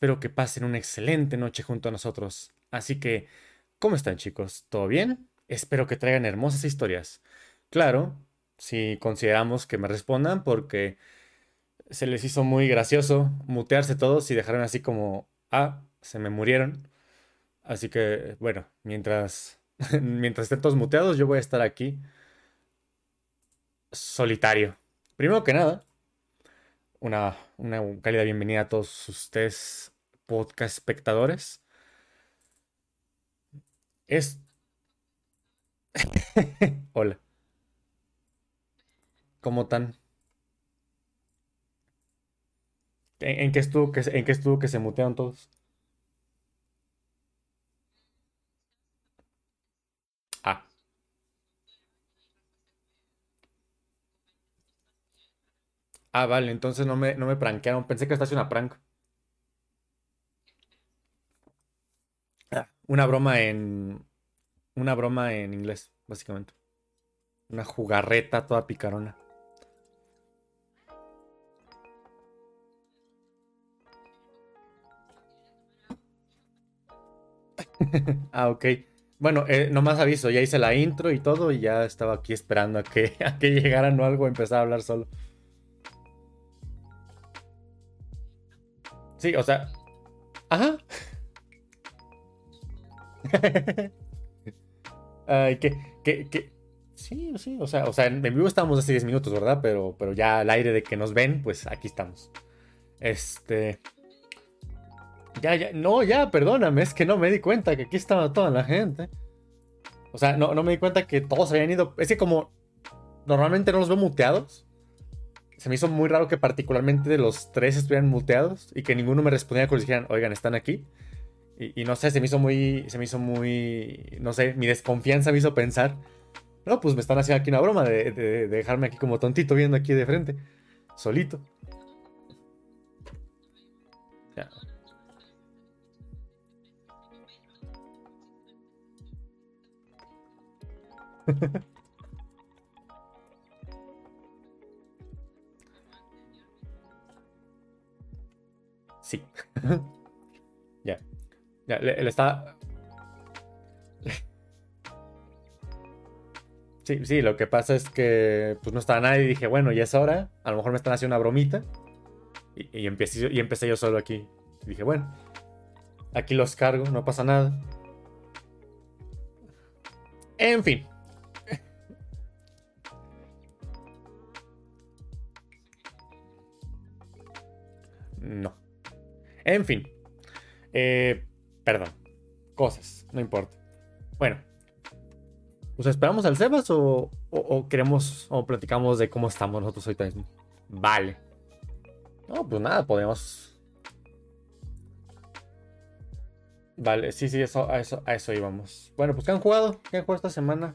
espero que pasen una excelente noche junto a nosotros. Así que, ¿cómo están chicos? ¿Todo bien? Espero que traigan hermosas historias. Claro, si consideramos que me respondan porque se les hizo muy gracioso mutearse todos y dejaron así como, ah, se me murieron. Así que, bueno, mientras, mientras estén todos muteados, yo voy a estar aquí solitario. Primero que nada, una, una cálida bienvenida a todos ustedes, podcast espectadores. Es. Hola. ¿Cómo están? ¿En, qué estuvo que, en qué estuvo que se mutearon todos? Ah. Ah, vale, entonces no me, no me prankearon. Pensé que esta es una prank. Ah, una broma en. Una broma en inglés, básicamente. Una jugarreta toda picarona. ah, ok. Bueno, eh, nomás aviso, ya hice la intro y todo y ya estaba aquí esperando a que, a que llegaran o algo, empezar a hablar solo. Sí, o sea. Ajá. Ay, que, que, que. Sí, sí, o sea, o sea, en vivo estábamos hace 10 minutos, ¿verdad? Pero, pero ya al aire de que nos ven, pues aquí estamos. Este. Ya, ya, no, ya, perdóname, es que no me di cuenta que aquí estaba toda la gente. O sea, no, no me di cuenta que todos habían ido. Es que como normalmente no los veo muteados, se me hizo muy raro que particularmente los tres estuvieran muteados y que ninguno me respondiera cuando dijeran, oigan, están aquí. Y, no sé, se me hizo muy, se me hizo muy, no sé, mi desconfianza me hizo pensar, no, pues me están haciendo aquí una broma de, de dejarme aquí como tontito viendo aquí de frente, solito. Ya. sí. ya. Ya, le, está. sí, sí, lo que pasa es que pues no estaba nadie y dije, bueno, ya es hora. A lo mejor me están haciendo una bromita. Y, empecé, y empecé yo solo aquí. Y dije, bueno, aquí los cargo, no pasa nada. En fin. No. En fin. Eh, perdón. Cosas. No importa. Bueno. ¿Pues esperamos al Sebas o, queremos o platicamos de cómo estamos nosotros ahorita mismo? Vale. No, pues nada, podemos. Vale, sí, sí, eso, a eso, a eso íbamos. Bueno, pues ¿qué han jugado? ¿Qué han jugado esta semana?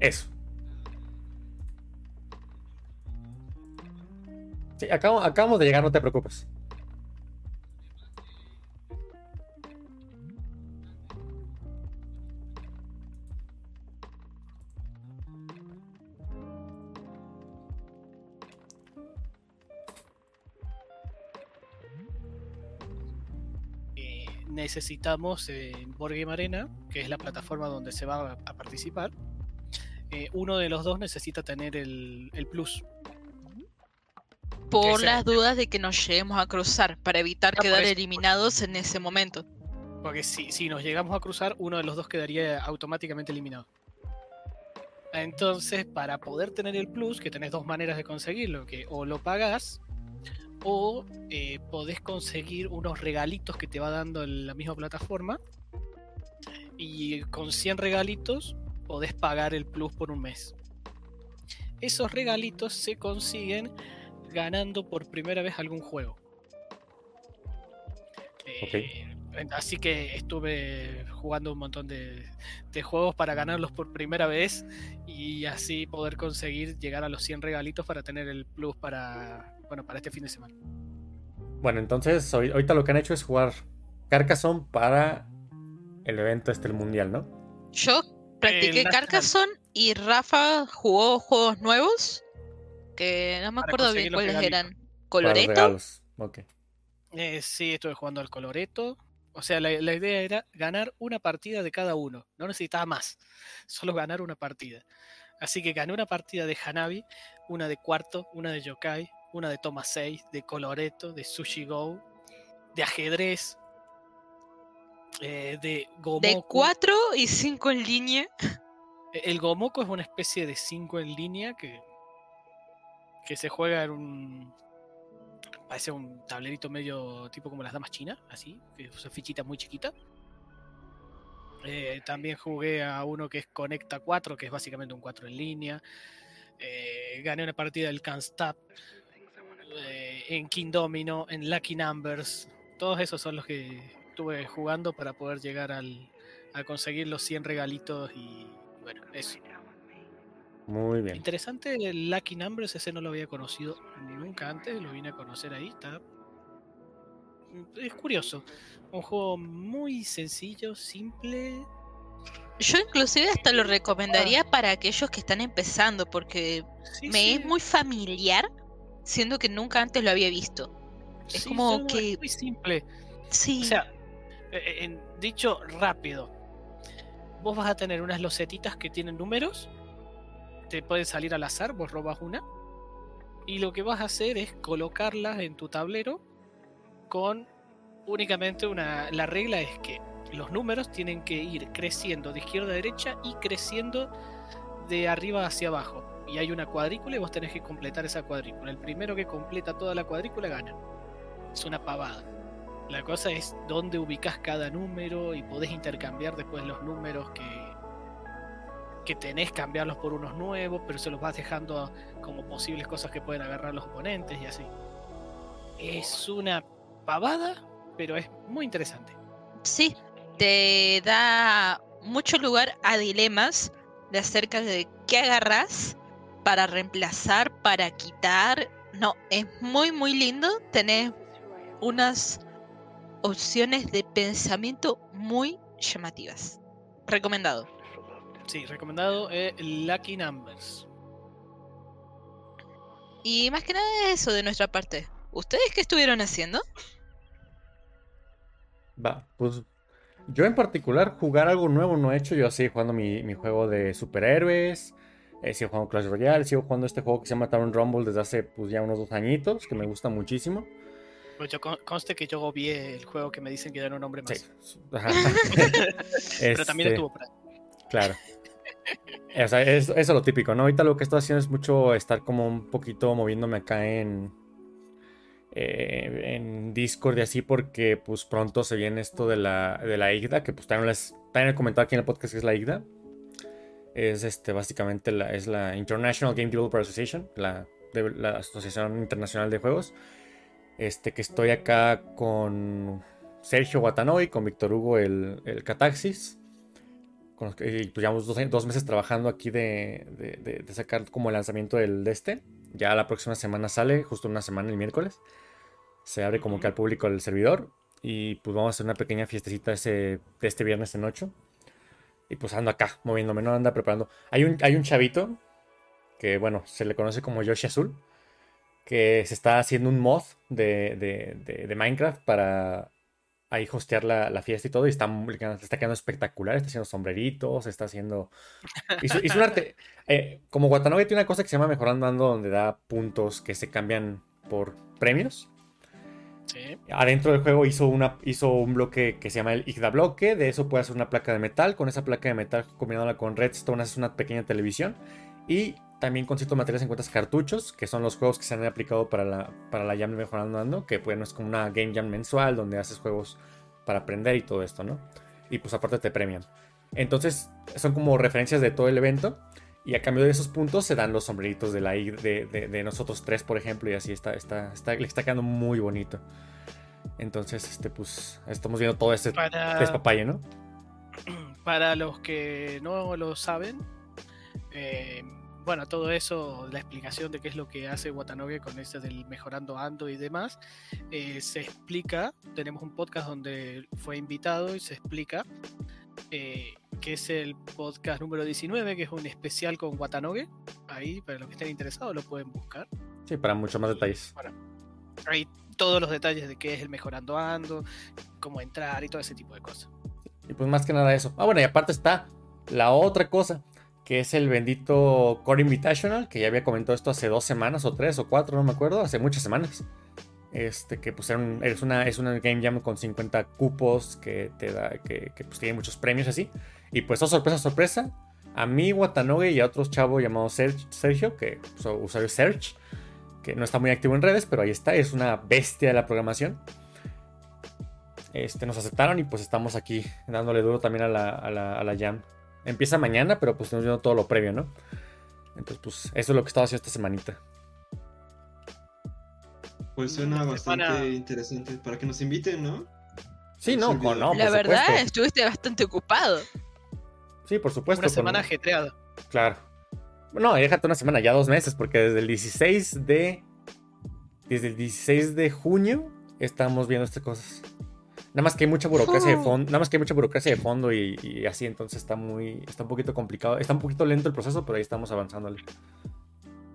Eso. Sí, acabamos, de llegar, no te preocupes. Eh, necesitamos en Board Game Arena, que es la plataforma donde se va a participar, eh, uno de los dos necesita tener el, el plus por las dudas de que nos lleguemos a cruzar, para evitar quedar eliminados en ese momento. Porque si, si nos llegamos a cruzar, uno de los dos quedaría automáticamente eliminado. Entonces, para poder tener el plus, que tenés dos maneras de conseguirlo, que o lo pagás o eh, podés conseguir unos regalitos que te va dando la misma plataforma. Y con 100 regalitos podés pagar el plus por un mes. Esos regalitos se consiguen ganando por primera vez algún juego. Eh, así que estuve jugando un montón de, juegos para ganarlos por primera vez y así poder conseguir llegar a los 100 regalitos para tener el plus para, bueno, para este fin de semana. Bueno, entonces ahorita lo que han hecho es jugar Carcassonne para el evento este, el mundial, ¿no? Yo practiqué Carcassonne y Rafa jugó juegos nuevos que no me acuerdo bien cuáles eran. ¿Coloreto? Eh, sí, estuve jugando al Coloreto. O sea, la, idea era ganar una partida de cada uno. No necesitaba más. Solo ganar una partida. Así que gané una partida de Hanabi, una de Cuarto, una de Yokai, una de Toma 6, de Coloreto, de Sushi Go, de ajedrez, eh, de Gomoku. De 4 y 5 en línea. E, el Gomoku es una especie de 5 en línea que, que se juega en un. Parece un tablerito medio tipo como las damas chinas, así, que es una fichita muy chiquita. Eh, también jugué a uno que es Conecta 4, que es básicamente un 4 en línea. Eh, gané una partida del Can't Stop eh, en King Domino, en Lucky Numbers. Todos esos son los que estuve jugando para poder llegar al, a conseguir los 100 regalitos y bueno, eso. Muy bien. Interesante el Lucky Numbers, ese no lo había conocido nunca antes, lo vine a conocer ahí, está... Es curioso, un juego muy sencillo, simple. Yo inclusive hasta lo recomendaría ah. para aquellos que están empezando, porque me es muy familiar, siendo que nunca antes lo había visto. Es como que... Es muy simple. Sí. O sea, en, dicho rápido, vos vas a tener unas losetitas que tienen números, te pueden salir al azar, vos robas una, y lo que vas a hacer es colocarlas en tu tablero con únicamente una... La regla es que los números tienen que ir creciendo de izquierda a derecha y creciendo de arriba hacia abajo. Y hay una cuadrícula y vos tenés que completar esa cuadrícula. El primero que completa toda la cuadrícula gana. Es una pavada. La cosa es dónde ubicas cada número y podés intercambiar después los números que, que tenés, cambiarlos por unos nuevos, pero se los vas dejando como posibles cosas que pueden agarrar los oponentes y así. Es una pavada, pero es muy interesante. Sí, te da mucho lugar a dilemas de acerca de qué agarras para reemplazar, para quitar. No, es muy, muy lindo. tener unas opciones de pensamiento muy llamativas. Recomendado. Sí, recomendado eh, Lucky Numbers. Y más que nada eso de nuestra parte. ¿Ustedes qué estuvieron haciendo? Va, pues yo en particular jugar algo nuevo no he hecho. Yo así jugando mi, juego de superhéroes. Eh, sigo jugando Clash Royale. Sigo jugando este juego que se llama Town Rumble desde hace pues ya unos dos añitos. Que me gusta muchísimo. Pues yo conste que yo vi el juego que me dicen que ya no un nombre más. Pero también este, estuvo para. Claro. O sea, eso es lo típico, ¿no? Ahorita lo que estoy haciendo es mucho estar como un poquito moviéndome acá en. Eh, en Discord y así, porque pues pronto se viene esto de la, de la IGDA, que pues también les también he comentado aquí en el podcast que es la IGDA. Es este, básicamente la, es la International Game Developer Association, la, la Asociación Internacional de Juegos. Este, que estoy acá con Sergio Watanabe, con Víctor Hugo el, el Cataxis. Con pues llevamos dos, meses trabajando aquí de, sacar como el lanzamiento del de este. Ya la próxima semana sale, justo una semana el miércoles. Se abre como que al público el servidor. Y pues vamos a hacer una pequeña fiestecita ese, de este viernes en 8. Y pues ando acá, moviéndome, no anda preparando. Hay un, hay un chavito que, bueno, se le conoce como Yoshi Azul que se está haciendo un mod de, Minecraft para ahí hostear la, fiesta y todo, y está, está quedando espectacular, está haciendo sombreritos, está haciendo... Hizo, un arte... Eh, como Watanabe tiene una cosa que se llama Mejorando Ando, donde da puntos que se cambian por premios. Sí. Adentro del juego hizo, una, hizo un bloque que se llama el Igda bloque. De eso puede hacer una placa de metal. Con esa placa de metal combinándola con redstone haces una pequeña televisión. Y también con ciertos materiales encuentras cartuchos, que son los juegos que se han aplicado para la, para la Jam Mejorando Ando, que bueno, es como una Game Jam mensual donde haces juegos para aprender y todo esto, ¿no? Y pues aparte te premian. Entonces son como referencias de todo el evento. Y a cambio de esos puntos se dan los sombreritos de, la, de, de, de nosotros tres, por ejemplo, y así está, está, está, le está quedando muy bonito. Entonces, este, pues, estamos viendo todo este Para- despapalle, ¿no? Para los que no lo saben, eh, bueno, todo eso, la explicación de qué es lo que hace Watanabe con ese del mejorando ando y demás, eh, se explica. Tenemos un podcast donde fue invitado y se explica eh, que es el podcast número 19, que es un especial con Watanabe. Ahí, para los que estén interesados, lo pueden buscar. Sí, para muchos más detalles. Ahí todos los detalles de qué es el mejorando ando, cómo entrar y todo ese tipo de cosas. Y pues más que nada eso. Ah, bueno, y aparte está la otra cosa, que es el bendito Core Invitational, que ya había comentado esto hace dos semanas o tres o cuatro, no me acuerdo, hace muchas semanas. Este, que pues es, una, es una Game Jam con 50 cupos que te da, que, pues tiene muchos premios así. Y pues, oh, sorpresa, sorpresa, a mí, Watanobe y a otros chavos llamados Serg- Sergio, que pues, usuario Serge, que no está muy activo en redes, pero ahí está, es una bestia de la programación. Este, nos aceptaron y pues estamos aquí dándole duro también a la, a la, a la Jam. Empieza mañana, pero pues estamos viendo todo lo previo, ¿no? Entonces, pues eso es lo que estaba haciendo esta semanita. Pues suena Una bastante interesante. Para que nos inviten, ¿no? Sí, no, con, no, la por verdad, supuesto. estuviste bastante ocupado. Sí, por supuesto. Una con- semana ajetreada. Claro. No, déjate una semana, ya dos meses, porque desde el 16 de. Desde el 16 de junio estamos viendo estas cosas. Nada más que hay mucha burocracia de fondo. Nada más que hay mucha burocracia de fondo y, y así, entonces está muy. Está un poquito complicado. Está un poquito lento el proceso, pero ahí estamos avanzándole.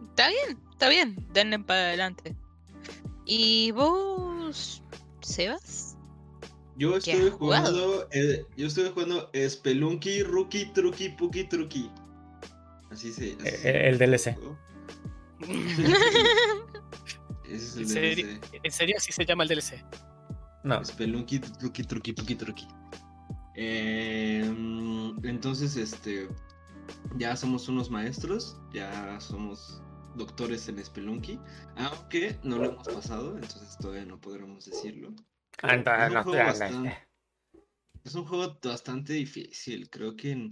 Está bien, está bien, denle para adelante. ¿Y vos, Sebas? Yo ¿Qué estuve jugando. eh, yo estuve jugando Spelunky, Rookie, Truki, Puki, Truki. Así se. así Eh, se- el DLC. Ese es el ¿En serio? DLC. ¿En serio así se llama el DLC? No, Spelunky, Truki, Truki, Puki, Truki. Eh, entonces, este. Ya somos unos maestros. Ya somos doctores en Spelunky. Aunque no lo hemos pasado, entonces todavía no podremos decirlo. Anda, Es un no, bastante- Es un juego bastante difícil. Creo que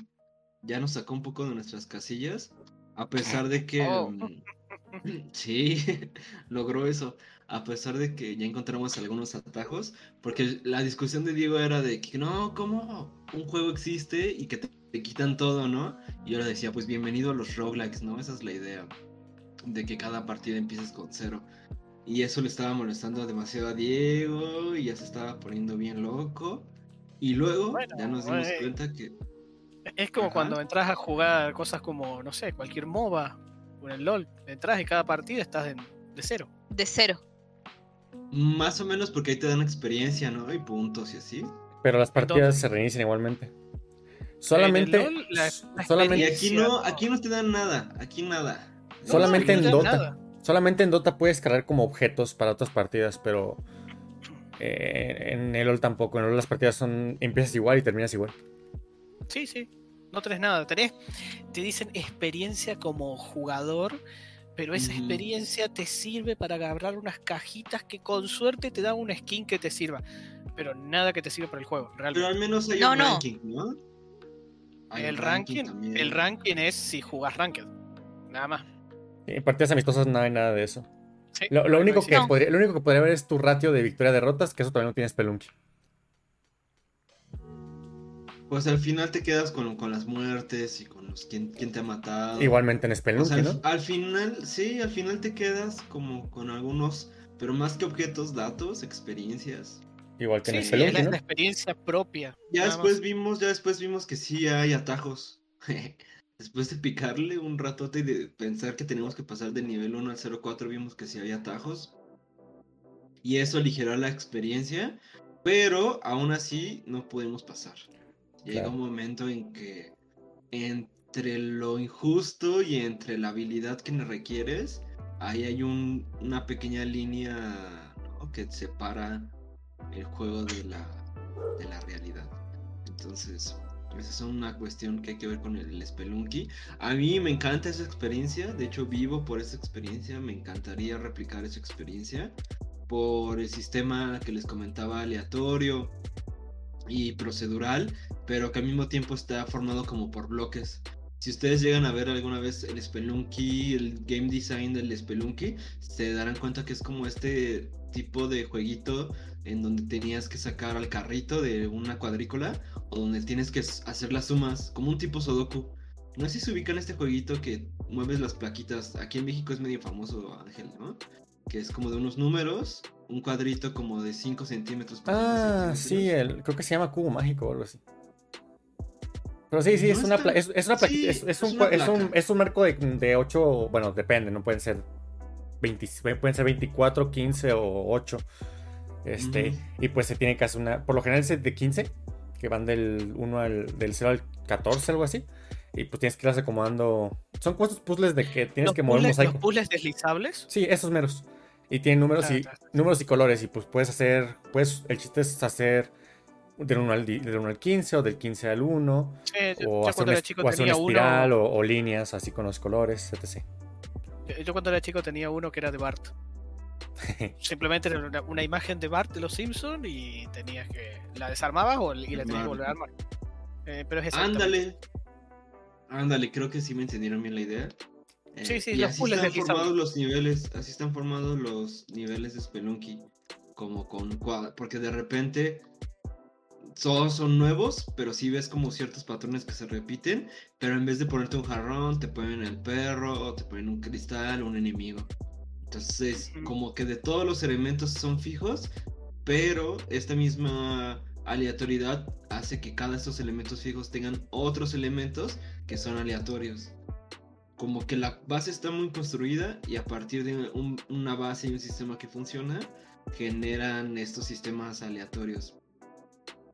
ya nos sacó un poco de nuestras casillas. A pesar de que. Oh. Sí, logró eso. A pesar de que ya encontramos algunos atajos. Porque la discusión de Diego era de que no, ¿cómo un juego existe y que te, te quitan todo, no? Y yo le decía, pues bienvenido a los roguelikes, ¿no? Esa es la idea. De que cada partida empieces con cero. Y eso le estaba molestando demasiado a Diego y ya se estaba poniendo bien loco. Y luego Bueno, ya nos dimos güey. cuenta que Es como Ajá. cuando entras a jugar cosas como, no sé, cualquier MOBA en el LOL. Entras y cada partida estás en- de cero. De cero. más o menos porque ahí te dan experiencia, ¿no? Y puntos y así. Pero las partidas Entonces- se reinician igualmente. Solamente. LOL, la- la Y solamente, aquí no, aquí no te dan nada, aquí nada. No, solamente no, en no Dota. nada. Solamente en Dota puedes cargar como objetos para otras partidas, pero eh, en el LoL tampoco. En el LoL las partidas son empiezas igual y terminas igual. Sí, sí. No tenés nada. Tenés, te dicen experiencia como jugador, pero esa experiencia te sirve para agarrar unas cajitas que con suerte te dan una skin que te sirva. Pero nada que te sirva para el juego, Pero al menos hay No, un no. ranking, ¿no? Hay el ranking, también. el ranking es si jugás ranked. Nada más. En partidas amistosas no hay nada de eso. Sí, Lo, único que No. podría, lo único que podría haber es tu ratio de victoria-derrotas, que eso todavía no tiene Spelunky. Pues al final te quedas con, con las muertes y con los quién, quién te ha matado. Igualmente en O Spelunky, sea, al, ¿no? al final, sí, al final te quedas como con algunos, pero más que objetos, datos, experiencias. Igual que en Sí, sí, es Spelunky, la, ¿no? la experiencia propia. Ya después más. vimos, ya después vimos que sí hay atajos. después de picarle un ratote y de pensar que teníamos que pasar del nivel 1 al 04, vimos que sí había atajos. Y eso aligeró la experiencia, pero aún así no pudimos pasar. Llega Claro. un momento en que entre lo injusto y entre la habilidad que requieres, ahí hay un- una pequeña línea ¿no? Que separa el juego de la, de la realidad. Entonces, esa es una cuestión que hay que ver con el Spelunky. A mí me encanta esa experiencia, de hecho vivo por esa experiencia, me encantaría replicar esa experiencia por el sistema que les comentaba aleatorio y procedural, pero que al mismo tiempo está formado como por bloques. Si ustedes llegan a ver alguna vez el Spelunky, el game design del Spelunky, se darán cuenta que es como este tipo de jueguito en donde tenías que sacar al carrito de una cuadrícula o donde tienes que hacer las sumas, como un tipo Sudoku. No sé si se ubican este jueguito que mueves las plaquitas. Aquí en México es medio famoso, Ángel, ¿no? Que es como de unos números, un cuadrito como de 5 centímetros. por 5 Ah, centímetros. sí, el, creo que se llama cubo mágico o algo así. Pero sí, sí, No es, una, pla- es, es una sí, plaquita, es, es un, una es, un, es un marco de, de 8, bueno, depende, no pueden ser 20, pueden ser 24, 15 o 8. Este, Ujú. y pues se tiene que hacer una, por lo general es de 15, que van del 1 al, del 0 al 14, algo así. Y pues tienes que irlas acomodando. Son estos puzzles de que tienes los, que mover puzzles, los mosaico. puzzles deslizables. Sí, esos meros. Y tienen números Ah, y está. números y colores. Y pues puedes hacer. Pues el chiste es hacer del 1 al, del 1 al 15 o del 15 al 1. Sí, O yo hacer cuando una, chico o hacer una tenía espiral uno. o, o líneas así con los colores, etc. yo- cuando era chico tenía uno que era de Bart. Simplemente era una, una imagen de Bart de los Simpsons y tenías que. La desarmabas o, y la tenías que volver a armar. Eh, pero es. Ándale. Ándale, creo que sí me entendieron bien la idea. Eh, Sí, sí, y los así están formados los niveles, así están formados los niveles de Spelunky, como con cuadra, porque de repente todos son nuevos, pero sí ves como ciertos patrones que se repiten, pero en vez de ponerte un jarrón, te ponen el perro, te ponen un cristal, un enemigo. Entonces, como que de todos los elementos son fijos, pero esta misma aleatoriedad hace que cada de estos elementos fijos tengan otros elementos que son aleatorios. Como que la base está muy construida y a partir de un- una base y un sistema que funciona, generan estos sistemas aleatorios.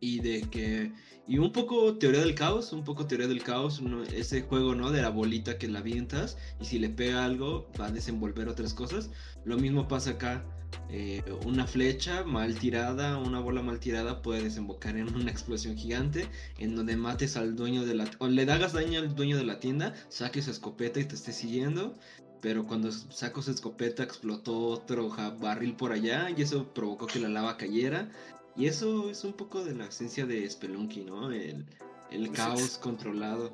Y de que. Y un poco teoría del caos, un poco teoría del caos, ese juego, ¿no? De la bolita que la avientas y si le pega algo va a desenvolver otras cosas. Lo mismo pasa acá. eh, una flecha mal tirada, una bola mal tirada puede desembocar en una explosión gigante en donde mates al dueño de la o le hagas daño al dueño de la tienda, saque su escopeta y te esté siguiendo, pero cuando sacó su escopeta explotó otro barril por allá y eso provocó que la lava cayera y eso es un poco de la esencia de Spelunky, ¿no? El, el Sí. caos controlado.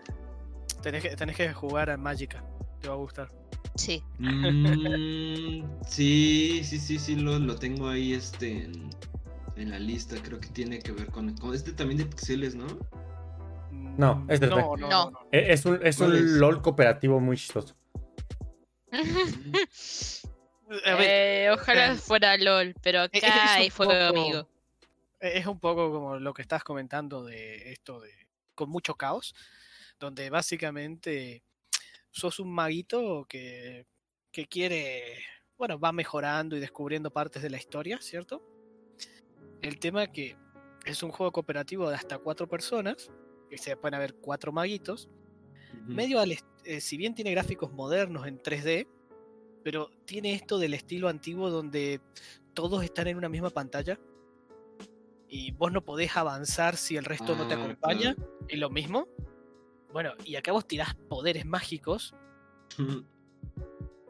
Tenés que, tenés que jugar a Magica. Te va a gustar. Sí. Mm, sí, sí, sí, sí, lo, lo tengo ahí este en, en la lista. Creo que tiene que ver con, con este también de pixeles, ¿no? No, es 3D. No, no, No. E- Es un, es un LOL cooperativo muy chistoso. A ver, Eh, ojalá fuera LOL, pero es acá un hay fuego poco- amigo. Es un poco como lo que estás comentando de esto de con mucho caos, donde básicamente sos un maguito que, que quiere, bueno, va mejorando y descubriendo partes de la historia, ¿cierto? El tema que es un juego cooperativo de hasta cuatro personas, que se pueden haber cuatro maguitos, medio al eh, si bien tiene gráficos modernos en 3D, pero tiene esto del estilo antiguo donde todos están en una misma pantalla y vos no podés avanzar si el resto no te Ah, acompaña. Y lo mismo. Bueno, y acá vos tirás poderes mágicos,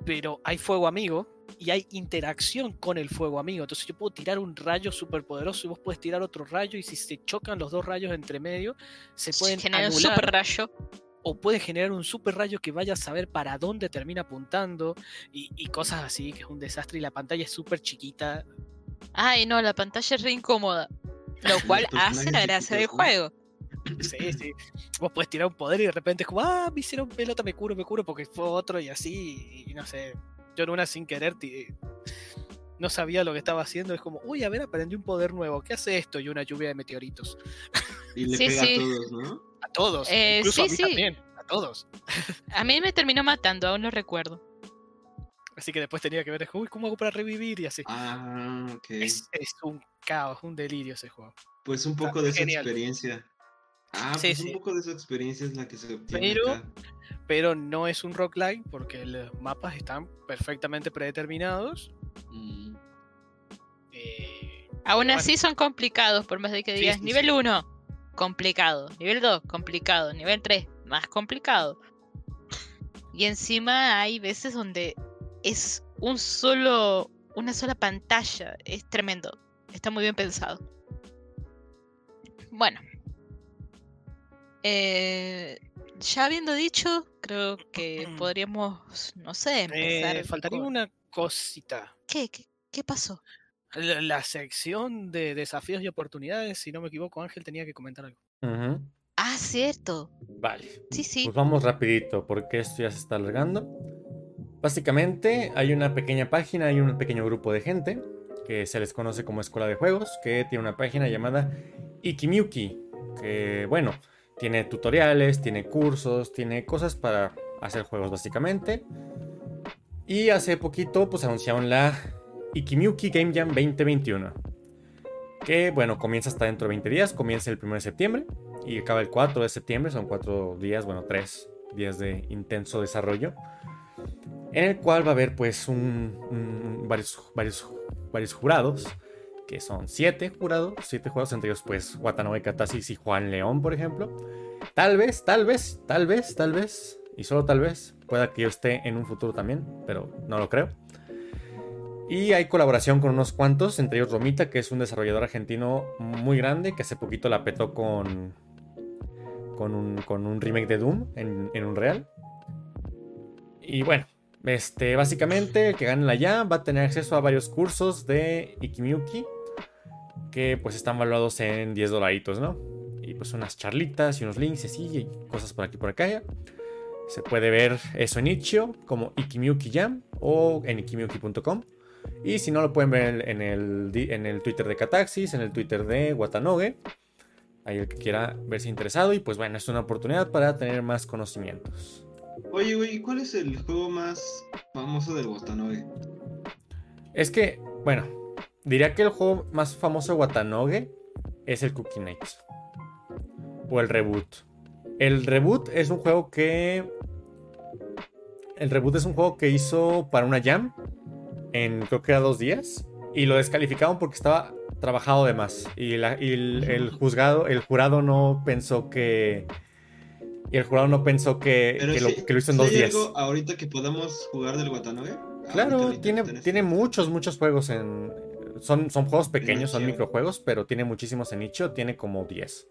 pero hay fuego amigo y hay interacción con el fuego amigo. Entonces yo puedo tirar un rayo súper poderoso y vos puedes tirar otro rayo y si se chocan los dos rayos entre medio, se pueden Genera un anular super rayo. o puede generar un super rayo que vaya a saber para dónde termina apuntando y, y cosas así, que es un desastre y la pantalla es súper chiquita. Ay, no, la pantalla es re incómoda. Lo cual hace la gracia del juego. Sí, sí. Vos puedes tirar un poder y de repente es como, ah, me hicieron pelota, me curo, me curo, porque fue otro y así, y no sé. Yo en una sin querer no sabía lo que estaba haciendo, es como, uy, a ver, aprendí un poder nuevo, ¿qué hace esto? Y una lluvia de meteoritos. Y le Sí, pega sí. a todos, ¿no? A todos, Eh, incluso a sí, mí sí. también, a todos. A mí me terminó matando, aún lo recuerdo. Así que después tenía que ver, uy, ¿cómo hago para revivir? Y así. Ah, ok. Es, es un caos, un delirio ese juego. Pues un Está poco de esa experiencia. Ah, Sí, pues sí. un poco de esa experiencia es la que se obtiene Pero- acá. pero no es un roguelike porque los mapas están perfectamente predeterminados Mm, Eh, Aún Bueno. así son complicados, por más de que digas sí, nivel sí. 1, complicado. Nivel 2, complicado. Nivel 3, más complicado. Y encima hay veces donde es un solo, una sola pantalla. Es tremendo. Está muy bien pensado. Bueno. Eh, ya habiendo dicho, creo que podríamos, no sé, empezar. eh, faltaría con- una cosita. ¿Qué? ¿Qué, qué pasó? La, la sección de desafíos y oportunidades, si no me equivoco, Ángel tenía que comentar algo. Ah, cierto. Vale. Sí, sí. Pues vamos rapidito, porque esto ya se está alargando. Básicamente hay una pequeña página, hay un pequeño grupo de gente que se les conoce como Escuela de Juegos, que tiene una página llamada Ikimiuki, que bueno, tiene tutoriales, tiene cursos, tiene cosas para hacer juegos básicamente. Y hace poquito pues anunciaron la Ikimiuki Game Jam 2021. Que bueno, comienza hasta dentro de 20 días, comienza el 1 de septiembre y acaba el 4 de septiembre, son 4 días, bueno, 3 días de intenso desarrollo, en el cual va a haber pues un, varios, varios, varios jurados, que son 7 jurados, 7 jurados, entre ellos pues Watanabe Katasis y Juan León, por ejemplo. Tal vez, tal vez, tal vez, tal vez, y solo tal vez, pueda que yo esté en un futuro también, pero no lo creo. Y hay colaboración con unos cuantos, entre ellos Romita, que es un desarrollador argentino muy grande, que hace poquito la petó con, con, un, con un remake de Doom en, en un real. Y bueno, este, básicamente el que gane la ya va a tener acceso a varios cursos de Ikimiuki, que pues están valuados en 10 dolaritos, ¿no? Y pues unas charlitas y unos links y cosas por aquí y por acá. Se puede ver eso en Itch.io como Ikimiuki Jam o en ikimiuki.com. Y si no, lo pueden ver en el, en el Twitter de Cataxis, en el Twitter de Watanoge. Ahí el que quiera verse interesado. Y pues bueno, es una oportunidad para tener más conocimientos. Oye, güey, ¿cuál es el juego más famoso del Watanabe? Es que, bueno, diría que el juego más famoso de Watanoge es el Cookie Nights. O el reboot. El reboot es un juego que. El reboot es un juego que hizo para una jam. En creo que era dos días. Y lo descalificaron porque estaba trabajado de más. Y, la- y el juzgado, el jurado no pensó que. Y el jurado no pensó que, que si- lo, que lo hizo en si dos hay días. algo ahorita que podamos jugar del Watanabe? Claro, Ahorita, ahorita, tiene, muchos, muchos juegos en... Son, son juegos pequeños, son microjuegos, pero tiene muchísimos en nicho, tiene como 10.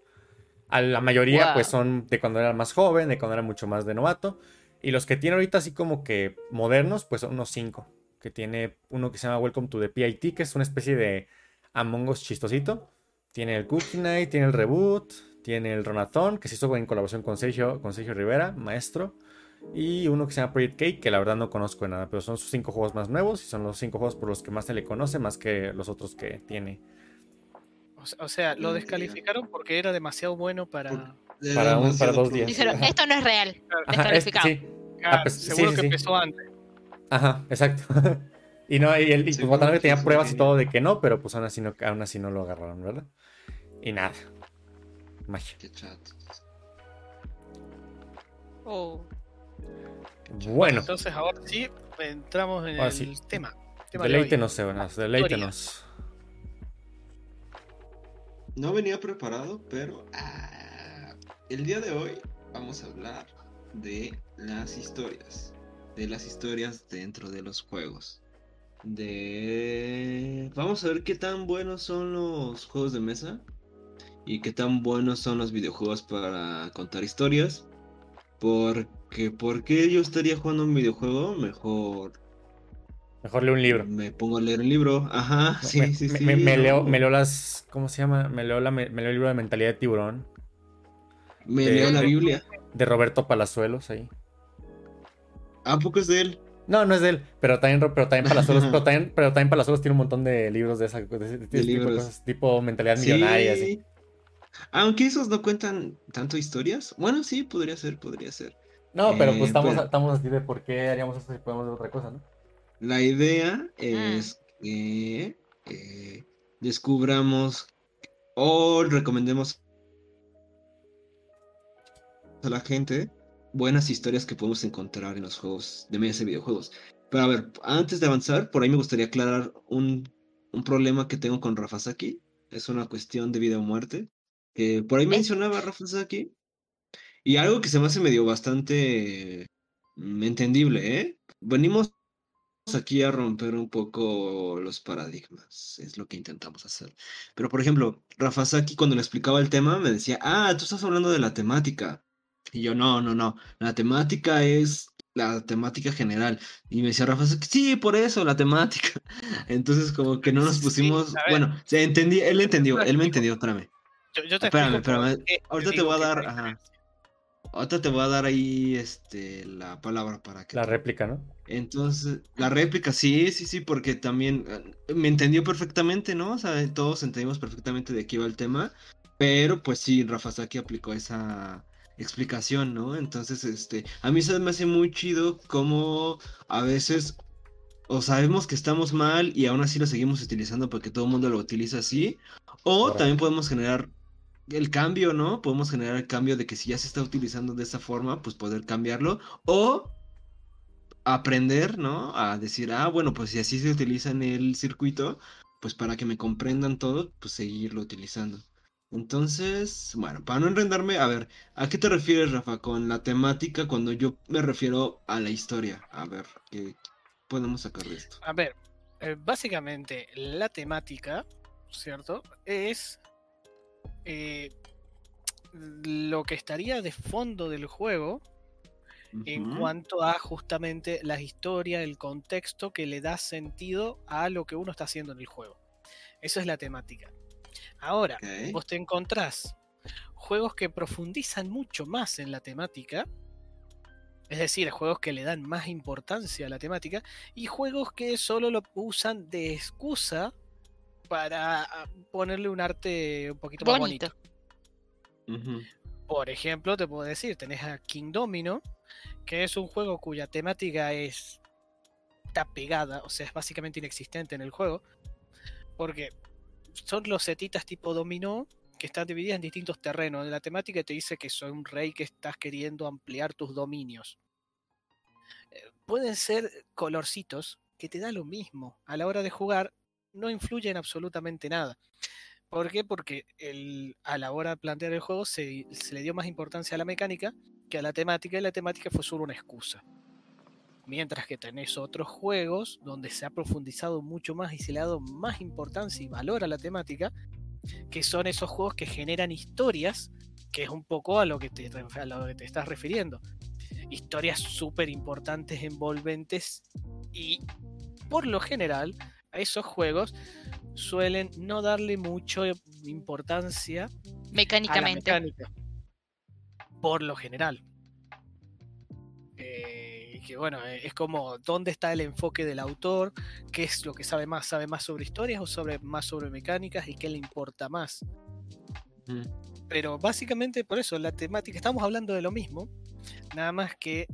A la mayoría Wow. pues son de cuando era más joven, de cuando era mucho más de novato. Y los que tiene ahorita así como que modernos, pues son unos 5. Que tiene uno que se llama Welcome to the PIT, que es una especie de Among Us chistosito. Tiene el Cookie Night, tiene el Reboot, tiene el Ronathon, que se hizo en colaboración con Sergio, con Sergio Rivera, maestro. Y uno que se llama Project Cake, que la verdad no conozco de nada, pero son sus cinco juegos más nuevos y son los cinco juegos por los que más se le conoce, más que los otros que tiene. O se- O sea, lo descalificaron porque era demasiado bueno para. Para un- para dos días. Dijeron, esto no es real. Ajá, es- Descalificado. sí, Ah, pues, sí, seguro sí, que sí. empezó antes. ajá, exacto. y no, y el y que tenía pruebas y todo de que no, pero pues aún así no, aún así no lo agarraron, ¿verdad? Y nada. Magia. Qué chato. Oh. Bueno, Entonces ahora sí entramos en Ahora el sí. tema. tema de deleítenos, Sebanas, deleítenos. No venía preparado, pero ah, el día de hoy vamos a hablar de las historias. De las historias dentro de los juegos. De... Vamos a ver qué tan buenos son los juegos de mesa. Y qué tan buenos son los videojuegos para contar historias. Porque, ¿por qué yo estaría jugando un videojuego? Mejor Mejor lee un libro. me pongo a leer un libro. Ajá, sí, me, sí, me- sí. me- leo, me leo las. ¿Cómo se llama? Me leo, la, me, leo el libro de mentalidad de tiburón. Me de- leo la Biblia. De Roberto Palazuelos ahí. ¿A poco es de él? No, no es de él, pero también, pero también Palazuelos, pero también, pero también Palazuelos tiene un montón de libros de esa de ese tipo de libros. cosas, tipo mentalidad millonaria, así. Aunque esos no cuentan tanto historias. Bueno, sí, podría ser, podría ser. No, pero Eh, pues estamos, pero- estamos así de por qué haríamos eso si podemos hacer otra cosa, ¿no? La idea es que eh, descubramos o recomendemos a la gente buenas historias que podemos encontrar en los juegos de mesa y videojuegos. Pero a ver, antes de avanzar, por ahí me gustaría aclarar un un problema que tengo con Rafasaki. Es una cuestión de vida o muerte. Que por ahí mencionaba Rafasaki. Y algo que se me hace medio bastante mm, entendible, ¿eh? Venimos aquí a romper un poco los paradigmas, es lo que intentamos hacer. Pero por ejemplo, Rafasaki cuando le explicaba el tema me decía, ah, tú estás hablando de la temática. Y yo, no, no, no, la temática es la temática general. Y me decía Rafasaki, sí, por eso, la temática. Entonces como que no nos pusimos, bueno, se entendí, él entendió, él me entendió, espérame. Yo, yo te Espérame, espérame. Ahorita te voy a dar, ajá. Ahorita te voy a dar ahí este, la palabra para que... La te- réplica, ¿no? Entonces, la réplica, sí, sí, sí, porque también eh, me entendió perfectamente, ¿no? O sea, todos entendimos perfectamente de qué iba el tema, pero pues sí, Rafa Saki aplicó esa explicación, ¿no? Entonces, este, a mí se me hace muy chido como a veces o sabemos que estamos mal y aún así lo seguimos utilizando porque todo el mundo lo utiliza así, o Correcto. también podemos generar el cambio, ¿no? Podemos generar el cambio de que si ya se está utilizando de esa forma, pues poder cambiarlo, o aprender, ¿no? A decir, ah, bueno, pues si así se utiliza en el circuito, pues para que me comprendan todo, pues seguirlo utilizando. Entonces, bueno, para no enredarme, a ver, ¿a qué te refieres, Rafa, con la temática cuando yo me refiero a la historia? A ver, ¿qué podemos sacar de esto? A ver, eh, básicamente la temática, ¿cierto? Es eh, lo que estaría de fondo del juego en cuanto a justamente la historia, el contexto que le da sentido a lo que uno está haciendo en el juego. Eso es la temática. Ahora, vos te encontrás juegos que profundizan mucho más en la temática, es decir, juegos que le dan más importancia a la temática, y juegos que solo lo usan de excusa para ah, ponerle un arte un poquito más bonito. Bonito. Por ejemplo, te puedo decir, tenés a King Domino, que es un juego cuya temática es está pegada, o sea, es básicamente inexistente en el juego, porque son los setitas tipo dominó que están divididas en distintos terrenos. La temática te dice que soy un rey que estás queriendo ampliar tus dominios. Eh, Pueden ser colorcitos que te da lo mismo. A la hora de jugar no influyen absolutamente nada. ¿Por qué? Porque el- a la hora de plantear el juego se, se le dio más importancia a la mecánica que a la temática y la temática fue solo una excusa. Mientras que tenés otros juegos donde se ha profundizado mucho más y se le ha dado más importancia y valor a la temática, que son esos juegos que generan historias, que es un poco a lo que te, a lo que te estás refiriendo. Historias súper importantes, envolventes y por lo general a esos juegos suelen no darle mucha importancia a la Mecánicamente. mecánica. Por lo general. Eh, que bueno, eh, es como dónde está el enfoque del autor, qué es lo que sabe más, sabe más sobre historias o sobre más sobre mecánicas y qué le importa más. Pero básicamente por eso, la temática, estamos hablando de lo mismo, nada más que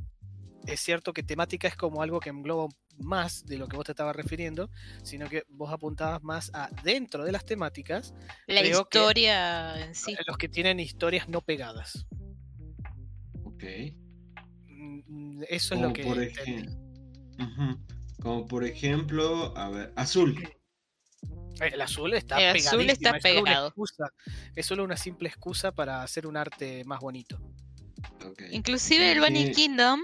es cierto que temática es como algo que engloba más de lo que vos te estabas refiriendo, sino que vos apuntabas más a dentro de las temáticas, La que- historia en sí. los que tienen historias no pegadas. Ok. Mm, Eso es lo que por como por ejemplo, a ver, azul. El azul está El azul está es solo una pegado. excusa, es solo una simple excusa para hacer un arte más bonito. Ok. Inclusive el Sí. Bunny Kingdom,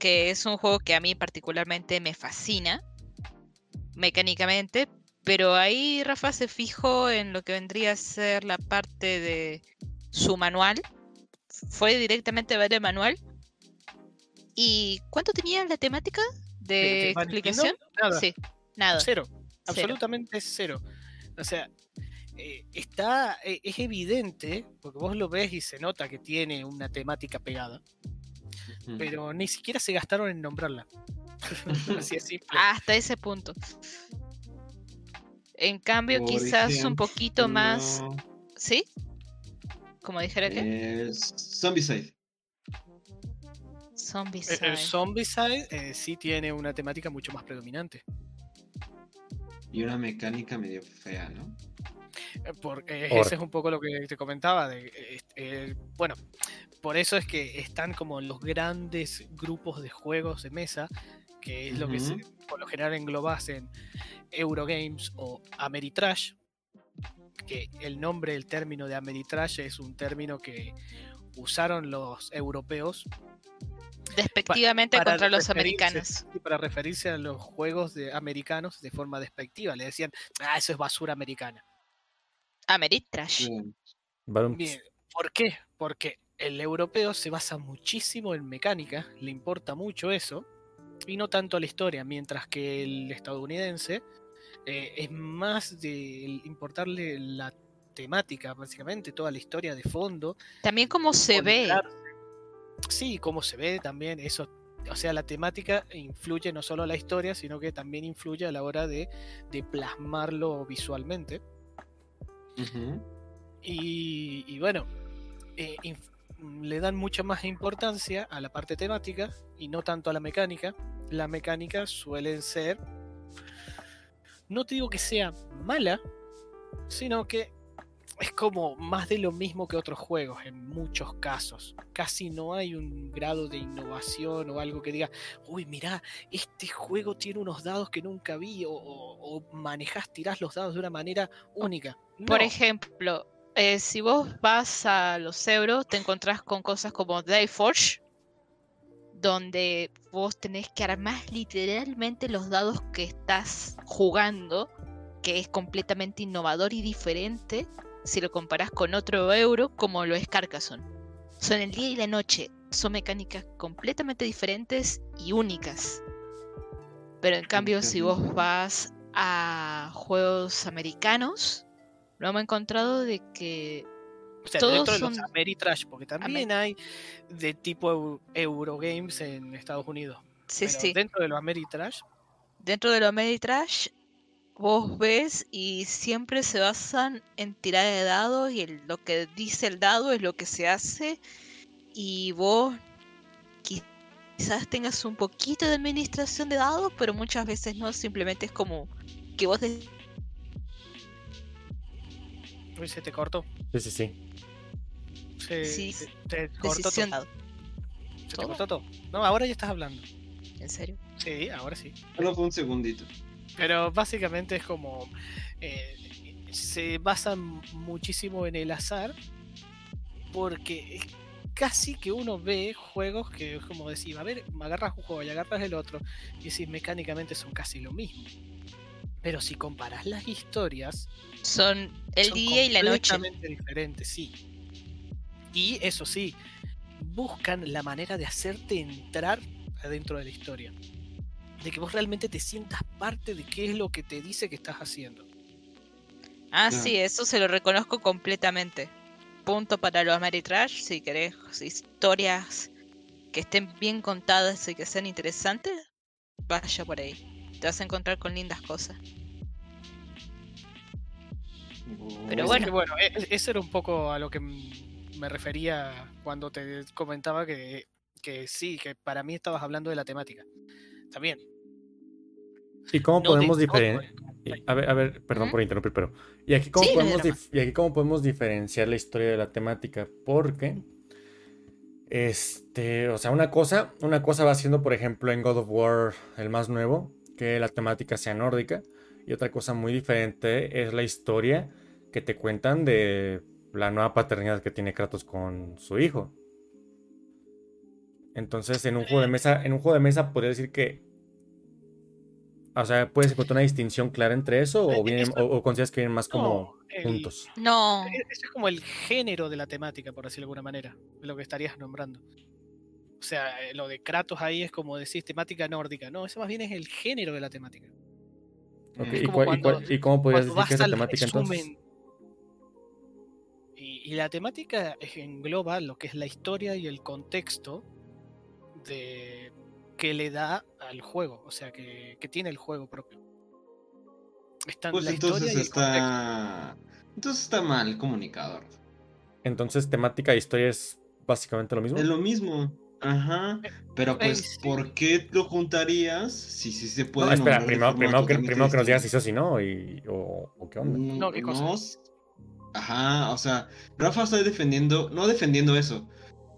que es un juego que a mí particularmente me fascina mecánicamente, pero ahí Rafa se fijó en lo que vendría a ser la parte de su manual. Fue directamente a ver el manual. ¿Y cuánto tenía la temática de ¿De Bunny explicación? Kingdom? Nada, Sí, nada. cero, absolutamente cero. O sea, eh, está, eh, es evidente, porque vos lo ves y se nota que tiene una temática pegada, Ujú. pero ni siquiera se gastaron en nombrarla. Así es simple. Hasta ese punto. En cambio, Por quizás un poquito más. ¿Sí? Como dijera que. es Zombicide. Zombie Eh, El Zombicide eh, sí tiene una temática mucho más predominante. Y una mecánica medio fea, ¿no? Eh, por- eh, Or- ese es un poco lo que te comentaba. De, eh, eh, bueno, por eso es que están como los grandes grupos de juegos de mesa que es lo que se, por lo general englobas en Eurogames o Ameritrash, que el nombre, el término de Ameritrash es un término que usaron los europeos Despectivamente para contra los referirse- americanos. para referirse a los juegos de americanos de forma despectiva. Le decían, ah, eso es basura americana. Ameritrash. Bien, ¿por qué? Porque el europeo se basa muchísimo en mecánica, le importa mucho eso, y no tanto la historia, mientras que el estadounidense eh, es más de importarle la temática, básicamente, toda la historia de fondo. También como se ve. Sí, cómo se ve también, eso. O sea, la temática influye no solo a la historia, sino que también influye a la hora de, de plasmarlo visualmente. Y, y bueno, eh, le dan mucha más importancia a la parte temática y no tanto a la mecánica. La mecánica suelen ser, no te digo que sea mala, sino que es como más de lo mismo que otros juegos en muchos casos. Casi no hay un grado de innovación o algo que diga, uy, mirá, este juego tiene unos dados que nunca vi o, o, o manejás, tirás los dados de una manera única. Por ejemplo, eh, si vos vas a los euros, te encontrás con cosas como Dayforge, donde vos tenés que armar literalmente los dados que estás jugando, que es completamente innovador y diferente si lo comparás con otro euro como lo es Carcassonne. Son el día y la noche, son mecánicas completamente diferentes y únicas. Pero en cambio, si vos vas a juegos americanos, lo hemos encontrado de que O sea, Todos dentro de los son- Ameritrash, porque también hay de tipo Eu- Eurogames en Estados Unidos. sí, Pero sí, dentro de los Ameritrash, dentro de lo Ameritrash vos ves y siempre se basan en tirar de dados y el- lo que dice el dado es lo que se hace. Y vos qui- quizás tengas un poquito de administración de dados, pero muchas veces no, simplemente es como que vos se te cortó. Sí, sí, sí. Se, Sí, se- te cortó decisión todo. Se te cortó todo. No, ahora ya estás hablando. ¿En serio? Sí, ahora sí. Solo fue un segundito. Pero básicamente es como. eh, se basan muchísimo en el azar. Porque es casi que uno ve juegos que es como decir, a ver, agarras un juego y agarras el otro. Y decís, mecánicamente son casi lo mismo. Pero si comparas las historias, Son el son día y la noche. completamente diferentes, sí. Y eso sí, buscan la manera de hacerte entrar adentro de la historia. De que vos realmente te sientas parte de qué es lo que te dice que estás haciendo. Ah, sí, eso se lo reconozco completamente. Punto para los Ameritrash, si querés historias que estén bien contadas y que sean interesantes, vaya por ahí. Te vas a encontrar con lindas cosas. Pero bueno. Que bueno, e- eso era un poco a lo que me refería cuando te comentaba que, que sí, que para mí estabas hablando de la temática. También. ¿Y cómo no podemos diferenciar? A ver, a ver, perdón Ujú. por interrumpir, pero. ¿Y aquí cómo, Sí, podemos y aquí cómo podemos diferenciar la historia de la temática? Porque. Este. O sea, una cosa. Una cosa va siendo, por ejemplo, en God of War, el más nuevo, que la temática sea nórdica. Y otra cosa muy diferente es la historia que te cuentan de la nueva paternidad que tiene Kratos con su hijo. Entonces, en un juego de mesa, en un juego de mesa podría decir que o sea, ¿puedes encontrar una distinción clara entre eso o, Eh, vienen, eso- o, o consideras que vienen más como No, el- juntos? No, E- Eso es como el género de la temática, por decirlo de alguna manera, de lo que estarías nombrando. O sea, eh, lo de Kratos ahí es como decís temática nórdica. No, eso más bien es el género de la temática. ¿y, cuando- cómo podrías decir que es la temática entonces? Y, y la temática engloba lo que es la historia y el contexto de que le da al juego, o sea, que, que tiene el juego propio. Está Pues la historia entonces y el contexto. está. Entonces está mal comunicador. Entonces, temática e historia es básicamente lo mismo. Es lo mismo. Ajá. Pero eh, pues, sí. ¿por qué lo juntarías si sí se puede No, espera, primero, que, primero que nos digas si distinta? sí o si no, y, o, o qué onda. No, ¿qué cosa? Ajá, o sea, Rafa está defendiendo, no defendiendo eso.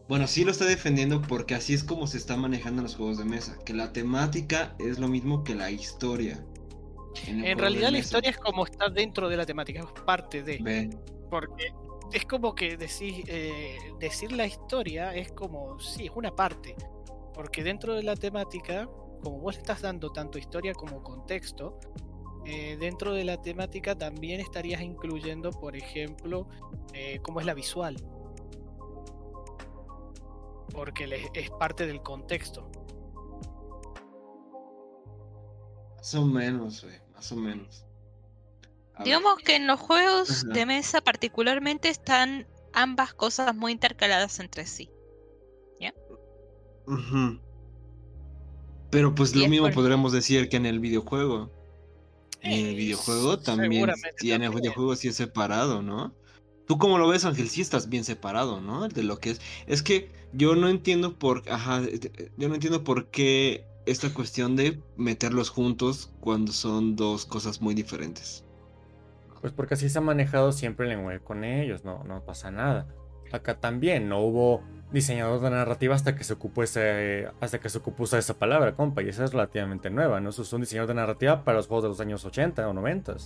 Bueno, sí lo está defendiendo porque así es como se está manejando en los juegos de mesa. Que la temática es lo mismo que la historia. En realidad la historia es como está dentro de la temática, es parte de. Ve, Porque es como que decir, eh, decir la historia es como, sí, es una parte. Porque dentro de la temática, como vos estás dando tanto historia como contexto, eh, dentro de la temática también estarías incluyendo, por ejemplo, eh, cómo es la visual. Porque es parte del contexto. más o menos, más o menos. Digamos que en los juegos Ajá. de mesa particularmente están ambas cosas muy intercaladas entre sí. ujú. Pero pues Y lo mismo por- podríamos decir que en el videojuego. Y en el Eh, videojuego también. Y en el también. videojuego sí es separado, ¿no? ¿Tú cómo lo ves, Ángel? Sí estás bien separado, ¿no? De lo que es. Es que yo no entiendo por. Ajá. eh, Yo no entiendo por qué esta cuestión de meterlos juntos cuando son dos cosas muy diferentes. Pues porque así se ha manejado siempre el lenguaje con ellos, no, no pasa nada. Acá también no hubo diseñador de narrativa hasta que se ocupó ese, hasta que se ocupó esa palabra, compa, y esa es relativamente nueva, ¿no? Se usó un diseñador de narrativa para los juegos de los años 80 o 90.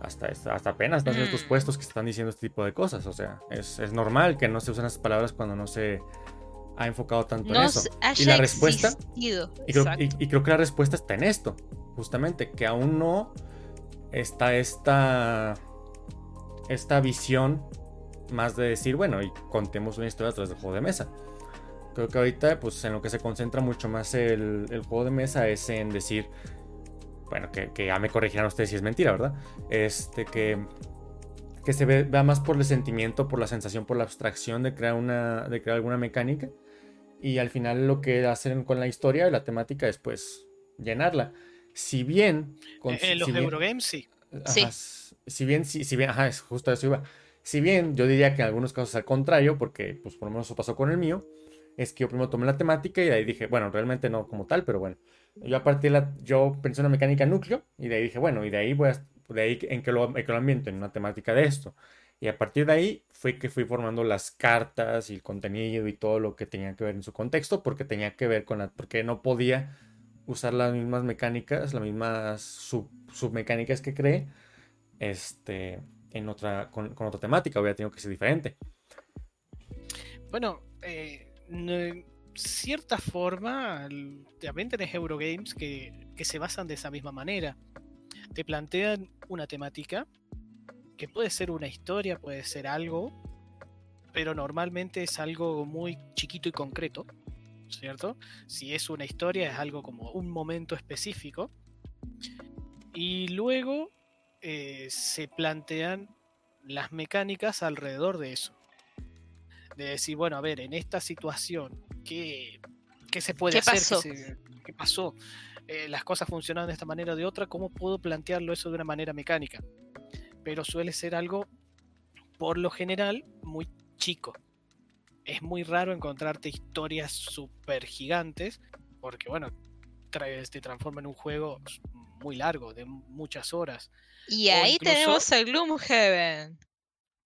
Hasta, hasta apenas están en estos Mm. puestos que están diciendo este tipo de cosas. O sea, es, es normal que no se usen esas palabras cuando no se ha enfocado tanto en eso. Y la respuesta, existido. y creo, Exacto. y- y creo que la respuesta está en esto, justamente, que aún no está esta, esta visión más de decir, bueno, y contemos una historia a través del juego de mesa. Creo que ahorita, pues en lo que se concentra mucho más el, el juego de mesa es en decir, bueno, que, que ya me corregirán ustedes si es mentira, ¿verdad? Este, que, que se ve, vea más por el sentimiento, por la sensación, por la abstracción de crear, una, de crear alguna mecánica. Y al final lo que hacen con la historia y la temática es pues llenarla. Si bien... con- en los si bien- Eurogames sí. Ajá, Sí. Si bien, si, si bien, ajá, es justo a eso iba. Si bien yo diría que en algunos casos al contrario, porque pues por lo menos eso pasó con el mío, es que yo primero tomé la temática y de ahí dije, bueno, realmente no como tal, pero bueno. Yo a partir de la, yo pensé en una mecánica núcleo y de ahí dije, bueno, y de ahí voy a, de ahí en que lo, en que lo ambiento en una temática de esto. Y a partir de ahí fue que fui formando las cartas y el contenido y todo lo que tenía que ver en su contexto, porque tenía que ver con la, porque no podía usar las mismas mecánicas, las mismas sub, submecánicas que creé, este, en otra, con, otra temática, hubiera tenido que ser diferente. Bueno, eh, cierta forma, también tenés Eurogames que se basan de esa misma manera. Te plantean una temática que puede ser una historia, puede ser algo, pero normalmente es algo muy chiquito y concreto, ¿cierto? Si es una historia es algo como un momento específico. Y luego eh, se plantean las mecánicas alrededor de eso de decir, bueno, a ver, en esta situación, ¿qué, qué se puede ¿Qué hacer? pasó? ¿Qué, se- qué pasó? Eh, las cosas funcionaban de esta manera o de otra, ¿cómo puedo plantearlo eso de una manera mecánica? Pero suele ser algo, por lo general, muy chico. Es muy raro encontrarte historias súper gigantes, porque, bueno, te transforma en un juego muy largo, de muchas horas. Y o ahí incluso- tenemos el Gloomhaven.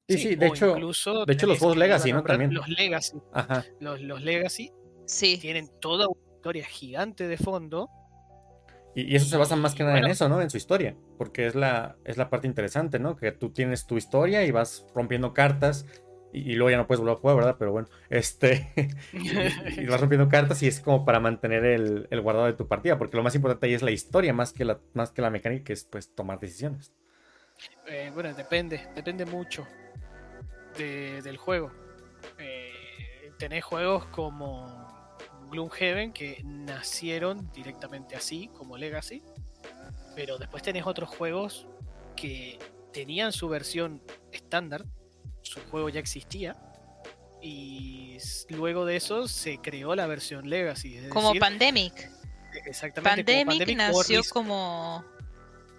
Sí, sí, de hecho, incluso de hecho los juegos Legacy, a ¿no? También. Los Legacy. Ajá. Los, los Legacy Sí. tienen toda una historia gigante de fondo. Y, y eso se basa más que nada en eso, ¿no? En su historia. Porque es la, es la parte interesante, ¿no? Que tú tienes tu historia y vas rompiendo cartas. Y, y luego ya no puedes volver a jugar, ¿verdad? Pero bueno, este. y, y vas rompiendo cartas y es como para mantener el, el guardado de tu partida. Porque lo más importante ahí es la historia, más que la, más que la mecánica, que es pues tomar decisiones. Eh, bueno, depende, depende mucho de- del juego. Eh, tenés juegos como Gloomhaven que nacieron directamente así, como Legacy, pero después tenés otros juegos que tenían su versión estándar, su juego ya existía, y luego de eso se creó la versión Legacy. es Como decir, Pandemic. exactamente como Pandemic, nació Risk. como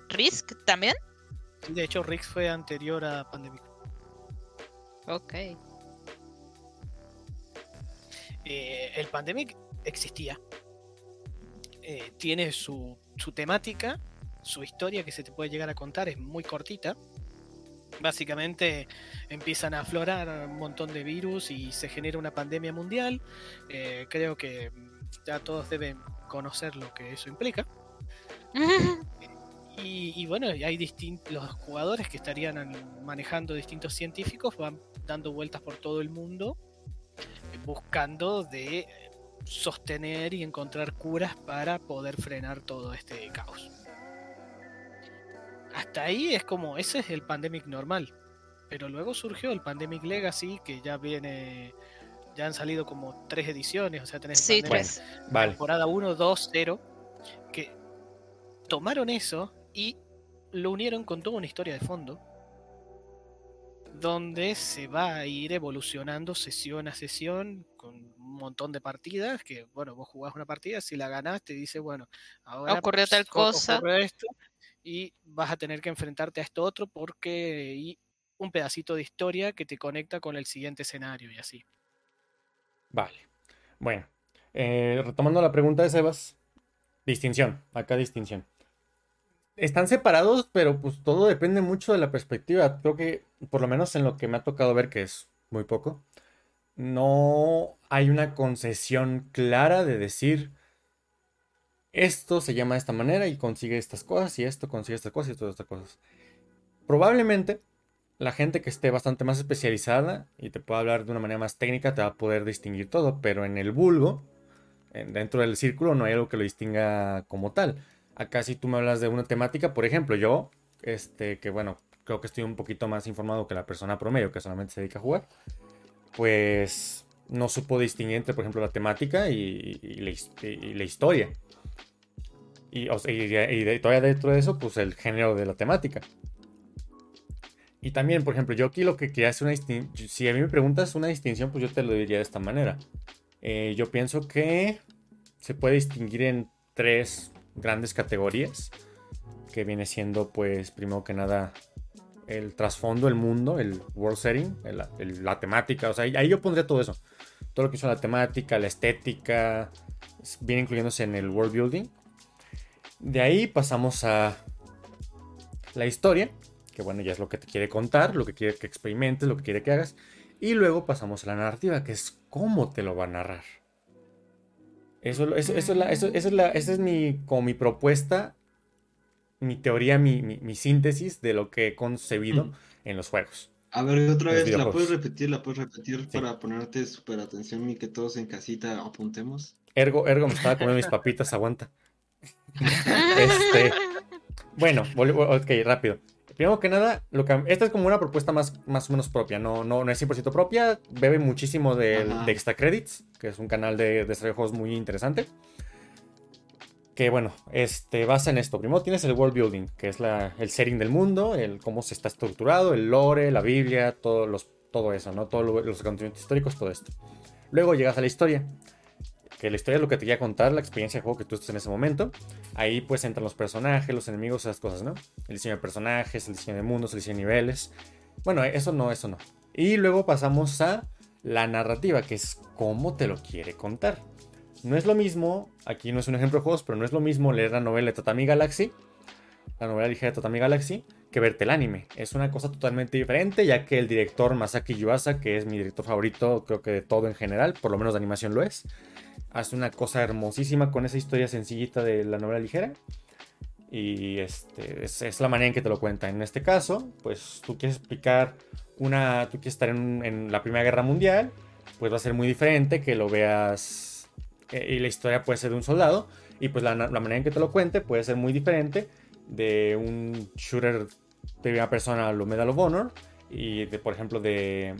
Risk también. De hecho, Risk fue anterior a Pandemic. Ok. Eh, el Pandemic existía. Eh, tiene su, su temática, su historia que se te puede llegar a contar, es muy cortita. Básicamente empiezan a aflorar un montón de virus y se genera una pandemia mundial. Eh, creo que ya todos deben conocer lo que eso implica. Y, y bueno, hay los jugadores que estarían an- manejando distintos científicos, van dando vueltas por todo el mundo eh, buscando de sostener y encontrar curas para poder frenar todo este caos. Hasta ahí es como, ese es el Pandemic normal. Pero luego surgió el Pandemic Legacy, que ya viene, ya han salido como tres ediciones, o sea, tenés Sí, Pandemic tres. Vale. temporada 1, 2, 0, que tomaron eso y lo unieron con toda una historia de fondo, donde se va a ir evolucionando sesión a sesión con un montón de partidas, que bueno, vos jugás una partida, si la ganás te dice, bueno, ahora Ocurrió tal co- cosa. ocurrió esto y vas a tener que enfrentarte a esto otro porque y un pedacito de historia que te conecta con el siguiente escenario y así. Vale. Bueno, eh, retomando la pregunta de Sebas, distinción, acá distinción. Están separados, pero pues todo depende mucho de la perspectiva. Creo que, por lo menos en lo que me ha tocado ver, que es muy poco, no hay una concesión clara de decir esto se llama de esta manera y consigue estas cosas y esto consigue estas cosas y todas estas cosas. Probablemente la gente que esté bastante más especializada y te pueda hablar de una manera más técnica te va a poder distinguir todo, pero en el vulgo, en- dentro del círculo, no hay algo que lo distinga como tal. Acá si tú me hablas de una temática, por ejemplo, yo, este, que bueno, creo que estoy un poquito más informado que la persona promedio que solamente se dedica a jugar, pues no supo distinguir entre, por ejemplo, la temática y, y la, y la historia. Y, todavía dentro de eso, pues el género de la temática. Y también, por ejemplo, yo aquí lo que quería hacer una distinción, si a mí me preguntas una distinción, pues yo te lo diría de esta manera. Eh, yo pienso que se puede distinguir en tres grandes categorías, que viene siendo, pues, primero que nada, el trasfondo, el mundo, el world setting, la temática, o sea, ahí yo pondría todo eso. Todo lo que son la temática, la estética, viene incluyéndose en el world building. De ahí pasamos a la historia, que bueno, ya es lo que te quiere contar, lo que quiere que experimentes, lo que quiere que hagas. Y luego pasamos a la narrativa, que es cómo te lo va a narrar. Eso, eso, eso es, la, eso- esa es, la, esa es mi, como mi propuesta, mi teoría, mi, mi- mi síntesis de lo que he concebido Mm. en los juegos. A ver, otra vez, ¿la puedes repetir? ¿La puedes repetir Sí. para ponerte súper atención y que todos en casita apuntemos? Ergo, ergo me estaba comiendo mis papitas, aguanta. Este, bueno, ok, rápido. Primero que nada, lo que, esta es como una propuesta más, más o menos propia, no, no, no es 100% propia, bebe muchísimo de, de Extra Credits, que es un canal de de juegos muy interesante. Que bueno, este, basa en esto. Primero tienes el world building, que es la, el setting del mundo, el cómo se está estructurado, el lore, la Biblia, todo, los, todo eso, ¿no? Todos los acontecimientos históricos, todo esto. Luego llegas a la historia, la historia es lo que te quiere contar, la experiencia de juego que tú estás en ese momento. Ahí pues entran los personajes, los enemigos, esas cosas, ¿no? El diseño de personajes, el diseño de mundos, el diseño de niveles. Bueno, eso no, eso no. Y luego pasamos a la narrativa, que es cómo te lo quiere contar. No es lo mismo, aquí no es un ejemplo de juegos, pero no es lo mismo leer la novela de Tatami Galaxy, la novela ligera de Tatami Galaxy, que verte el anime. Es una cosa totalmente diferente, ya que el director Masaki Yuasa, que es mi director favorito, creo que de todo en general, por lo menos de animación lo es, hace una cosa hermosísima con esa historia sencillita de la novela ligera. Y este, es, la manera en que te lo cuenta. En este caso, pues tú quieres explicar una. Tú quieres estar en, la Primera Guerra Mundial, pues va a ser muy diferente que lo veas. eh, y la historia puede ser de un soldado. Y pues la, la manera en que te lo cuente puede ser muy diferente de un shooter de primera persona, lo Medal of Honor. Y de, por ejemplo, de,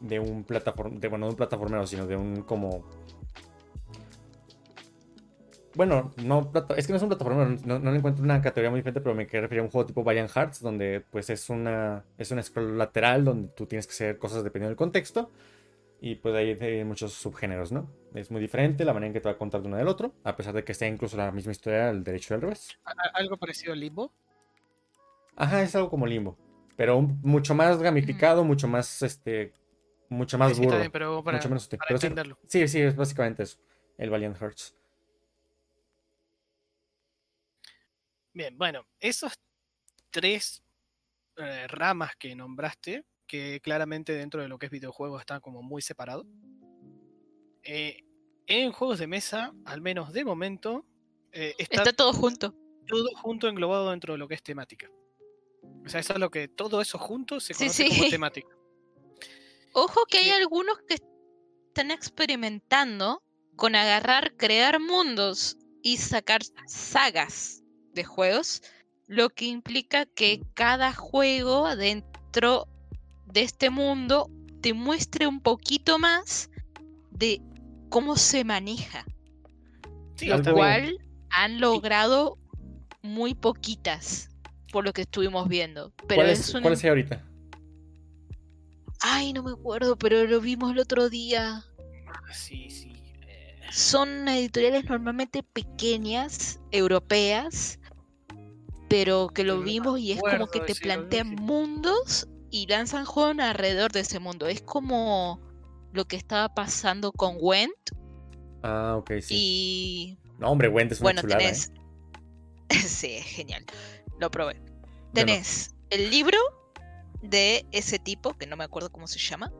de un plataforma. Bueno, no de un plataformero, sino de un como bueno, no, es que no es un plataforma, no, no le encuentro una categoría muy diferente, pero me quiero referir a un juego tipo Valiant Hearts, donde pues es una, es un scroll lateral donde tú tienes que hacer cosas dependiendo del contexto. Y pues ahí hay muchos subgéneros, ¿no? Es muy diferente la manera en que te va a contar de uno del otro, a pesar de que sea incluso la misma historia al derecho al revés. Algo parecido al limbo. Ajá, es algo como limbo, pero mucho más gamificado, mucho más, este, mucho más Sí, burdo, bien, pero para, mucho menos para Pero sí, entenderlo. sí, sí, es básicamente eso, el Valiant Hearts. Bien, bueno, esos tres eh, ramas que nombraste, que claramente dentro de lo que es videojuegos están como muy separados. Eh, en juegos de mesa, al menos de momento, eh, está, Está todo junto. todo junto englobado dentro de lo que es temática. O sea, eso es lo que todo eso junto se conoce sí. como temática. Ojo que hay algunos que están experimentando con agarrar, crear mundos y sacar sagas de juegos, lo que implica que cada juego dentro de este mundo te muestre un poquito más de cómo se maneja, Sí, lo bien. cual han logrado muy poquitas por lo que estuvimos viendo. Pero ¿Cuál es, es, un... cuál es ahorita? Ay, no me acuerdo, pero lo vimos el otro día. Ah, Sí, sí. eh, son editoriales normalmente pequeñas, europeas, pero que lo vimos y es como que te plantean mundos y lanzan juegos alrededor de ese mundo. Es como lo que estaba pasando con Went Ah, ok, sí. y No, hombre, Wendy es una bueno, chulada, ¿eh? tenés... sí, es genial. Lo probé. Tenés el libro de ese tipo, que no me acuerdo cómo se llama,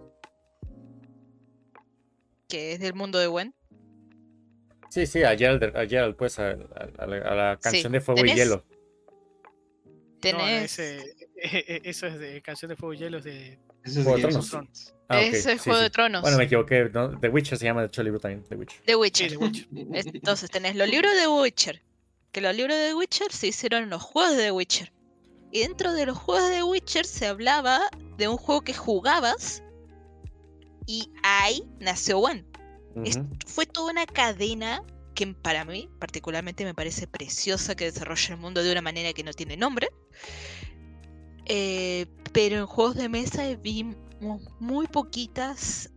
que es del mundo de Went. Sí, sí, a Gerald, a Gerald, pues, a, a- a la, a la canción Sí. de Fuego y. Hielo. No, no, Tenés... ese- eso es de Canción de Fuego y Hielo, es de... Eso es Juego de Tronos. Ah, Ese sí, Juego sí. de Tronos. Bueno, me equivoqué. ¿no? The Witcher se llama, de hecho, el libro también. The Witcher. The Sí, Witcher. de Witcher. Entonces tenés los libros de Witcher. Que los libros de The Witcher se hicieron en los juegos de The Witcher. Y dentro de los juegos de The Witcher se hablaba de un juego que jugabas. Y ahí nació One. Es-. Fue toda una cadena que para mí particularmente me parece preciosa que desarrolla el mundo de una manera que no tiene nombre. Eh, pero en juegos de mesa vimos muy poquitas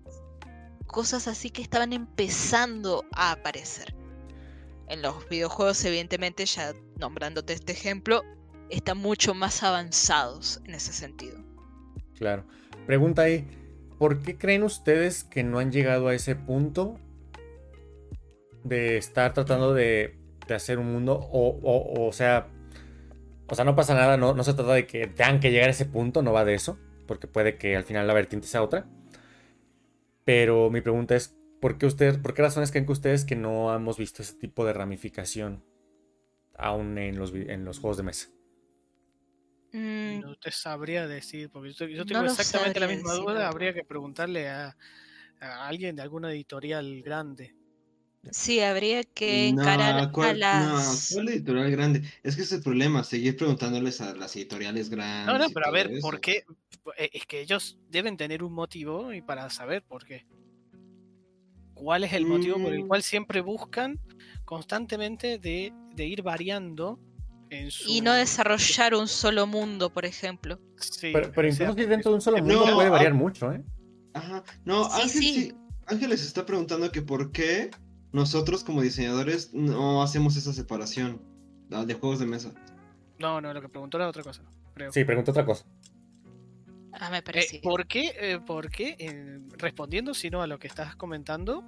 cosas así que estaban empezando a aparecer. En los videojuegos, evidentemente, ya nombrándote este ejemplo, están mucho más avanzados en ese sentido. Claro. Pregunta ahí. ¿Por qué creen ustedes que no han llegado a ese punto de estar tratando de, de hacer un mundo? O, o, o sea, o sea, no pasa nada, no, no se trata de que tengan que llegar a ese punto, no va de eso, porque puede que al final la vertiente sea otra. Pero mi pregunta es, ¿por qué ustedes, por qué razones creen que ustedes que no hemos visto ese tipo de ramificación aún en los, en los juegos de mesa? Mm, No te sabría decir, porque yo, tengo exactamente la misma decir, duda. Habría que preguntarle a, a alguien de alguna editorial grande. Sí, habría que No, encarar a ¿cuál, las... no, ¿cuál editorial grande? Es que ese es el problema, seguir preguntándoles a las editoriales grandes. No, no, pero a ver, eso. ¿por qué? Eh, Es que ellos deben tener un motivo y para saber por qué. ¿Cuál es el motivo por el Mm. cual siempre buscan constantemente de, de ir variando en su... Y no desarrollar un solo mundo, por ejemplo. Sí, Pero, pero o sea, incluso si dentro de un solo no, mundo puede ah, variar mucho, ¿eh? Ajá, no, Sí, Ángel, sí. sí- Ángel les está preguntando que por qué nosotros como diseñadores no hacemos esa separación de juegos de mesa. No, no, lo que preguntó era otra cosa. creo. Sí, pregunto otra cosa. Ah, me Eh, parece. ¿Por qué? eh, ¿Por qué? Eh, respondiendo, sino a lo que estás comentando,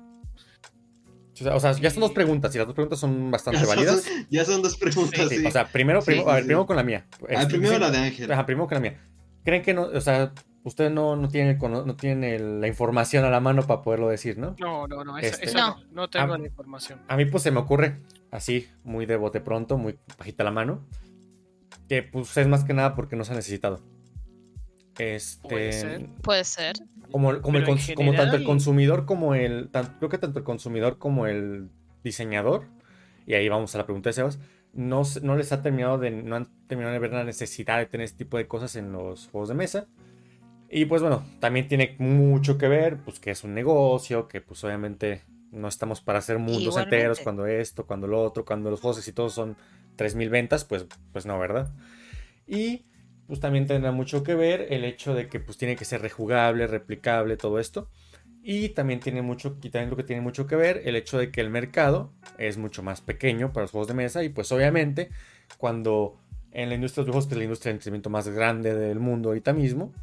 O sea, o sea, ya son dos preguntas y las dos preguntas son bastante válidas. Ya son dos preguntas, Sí, sí. O sea, primero, Sí, primero, sí, a ver, primero con la mía. Ah, Este, primero sí, la de Ángel. Ajá, primero con la mía. ¿Creen que no, o sea, usted no, no tiene, no tiene la información a la mano para poderlo decir, ¿no? no, no, no, esa- Este- No. tengo la información. A mí pues se me ocurre así, muy de bote pronto, muy bajita la mano, que pues es más que nada porque no se ha necesitado. Este, Puede ser. Puede ser. como, como, el como tanto el consumidor como el, tan- creo que tanto el consumidor como el diseñador, y ahí vamos a la pregunta de Sebas, no, se- no les ha terminado de, no han terminado de ver la necesidad de tener este tipo de cosas en los juegos de mesa. Y pues bueno, también tiene mucho que ver, pues que es un negocio, que pues obviamente no estamos para hacer mundos Igualmente. enteros, cuando esto, cuando lo otro, cuando los juegos exitosos son 3.000 ventas, pues, pues no, ¿verdad? Y pues también tendrá mucho que ver el hecho de que pues tiene que ser rejugable, replicable, todo esto. Y también tiene mucho, y también lo que tiene mucho que ver el hecho de que el mercado es mucho más pequeño para los juegos de mesa y pues obviamente cuando en la industria de los juegos, que es la industria de entretenimiento más grande del mundo ahorita mismo,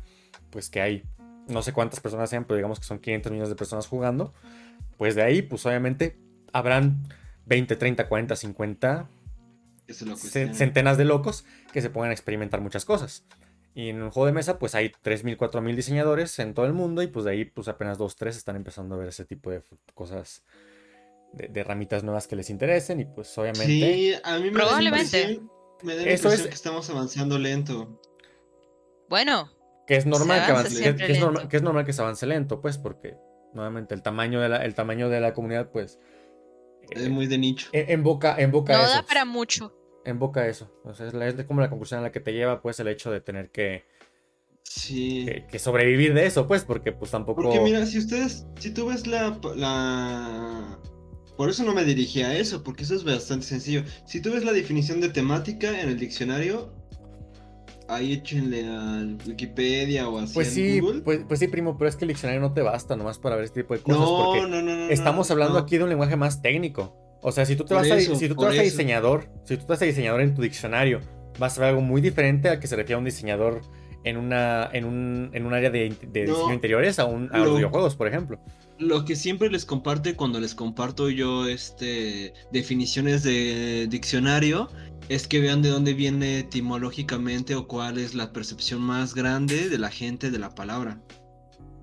pues que hay no sé cuántas personas sean, pero digamos que son 500 millones de personas jugando, pues de ahí pues obviamente habrán 20, 30, 40, 50 Que se lo ce- cuestionen. centenas de locos que se puedan experimentar muchas cosas. Y en un juego de mesa, pues hay 3.000, 4.000 diseñadores en todo el mundo y pues de ahí pues apenas 2, 3 están empezando a ver ese tipo de cosas, de, de ramitas nuevas que les interesen y pues obviamente... Sí, a mí me da la Probablemente. impresión, me da la Eso impresión es- que estamos avanzando lento. Bueno, Que es normal que, avance- que- es que es normal que se avance lento, pues, porque nuevamente el tamaño de la, el tamaño de la comunidad, pues. Es eh, muy de nicho. en, en boca, en boca no eso. da para mucho. En boca eso. O sea, es, la- es como la conclusión a la que te lleva, pues, el hecho de tener que, Sí. que, que sobrevivir de eso, pues, porque pues tampoco. Porque mira, si ustedes, si tú ves la, la... Por eso no me dirigí a eso, porque eso es bastante sencillo. Si tú ves la definición de temática en el diccionario, ahí échenle a Wikipedia o así Pues sí, Google. pues, pues sí, primo, pero es que el diccionario no te basta nomás para ver este tipo de cosas. no, porque no, no, no, estamos hablando aquí de un lenguaje más técnico. O sea, si tú te Por vas, a, si tú te vas a diseñador, si tú te vas a diseñador en tu diccionario, vas a ver algo muy diferente al que se refiere a un diseñador en una en un, en un área de, diseño interiores a, un, a los lo- videojuegos, por ejemplo. Lo que siempre les comparte cuando les comparto yo este definiciones de diccionario es que vean de dónde viene etimológicamente o cuál es la percepción más grande de la gente de la palabra.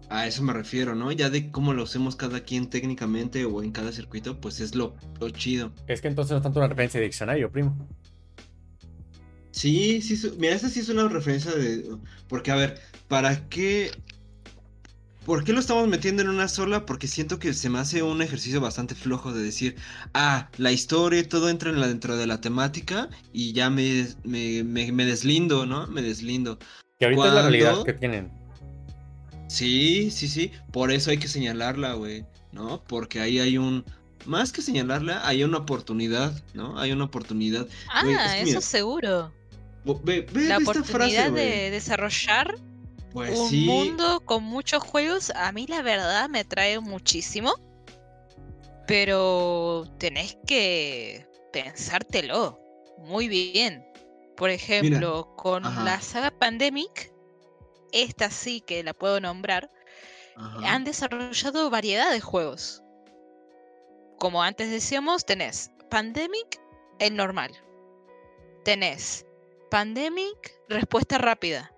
A eso me refiero, ¿no? Ya de cómo lo hacemos cada quien técnicamente o en cada circuito, pues es lo, lo chido. Es que entonces no es tanto una referencia de diccionario, primo. Sí, sí, mira, esta sí es una referencia de... Porque, a ver, ¿para qué... ¿Por qué lo estamos metiendo en una sola? Porque siento que se me hace un ejercicio bastante flojo de decir, ah, la historia y todo entra en la, dentro de la temática y ya me, me, me, me deslindo, ¿no? Me deslindo. Que ahorita es la realidad que tienen. Sí, sí, sí, por eso hay que señalarla, güey, ¿no? Porque ahí hay un... Más que señalarla, hay una oportunidad, ¿no? Hay una oportunidad. Ah, es que eso mira, seguro. Ve, ve- La esta frase, oportunidad de desarrollar Pues un sí. mundo con muchos juegos, a mí la verdad me trae muchísimo. Pero tenés que pensártelo muy bien. Por ejemplo, con ajá. la saga Pandemic, esta sí que la puedo nombrar, Ajá. han desarrollado variedad de juegos. Como antes decíamos, tenés Pandemic, el normal. Tenés Pandemic, respuesta rápida,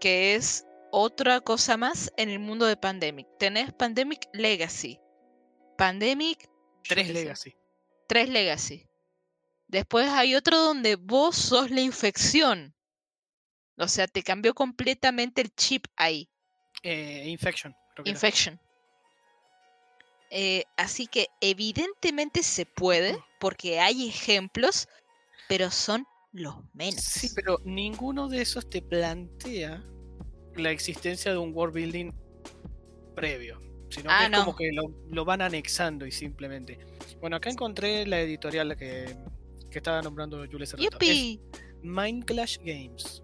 que es otra cosa más en el mundo de Pandemic. Tenés Pandemic Legacy. Pandemic... Tres sé, Legacy. Tres Legacy. Después hay otro donde vos sos la infección. O sea, te cambió completamente el chip ahí. Eh, Infection. creo que. Infection. Eh, así que evidentemente se puede, porque hay ejemplos, pero son los menos. Sí, pero ninguno de esos te plantea la existencia de un world building previo. Sino Ah, que es no. como que lo, lo van anexando y simplemente. Bueno, acá encontré la editorial que, que estaba nombrando Jules hace rato. Es ¡Yupi! Mind Clash Games.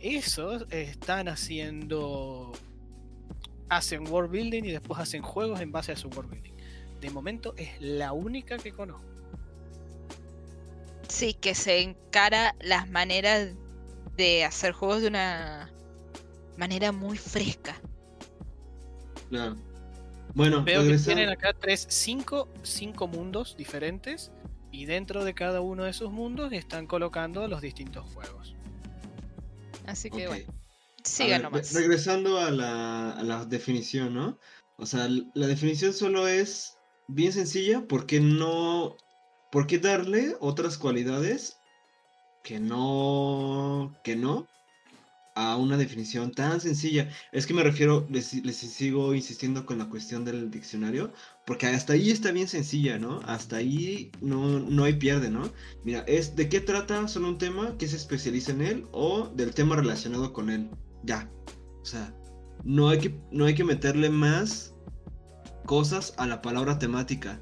Esos están haciendo. Hacen world building y después hacen juegos en base a su world building. De momento es la única que conozco. Sí, que se encara las maneras de hacer juegos de una manera muy fresca. Claro. Bueno, Veo que tienen acá tres, cinco, cinco mundos diferentes. Y dentro de cada uno de esos mundos están colocando los distintos juegos. Así que bueno, sigan ver, nomás. re- regresando a la, a la definición, ¿no? O sea, la definición solo es bien sencilla porque no... ¿Por qué darle otras cualidades que no... que no? A una definición tan sencilla. Es que me refiero, les, les sigo insistiendo con la cuestión del diccionario, porque hasta ahí está bien sencilla, ¿no? Hasta ahí no, no hay pierde, ¿no? Mira, es de qué trata solo un tema, que se especializa en él, o del tema relacionado con él. Ya. O sea, no hay que, no hay que meterle más cosas a la palabra temática.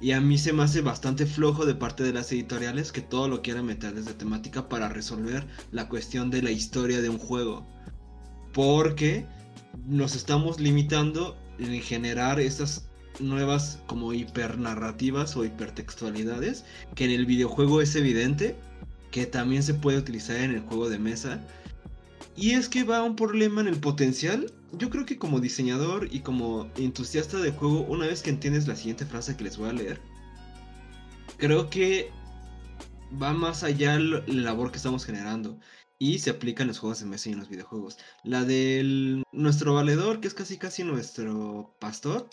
Y a mí se me hace bastante flojo de parte de las editoriales que todo lo quieran meter desde temática para resolver la cuestión de la historia de un juego. Porque nos estamos limitando en generar estas nuevas como hipernarrativas o hipertextualidades que en el videojuego es evidente que también se puede utilizar en el juego de mesa y es que va un problema en el potencial. Yo creo que como diseñador y como entusiasta de juego, una vez que entiendes la siguiente frase que les voy a leer, creo que va más allá la labor que estamos generando. y se aplica en los juegos de mesa y en los videojuegos. La del nuestro valedor, que es casi casi nuestro pastor.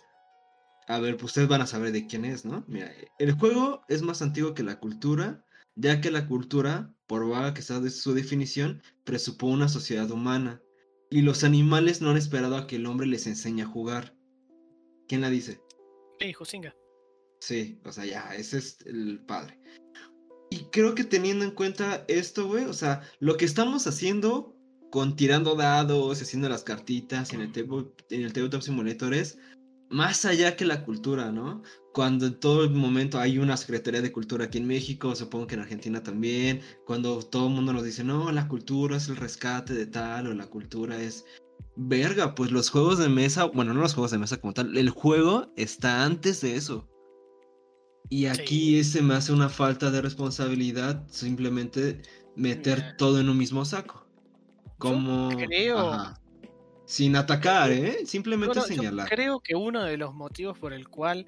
A ver, pues ustedes van a saber de quién es, ¿no? Mira, el juego es más antiguo que la cultura, ya que la cultura, por vaga que sea de su definición, presupone una sociedad humana. Y los animales no han esperado a que el hombre les enseñe a jugar. ¿Quién la dice? Sí, Josinga. Sí, o sea, ya, ese es el padre. Y creo que teniendo en cuenta esto, güey, o sea, lo que estamos haciendo con tirando dados, haciendo las cartitas en el, en el Tabletop Simulator es más allá que la cultura, ¿no? Cuando en todo momento hay una Secretaría de Cultura aquí en México, supongo que en Argentina también, cuando todo el mundo nos dice, no, la cultura es el rescate de tal, o la cultura es... Verga, pues los juegos de mesa, bueno, no los juegos de mesa como tal, el juego está antes de eso. Y aquí se me hace una falta de responsabilidad simplemente meter todo en un mismo saco. Como. creo. Sin atacar, ¿eh? Simplemente señalar. creo que uno de los motivos por el cual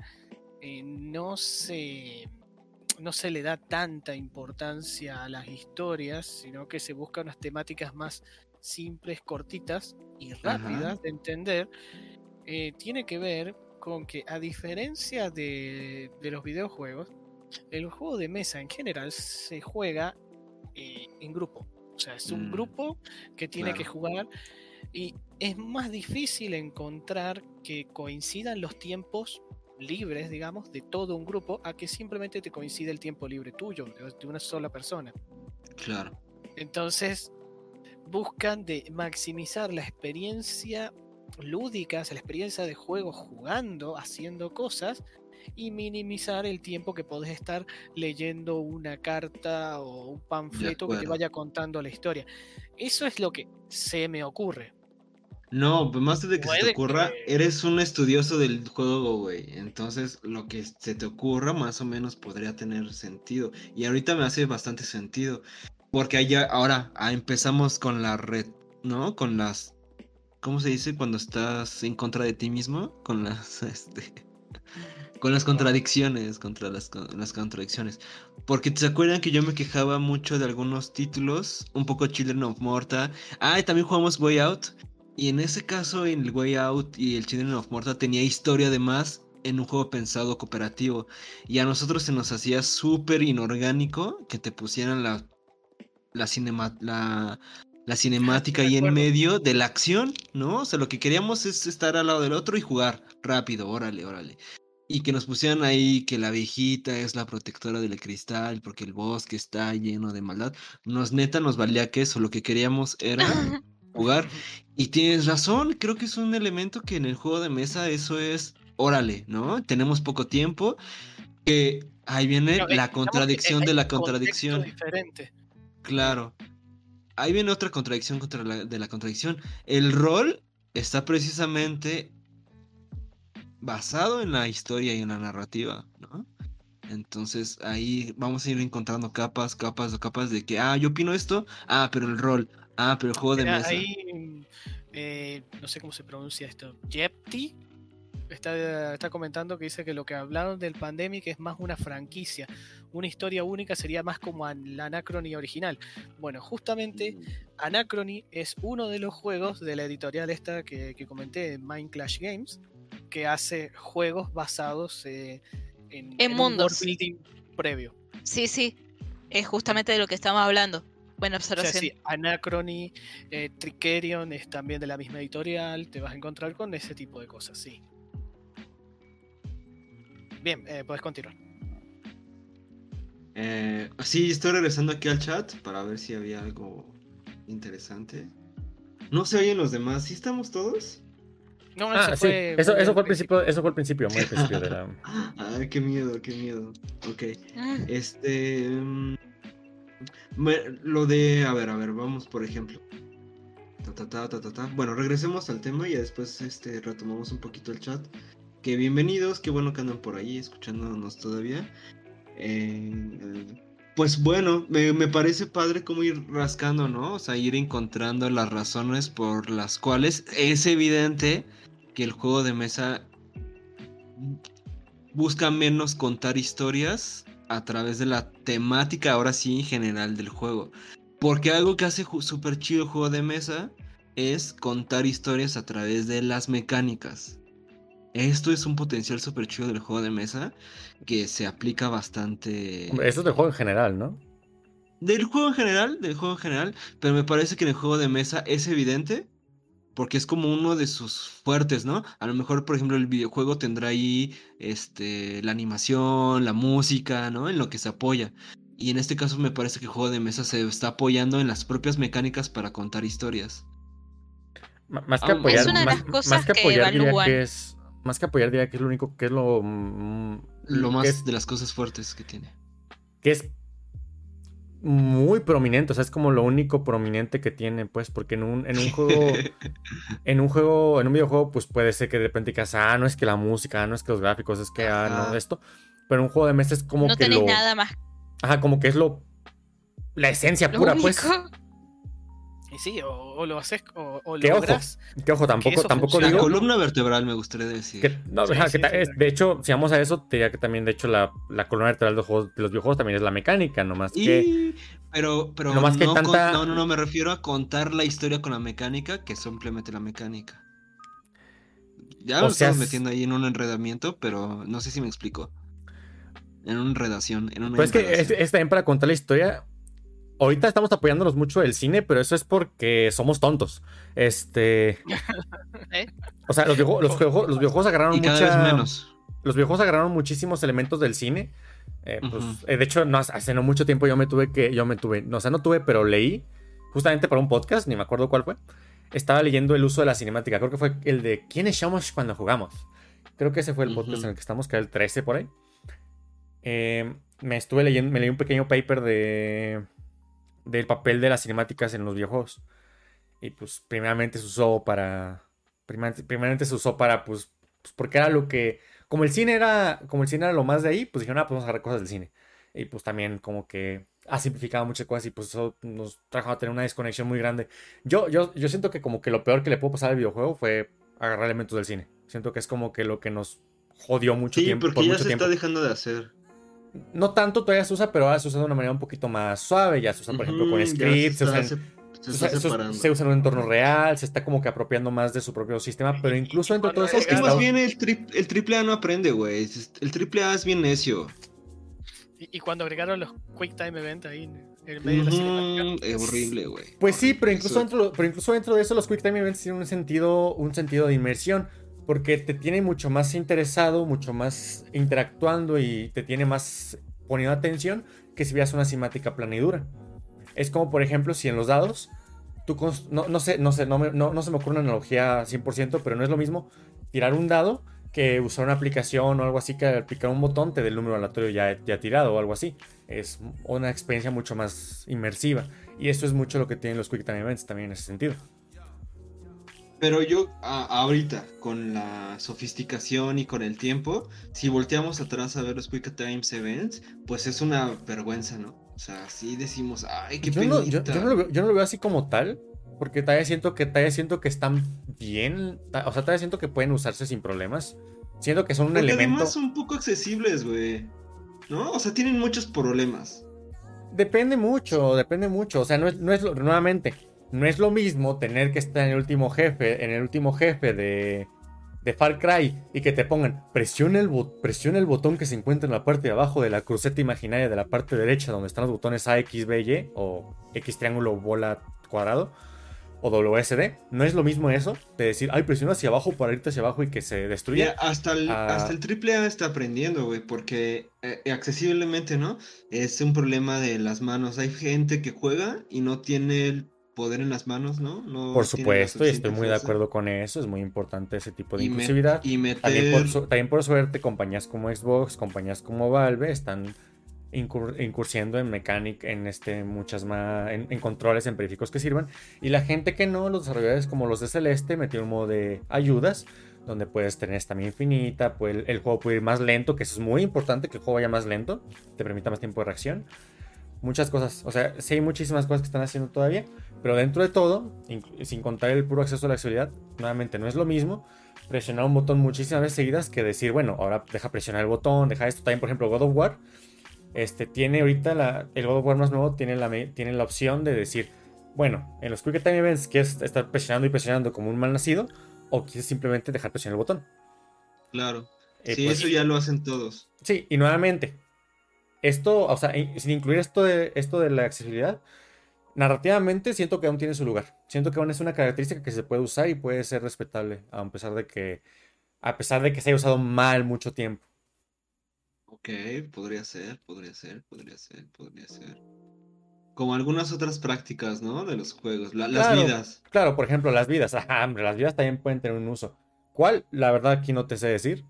eh, no se. No se le da tanta importancia a las historias, sino que se buscan unas temáticas más simples, cortitas y rápidas de entender, eh, tiene que ver con que a diferencia de, los videojuegos, el juego de mesa en general se juega eh, en grupo. O sea, es un mm, grupo que tiene que jugar y es más difícil encontrar que coincidan los tiempos libres, digamos, de todo un grupo a que simplemente te coincide el tiempo libre tuyo, de una sola persona. Claro. Entonces, buscan de maximizar la experiencia lúdicas, la experiencia de juego jugando, haciendo cosas y minimizar el tiempo que podés estar leyendo una carta o un panfleto que te vaya contando la historia. Eso es lo que se me ocurre. No, pues más de que se te ocurra, eres un estudioso del juego, güey. Entonces, lo que se te ocurra más o menos podría tener sentido. Y ahorita me hace bastante sentido. Porque allá, ahora ah, empezamos con la red, ¿no? Con las ¿cómo se dice cuando estás en contra de ti mismo? Con las, este, con las contradicciones, contra las, las contradicciones. Porque se acuerdan que yo me quejaba mucho de algunos títulos, un poco Children of Morta. Ah, y también jugamos Way Out. Y en ese caso, en el Way Out y el Children of Morta tenía historia además en un juego pensado cooperativo. Y a nosotros se nos hacía súper inorgánico que te pusieran la, la, cinema, la, la cinemática ahí en medio de la acción, ¿no? O sea, lo que queríamos es estar al lado del otro y jugar rápido, órale, órale. Y que nos pusieran ahí que la viejita es la protectora del cristal porque el bosque está lleno de maldad. Nos neta nos valía que eso, lo que queríamos era jugar. Y tienes razón, creo que es un elemento que en el juego de mesa eso es, órale, ¿no? Tenemos poco tiempo. Que ahí viene la contradicción de la contradicción. Diferente. Claro ahí viene otra contradicción contra la, de la contradicción. El rol está precisamente basado en la historia y en la narrativa, ¿no? Entonces ahí vamos a ir encontrando capas, capas o capas de que, ah, yo opino esto, ah, pero el rol, ah, pero el juego de mesa. Ahí, eh, no sé cómo se pronuncia esto, Jepti está, está comentando que dice que lo que hablaron del Pandemic es más una franquicia. Una historia única sería más como la Anacrony original. Bueno, justamente Anacrony es uno de los juegos de la editorial esta que, comenté, Mind Clash Games, que hace juegos basados eh, en, en, mundos previo. Sí, sí, es justamente de lo que estamos hablando. Buena observación. sí, Anacrony, eh, Trickerion es también de la misma editorial, te vas a encontrar con ese tipo de cosas, sí. Bien, eh, puedes continuar. Eh, sí, estoy regresando aquí al chat para ver si había algo interesante. No se oyen los demás, ¿sí estamos todos? No, ah, sí. eso, eso, fue al principio, eso fue al principio, muy al principio de la... Ay, qué miedo, qué miedo. Ok. Ah. Este. Mm, lo de. A ver, a ver, vamos por ejemplo. Bueno, regresemos al tema y después este, retomamos un poquito el chat que bienvenidos, qué bueno que andan por ahí escuchándonos todavía. Eh, pues bueno, me, parece padre como ir rascando, ¿no? O sea, ir encontrando las razones por las cuales es evidente que el juego de mesa busca menos contar historias a través de la temática, ahora sí, en general del juego. Porque algo que hace súper chido el juego de mesa es contar historias a través de las mecánicas. Esto es un potencial súper chido del juego de mesa que se aplica bastante. Eso es del juego en general, ¿no? Del juego en general, del juego en general, pero me parece que en el juego de mesa es evidente porque es como uno de sus fuertes, ¿no? A lo mejor, por ejemplo, el videojuego tendrá ahí este, la animación, la música, ¿no? En lo que se apoya. Y en este caso me parece que el juego de mesa se está apoyando en las propias mecánicas para contar historias. M- Más que Ah, apoyar, es una de más, las cosas más que que apoyar diría evalúan. que es más que apoyar diría que es lo único que es lo mm, Lo que más es, de las cosas fuertes que tiene. que es muy prominente, o sea, es como lo único prominente que tiene, pues, porque en un, en un juego, en un juego, en un videojuego, pues puede ser que de repente digas, ah, no es que la música, ah, no es que los gráficos, es que, ah, no, esto. Pero en un juego de mesa es como no que tenés lo. nada más. Ajá, como que es lo. La esencia Lo pura, único. pues. Y sí, o, o lo haces o, o Que ojo, logras. Que ojo, tampoco, eso tampoco funciona. La digo. columna vertebral me gustaría decir. Que, no, Sí, ajá, que sí, ta- sí, es- claro. de hecho, si vamos a eso, te diría que también, de hecho, la, la columna vertebral de los, juegos- de los videojuegos también es la mecánica, nomás que. Y... Pero, pero No más que no, tanta- no, no, no, me refiero a contar la historia con la mecánica, que simplemente la mecánica. Ya O nos estamos metiendo ahí en un enredamiento, pero no sé si me explico. En una enredación, en una Pues es que es, es también para contar la historia. Ahorita estamos apoyándonos mucho del cine, pero eso es porque somos tontos. Este. ¿Eh? O sea, los, videojuegos- los, los videojuegos agarraron mucha- menos. Los videojuegos agarraron muchísimos elementos del cine. Eh, pues, eh, de hecho, no, hace no mucho tiempo yo me tuve que. Yo me tuve. No, o sea, no tuve, pero leí. Justamente para un podcast, ni me acuerdo cuál fue. Estaba leyendo el uso de la cinemática. Creo que fue el de ¿Quiénes somos cuando jugamos? Creo que ese fue el podcast en el que estamos, que era el 13 por ahí. Eh, me estuve leyendo, me leí un pequeño paper de del papel de las cinemáticas en los videojuegos. Y pues primeramente se usó para primeramente, primeramente se usó para pues, pues, porque era lo que como el cine era como el cine era lo más de ahí, pues dijeron, "Ah, pues vamos a agarrar cosas del cine." Y pues también como que ha simplificado muchas cosas y pues eso nos trajo a tener una desconexión muy grande. Yo yo yo siento que como que lo peor que le pudo pasar al videojuego fue agarrar elementos del cine. Siento que es como que lo que nos jodió mucho Sí, tiempo porque por ya mucho se tiempo está dejando de hacer. No tanto todavía se usa, pero ahora se usa de una manera un poquito más suave. Ya se usa, por ejemplo, con scripts, se, está usa en- se- se se está usa- se- separando. se usa en un entorno real, se está como que apropiando más de su propio sistema, pero incluso entre todo eso Es que más bien el, tri- el triple A no aprende, güey. El triple A es bien necio. Y, y cuando agregaron los Quick Time Event ahí en medio de la Es horrible, güey. Pues sí, pero incluso, Eso- dentro, pero incluso dentro de eso los Quick Time Events tienen un sentido, un sentido de inmersión, porque te tiene mucho más interesado, mucho más interactuando y te tiene más poniendo atención que si veas una cinemática plana y dura. Es como, por ejemplo, si en los dados, no, no sé, no sé, no, se me ocurre una analogía 100%, pero no es lo mismo tirar un dado que usar una aplicación o algo así que al picar un botón te dé el número aleatorio ya, ya tirado o algo así. Es una experiencia mucho más inmersiva. Y eso es mucho lo que tienen los Quick Time Events también en ese sentido. Pero yo, a- ahorita, con la sofisticación y con el tiempo, si volteamos atrás a ver los Quick Times Events, pues es una vergüenza, ¿no? O sea, sí decimos, ay, qué Yo no, yo- no lo veo, yo no lo veo así como tal. Porque todavía siento que todavía siento que están bien. O sea, todavía siento que pueden usarse sin problemas. Siento que son un Porque elemento. además son poco accesibles, güey. ¿No? O sea, tienen muchos problemas. Depende mucho, depende mucho. O sea, no es, no es lo, nuevamente, no es lo mismo tener que estar en el último jefe, en el último jefe de, de Far Cry y que te pongan presiona el, presiona el botón que se encuentra en la parte de abajo de la cruceta imaginaria de la parte derecha donde están los botones A, X, B, Y o X triángulo, bola, cuadrado o WSD. No es lo mismo eso de decir, ay, presiona hacia abajo para irte hacia abajo y que se destruya. Mira, hasta el, Ah. hasta el AAA está aprendiendo, güey, porque eh, accesiblemente, ¿no? Es un problema de las manos. Hay gente que juega y no tiene el poder en las manos, ¿no? no Por supuesto, y estoy muy de acuerdo con eso. Es muy importante ese tipo de Y, me- inclusividad. y meter... También por, también por suerte, compañías como Xbox, compañías como Valve están incur- incursiendo en mecánica, en este, muchas más, en, en controles, en periféricos que sirvan. Y la gente que no, los desarrolladores como los de Celeste, metieron un modo de ayudas, donde puedes tener estamina infinita, pues el, el juego puede ir más lento, que eso es muy importante, que el juego vaya más lento, te permita más tiempo de reacción. Muchas cosas, o sea, sí hay muchísimas cosas que están haciendo todavía, pero dentro de todo, sin contar el puro acceso a la accesibilidad, nuevamente no es lo mismo presionar un botón muchísimas veces seguidas que decir, bueno, ahora deja presionar el botón, deja esto. También, por ejemplo, God of War Este, tiene ahorita la, el God of War más nuevo tiene la, tiene la opción de decir, bueno, en los Quick Time Events quieres estar presionando y presionando como un mal nacido o quieres simplemente dejar presionar el botón. Claro. Eh, sí, pues eso ya lo hacen todos. Sí, y nuevamente, esto, o sea, sin incluir esto de, esto de la accesibilidad, narrativamente siento que aún tiene su lugar. Siento que aún es una característica que se puede usar y puede ser respetable, a pesar de que, a pesar de que se haya usado mal mucho tiempo. Ok, podría ser, podría ser, podría ser, podría ser. Como algunas otras prácticas, ¿no? De los juegos, las vidas. Claro, por ejemplo, las vidas. Ajá, hombre, las vidas también pueden tener un uso. ¿Cuál? La verdad aquí no te sé decir.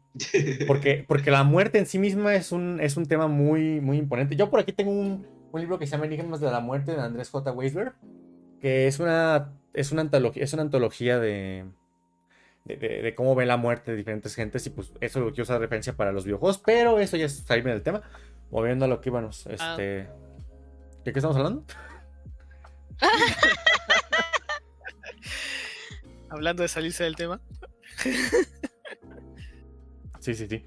Porque, porque la muerte en sí misma es un, es un tema muy, muy imponente. Yo por aquí tengo un, libro que se llama Enigmas de la Muerte de Andrés J. Weisberg, que es una, es una, antología, es una antología de, de, cómo ve la muerte de diferentes gentes y pues eso lo quiero usar de referencia para los videojuegos, pero eso ya es salirme del tema. Moviendo a lo que íbamos, ah. este... ¿De qué estamos hablando? Hablando de salirse del tema. sí, sí, sí.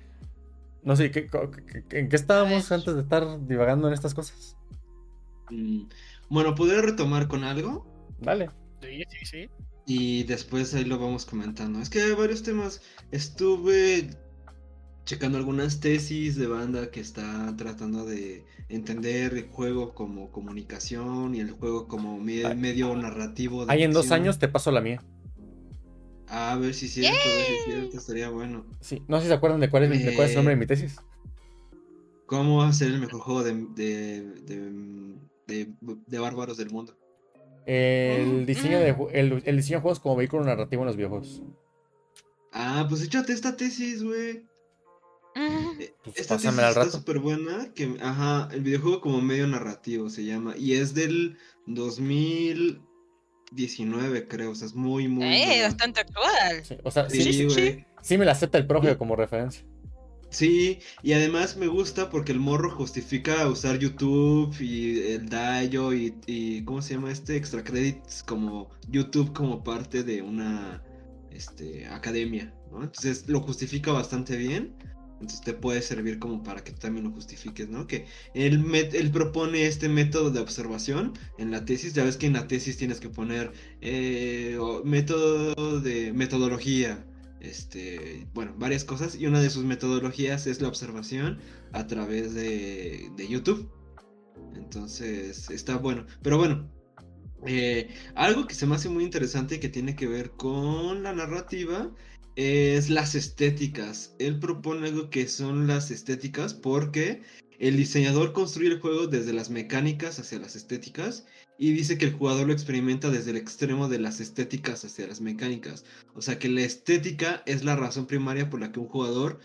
No sé, ¿en qué estábamos antes de estar divagando en estas cosas? Mm, bueno, ¿podría retomar con algo? Vale. Sí, sí, sí. Y después ahí lo vamos comentando. Es que hay varios temas. Estuve checando algunas tesis de banda que está tratando de entender el juego como comunicación y el juego como medio narrativo. Ahí en dos años te paso la mía. a ver si es cierto, a ver si es cierto, estaría bueno. Sí, no sé si se acuerdan de cuál es, de cuál es el nombre de mi tesis. ¿Cómo va a ser el mejor juego de, de, de, bárbaros del mundo? El diseño, de, el, el diseño de juegos como vehículo narrativo en los videojuegos. Ah, pues échate esta tesis, güey. Eh, pues Esta tesis está súper buena. Que, ajá, el videojuego como medio narrativo se llama. Y es del 2019, creo. O sea, es muy, muy. Eh, bastante actual. o sea, sí, sí, sí, me la acepta el profe como referencia. Sí, y además me gusta porque el morro justifica usar YouTube y el Dayo y, ¿cómo se llama este? Extra credits como YouTube como parte de una este, academia, ¿no? Entonces lo justifica bastante bien. Entonces te puede servir como para que también lo justifiques, ¿no? Que él, él propone este método de observación en la tesis. Ya ves que en la tesis tienes que poner eh, método de metodología, este, bueno, varias cosas. Y una de sus metodologías es la observación a través de, YouTube. Entonces está bueno. Pero bueno, eh, algo que se me hace muy interesante que tiene que ver con la narrativa es las estéticas. Él propone algo que son las estéticas porque el diseñador construye el juego desde las mecánicas hacia las estéticas y dice que el jugador lo experimenta desde el extremo de las estéticas hacia las mecánicas. O sea que la estética es la razón primaria por la que un jugador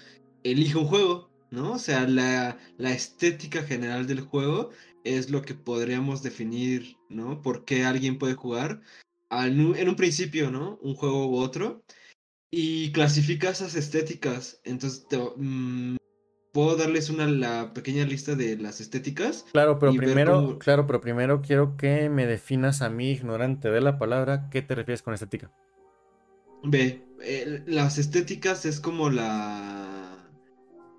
elige un juego, ¿no? O sea, la, la estética general del juego es lo que podríamos definir, ¿no? Por qué alguien puede jugar en un principio, ¿no? Un juego u otro y clasifica esas estéticas. Entonces, mm, ¿puedo darles una la pequeña lista de las estéticas? Claro, pero primero, claro, pero primero quiero que me definas a mí, ignorante de la palabra, ¿qué te refieres con estética? Ve, eh, las estéticas es como la...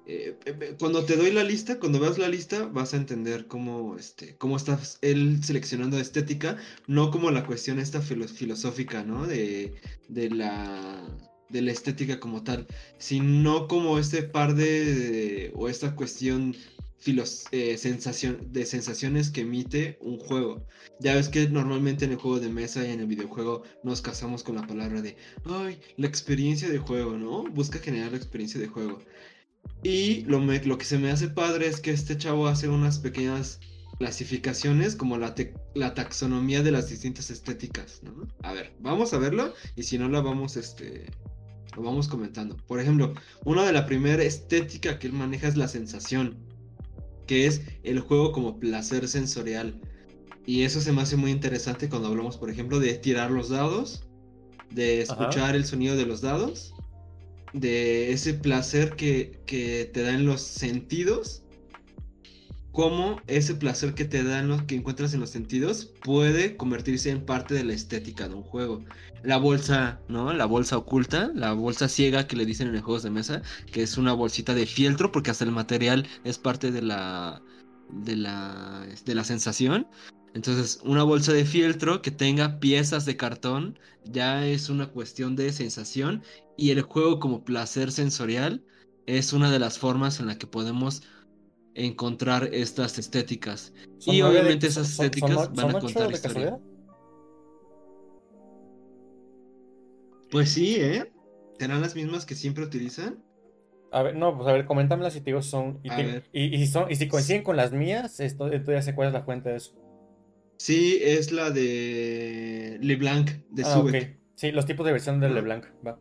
Eh, cuando te doy la lista, cuando veas la lista, vas a entender cómo, este, cómo estás él seleccionando estética, no como la cuestión esta filosófica, ¿no? De, de la de la estética como tal, sino como este par de, o esta cuestión filos, eh, sensación, de sensaciones que emite un juego. Ya ves que normalmente en el juego de mesa y en el videojuego nos casamos con la palabra de, ay, la experiencia de juego, ¿no? Busca generar la experiencia de juego. Y lo, lo que se me hace padre es que este chavo hace unas pequeñas clasificaciones como la, la taxonomía de las distintas estéticas, ¿no? A ver, vamos a verlo y si no la vamos este, lo vamos comentando. Por ejemplo, una de la primera estética que él maneja es la sensación, que es el juego como placer sensorial. Y eso se me hace muy interesante cuando hablamos, por ejemplo, de tirar los dados, de escuchar el sonido de los dados, de ese placer que, que te dan los sentidos cómo ese placer que te dan los que encuentras en los sentidos puede convertirse en parte de la estética de un juego. La bolsa, ¿no? La bolsa oculta, la bolsa ciega que le dicen en los juegos de mesa, que es una bolsita de fieltro porque hasta el material es parte de la de la, de la sensación. Entonces, una bolsa de fieltro que tenga piezas de cartón ya es una cuestión de sensación y el juego como placer sensorial es una de las formas en la que podemos encontrar estas estéticas. Son Y de- obviamente esas estéticas son- van a contar historia. Pues sí, ¿eh? ¿Serán las mismas que siempre utilizan? A ver, no, pues a ver, coméntamelas si te digo son. Y, te- y- son, y si coinciden con las mías, esto, esto ya sé cuál es la fuente de eso. Sí, es la de LeBlanc, de ah, Subek. ok. Sí, los tipos de versión de Ajá. LeBlanc. Va.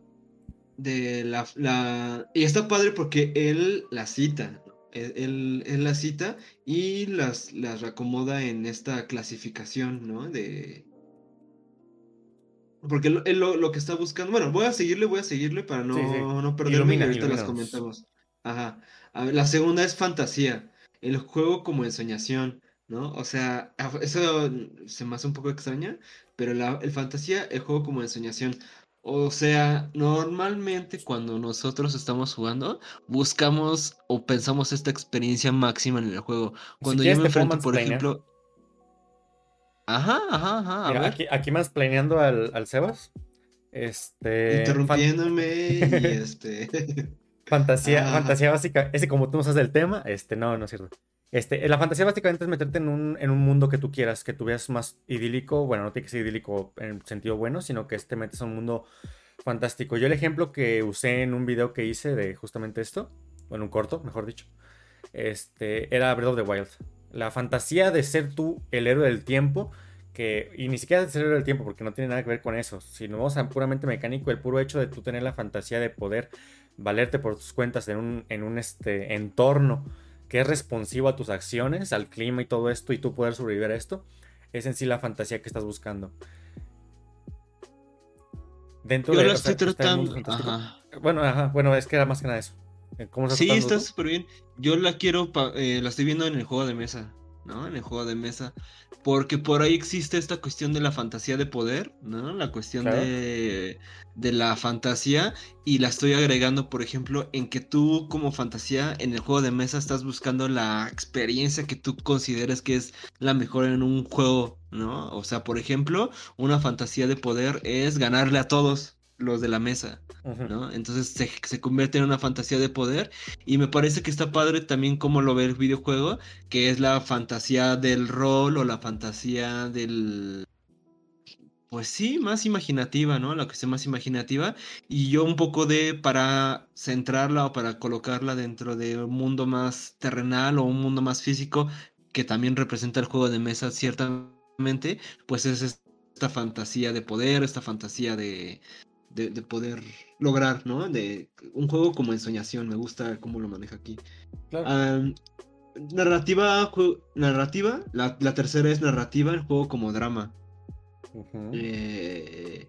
de la, la- y está padre porque él la cita él, él- él la cita y las las acomoda en esta clasificación no de porque él, él lo, lo que está buscando bueno voy a seguirle voy a seguirle para no, Sí, sí. no perderme y Ilumina, ahorita las comentamos ajá A ver, la segunda es fantasía el juego como ensoñación ¿no? O sea, eso se me hace un poco extraña, pero la, el fantasía, el juego como ensoñación. O sea, normalmente cuando nosotros estamos jugando, buscamos o pensamos esta experiencia máxima en el juego. Cuando yo me te puedo enfrento, por mansplainear. ejemplo. Ajá, ajá, ajá. Mira, aquí, aquí más planeando al, al Sebas. Este. interrumpiéndome y este. fan- fantasía, Ah. fantasía básica. Ese, como tú no sabes del tema, este, no, no es cierto. Este, la fantasía básicamente es meterte en un, en un mundo que tú quieras, que tú veas más idílico. Bueno, no tiene que ser idílico en el sentido bueno, sino que te metes a un mundo fantástico. Yo el ejemplo que usé en un video que hice de justamente esto, bueno, un corto, mejor dicho, este, era Breath of the Wild. La fantasía de ser tú el héroe del tiempo, que, y ni siquiera de ser el héroe del tiempo, porque no tiene nada que ver con eso. Si nos vamos a puramente mecánico, el puro hecho de tú tener la fantasía de poder valerte por tus cuentas en un, en un este, entorno que es responsivo a tus acciones, al clima y todo esto, y tú poder sobrevivir a esto, es en sí la fantasía que estás buscando. Dentro Yo de la o sea, estoy tratando. Ajá. Bueno, ajá, bueno, es que era más que nada eso. Eh, ¿Cómo estás Sí, está súper bien. Yo la quiero, pa- eh, la estoy viendo en el juego de mesa, ¿no? En el juego de mesa. Porque por ahí existe esta cuestión de la fantasía de poder, ¿no? La cuestión Claro. de, de la fantasía. Y la estoy agregando, por ejemplo, en que tú como fantasía en el juego de mesa estás buscando la experiencia que tú consideres que es la mejor en un juego, ¿no? O sea, por ejemplo, una fantasía de poder es ganarle a todos los de la mesa. ¿no? Entonces se, se convierte en una fantasía de poder y me parece que está padre también como lo ve el videojuego, que es la fantasía del rol o la fantasía del... Pues sí, más imaginativa, ¿no? La cuestión más imaginativa. Y yo un poco de, para centrarla o para colocarla dentro de un mundo más terrenal o un mundo más físico, que también representa el juego de mesa ciertamente, pues es esta fantasía de poder, esta fantasía de, de, de poder lograr, ¿no? De un juego como ensoñación, me gusta cómo lo maneja aquí. Claro. Narrativa, narrativa, la, la tercera es narrativa, el juego como drama. Eh,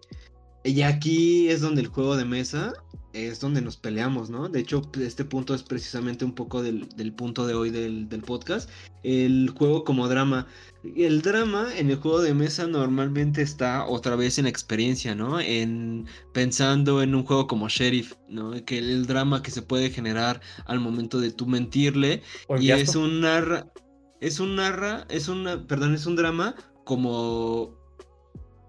y aquí es donde el juego de mesa es donde nos peleamos, ¿no? De hecho, este punto es precisamente un poco del, del punto de hoy del, del podcast. El juego como drama. El drama en el juego de mesa normalmente está otra vez en experiencia, ¿no? En pensando en un juego como Sheriff, ¿no? Que el drama que se puede generar al momento de tú mentirle y es un narra, es un narra, es una, perdón, es un drama como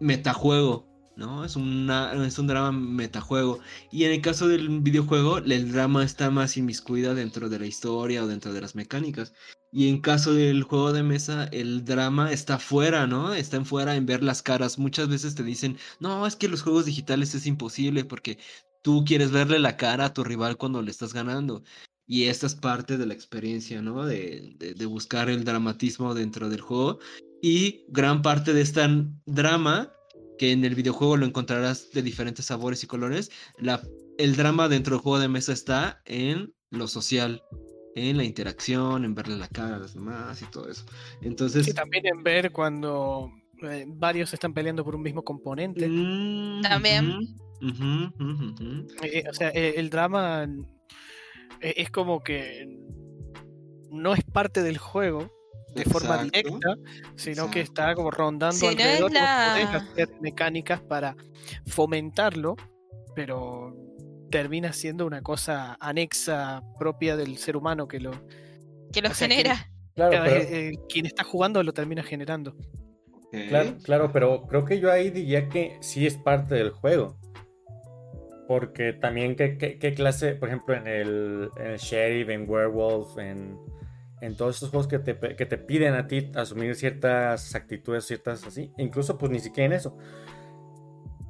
metajuego, ¿no? Es una, es un drama metajuego. Y en el caso del videojuego, el drama está más inmiscuida dentro de la historia o dentro de las mecánicas. Y en caso del juego de mesa, el drama está fuera, ¿no? Está en fuera en ver las caras. Muchas veces te dicen, no, es que los juegos digitales es imposible porque tú quieres verle la cara a tu rival cuando le estás ganando. Y esta es parte de la experiencia, ¿no? De, de, de buscar el dramatismo dentro del juego. Y gran parte de este drama, que en el videojuego lo encontrarás de diferentes sabores y colores, la, el drama dentro del juego de mesa está en lo social, en la interacción, en verle la cara a los demás y todo eso. Entonces... Sí, también en ver cuando eh, varios están peleando por un mismo componente. mm, También. ujú. Eh, o sea, eh, el drama eh, es como que no es parte del juego de forma Exacto. directa, sino que está como rondando Si no es alrededor. podés la- hacer mecánicas para fomentarlo, pero termina siendo una cosa anexa propia del ser humano que lo Que lo O sea, que- genera. Claro, Cada- pero, eh, quien está jugando lo termina generando. Claro, claro, pero creo que yo ahí diría que sí es parte del juego. Porque también qué, qué- qué clase, por ejemplo, en el, en el Sheriff, en Werewolf, en, en todos estos juegos que te, que te piden a ti asumir ciertas actitudes, ciertas así, incluso pues ni siquiera en eso.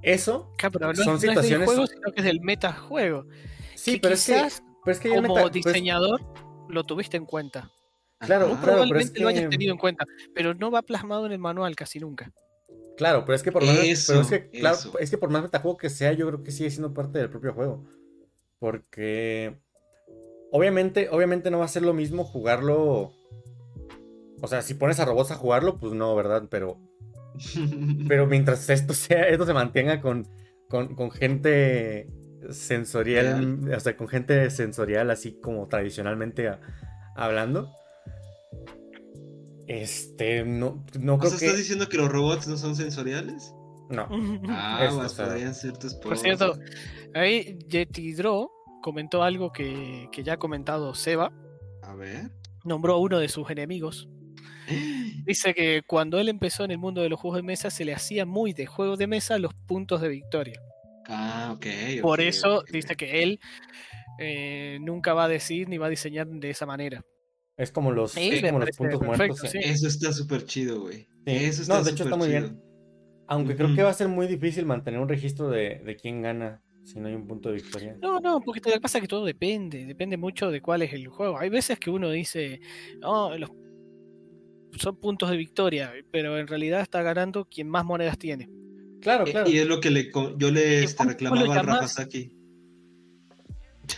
Eso, Claro, pero no, Son no es del situaciones- juego, sino que es del metajuego. sí, que pero es que, quizás pero es que ya como meta- pues, diseñador lo tuviste en cuenta. Claro, pero probablemente lo hayas tenido en cuenta, pero no va plasmado en el manual casi nunca. Claro, pero es que por más, Eso, pero es que, claro, es que por más metajuego que sea, yo creo que sigue siendo parte del propio juego. Porque obviamente, obviamente no va a ser lo mismo jugarlo. O sea, si pones a robots a jugarlo, pues no, ¿verdad? Pero, pero mientras esto sea, esto se mantenga con, con, con gente sensorial, o sea, con gente sensorial, así como tradicionalmente a- hablando. Este, no, no O creo sea, que. ¿estás diciendo que los robots no son sensoriales? No. Ah, pues o sea, podrían ser tus Por cierto, ahí Yeti Draw comentó algo que, que ya ha comentado Seba. A ver. Nombró a uno de sus enemigos. Dice que cuando él empezó en el mundo de los juegos de mesa se le hacía muy de juego de mesa los puntos de victoria. Ah, ok. Por ok, eso dice que él eh, nunca va a decir ni va a diseñar de esa manera. Es como los, Sí, es me como los puntos perfecto, muertos. sí. Eso está súper chido, güey. Sí. Eso está No, de hecho está súper muy chido. bien. Aunque creo que va a ser muy difícil mantener un registro de, de quién gana si no hay un punto de victoria. No, no, porque lo que pasa es que todo depende, depende mucho de cuál es el juego. Hay veces que uno dice, no, los son puntos de victoria, pero en realidad está ganando quien más monedas tiene. Claro, Eh, claro. Y es lo que le, yo le este, ¿cómo- cómo lo reclamaba a llamas? Rafasaki.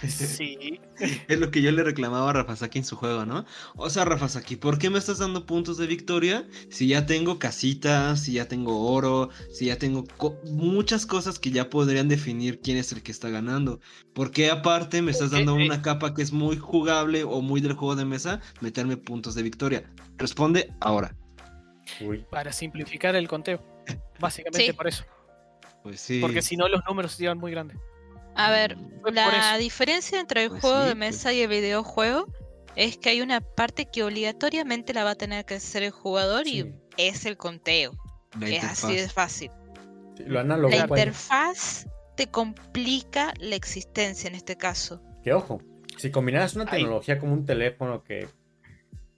Sí, Es lo que yo le reclamaba a Rafasaki en su juego, ¿no? O sea, Rafasaki, ¿por qué me estás dando puntos de victoria si ya tengo casitas, si ya tengo oro, si ya tengo co- muchas cosas que ya podrían definir quién es el que está ganando? ¿Por qué aparte me estás dando una capa que es muy jugable o muy del juego de mesa, meterme puntos de victoria? Responde ahora. Uy. para simplificar el conteo. Básicamente Sí. por eso. Pues sí. Porque si no los números se llevan muy grandes. A ver, la diferencia entre el Pues juego sí, de pues. mesa y el videojuego es que hay una parte que obligatoriamente la va a tener que hacer el jugador y es el conteo. La es así de fácil. Sí, Lo análogo. La vaya. interfaz te complica la existencia en este caso. Que ojo, si combinaras una Ay. tecnología como un teléfono que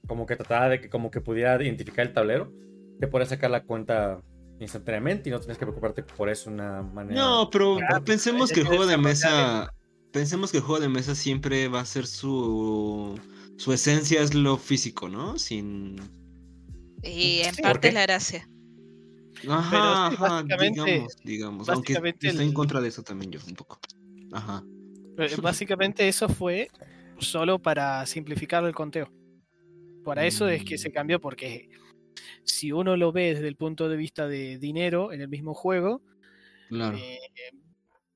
como que trataba de que como que pudiera identificar el tablero, te podrías sacar la cuenta instantáneamente y no tienes que preocuparte por eso una manera. No, pero Claro, pensemos que el juego de mesa. Pensemos que el juego de mesa siempre va a ser su. Su esencia es lo físico, ¿no? Sin. Y en Sí, ¿por parte es la gracia. Ajá, sí, ajá, básicamente- digamos, digamos. Aunque básicamente estoy en contra de eso también yo, un poco. Ajá. Eh, Básicamente eso fue solo para simplificar el conteo. Para eso es que Mm. se cambió, porque si uno lo ve desde el punto de vista de dinero en el mismo juego, Claro. eh,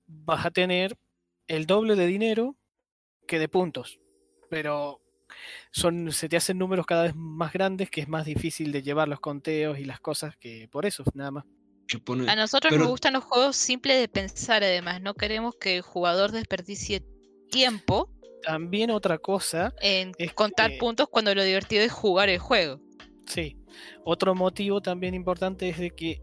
vas a tener el doble de dinero que de puntos. Pero son, se te hacen números cada vez más grandes que es más difícil de llevar los conteos y las cosas que por eso, nada más. Pone- A nosotros Pero- nos gustan los juegos simples de pensar, además. No queremos que el jugador desperdicie tiempo También otra cosa, en Es contar que- puntos cuando lo divertido es jugar el juego. Sí, otro motivo también importante es de que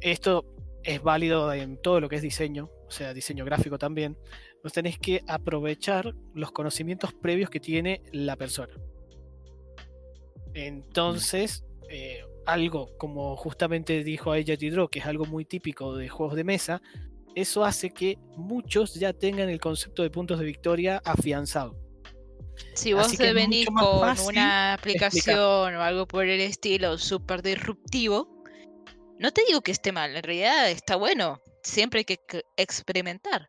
esto es válido en todo lo que es diseño, o sea, diseño gráfico también. Vos tenés que aprovechar los conocimientos previos que tiene la persona. Entonces, eh, algo como justamente dijo ella Tidro, que es algo muy típico de juegos de mesa, eso hace que muchos ya tengan el concepto de puntos de victoria afianzado. Si vos te venís con una aplicación o algo por el estilo súper disruptivo, no te digo que esté mal, en realidad está bueno. Siempre hay que experimentar.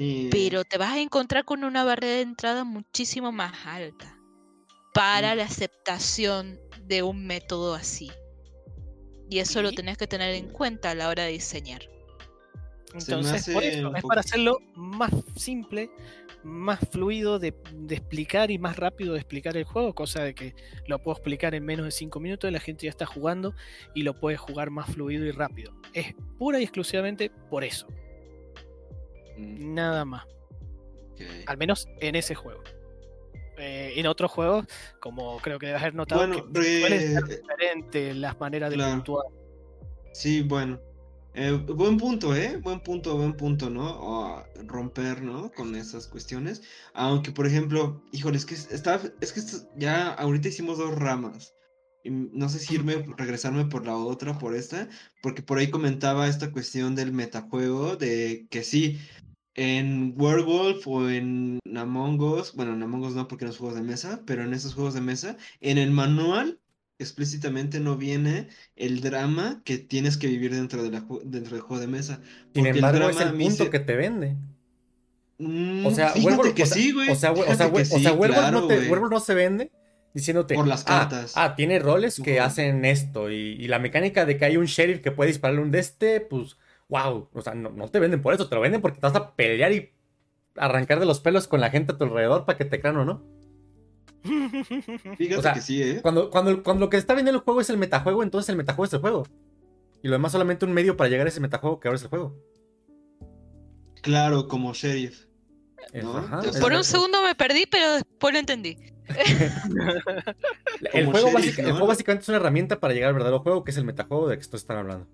y- Pero te vas a encontrar con una barrera de entrada muchísimo más alta para la aceptación de un método así. Y eso lo tenés que tener en cuenta a la hora de diseñar. Entonces, por eso, es para hacerlo más simple, más fluido de, de explicar y más rápido de explicar el juego, cosa de que lo puedo explicar en menos de 5 minutos, la gente ya está jugando y lo puede jugar más fluido y rápido. Es pura y exclusivamente por eso, Mm, nada más, al menos en ese juego. Eh, en otros juegos, como creo que debes haber notado, Bueno, que re- diferentes las maneras de claro. puntuar. Sí, bueno. Eh, buen punto, ¿eh? Buen punto, buen punto, ¿no? O romper, ¿no? Con esas cuestiones. Aunque, por ejemplo, híjole, es que está, es que ya ahorita hicimos dos ramas. Y no sé si irme, regresarme por la otra, por esta, porque por ahí comentaba esta cuestión del metajuego, de que sí, en Werewolf o en Among Us, bueno, en Among Us no porque no es juegos de mesa, pero en esos juegos de mesa, en el manual explícitamente no viene el drama que tienes que vivir dentro, de la, dentro del juego de mesa. Sin Porque el embargo, es drama el punto se- que te vende. Mm, O sea, Werewolf- que o sea, sí, güey. O sea, o sea, sí, Werewolf, claro, no te, güey. Werewolf no se vende diciéndote. Por las "Ah, cartas". Ah, tiene roles que hacen esto. Y, y la mecánica de que hay un sheriff que puede dispararle un de este, pues, wow. O sea, no, no te venden por eso, te lo venden porque te vas a pelear y arrancar de los pelos con la gente a tu alrededor para que te crean o no. Fíjate o sea, que sí, ¿eh? Cuando, cuando, cuando lo que está vendiendo el juego es el metajuego, entonces el metajuego es el juego. Y lo demás solamente un medio para llegar a ese metajuego que ahora es el juego. Claro, como sheriff. Es- ¿No? ajá, Por un segundo me perdí, pero después lo entendí. El juego, sheriff, básica- el juego básicamente es una herramienta para llegar al verdadero juego, que es el metajuego de que estos están hablando.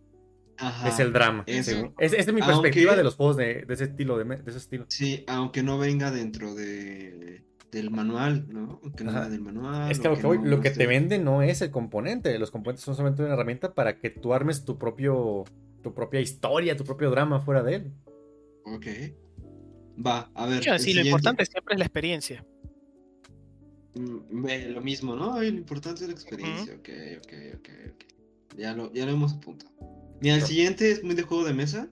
Ajá. Es el drama. Es, es de mi Aunque- perspectiva de los juegos de, de ese estilo. De ese estilo. Sí, aunque no venga dentro de, del manual, ¿no? Venga del manual. es que lo que, voy- no lo que te vende no es el componente. Los componentes son solamente una herramienta para que tú armes tu propio tu propia historia, tu propio drama fuera de él. Ok. Va, a ver. Decir, lo importante siempre es la experiencia. Mm, ve, lo mismo, ¿no? Ay, lo importante es la experiencia. Ok, ok, ok, ok. Ya lo, ya lo hemos apuntado. Mira, el siguiente es muy de juego de mesa,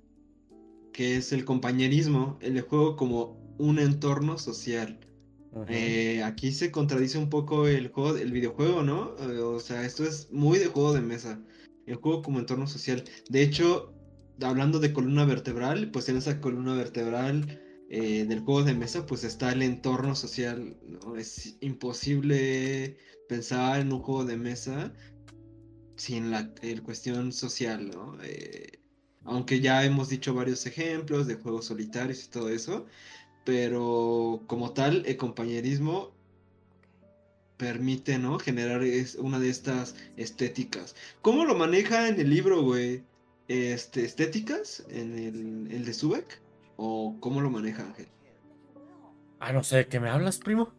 que es el compañerismo, el de juego como un entorno social. Eh, aquí se contradice un poco el juego, el videojuego, ¿no? Eh, o sea, esto es muy de juego de mesa. El juego como entorno social. De hecho, hablando de columna vertebral, pues en esa columna vertebral eh, del juego de mesa, pues está el entorno social. Es imposible pensar en un juego de mesa sin la cuestión social, ¿no? Aunque ya hemos dicho varios ejemplos de juegos solitarios y todo eso, pero como tal, el compañerismo permite, ¿no? Generar es una de estas estéticas. ¿Cómo lo maneja en el libro, güey? Este, ¿Estéticas? ¿En el, el de Subek? ¿O cómo lo maneja Ángel? Ah, no sé, ¿de ¿qué me hablas, primo?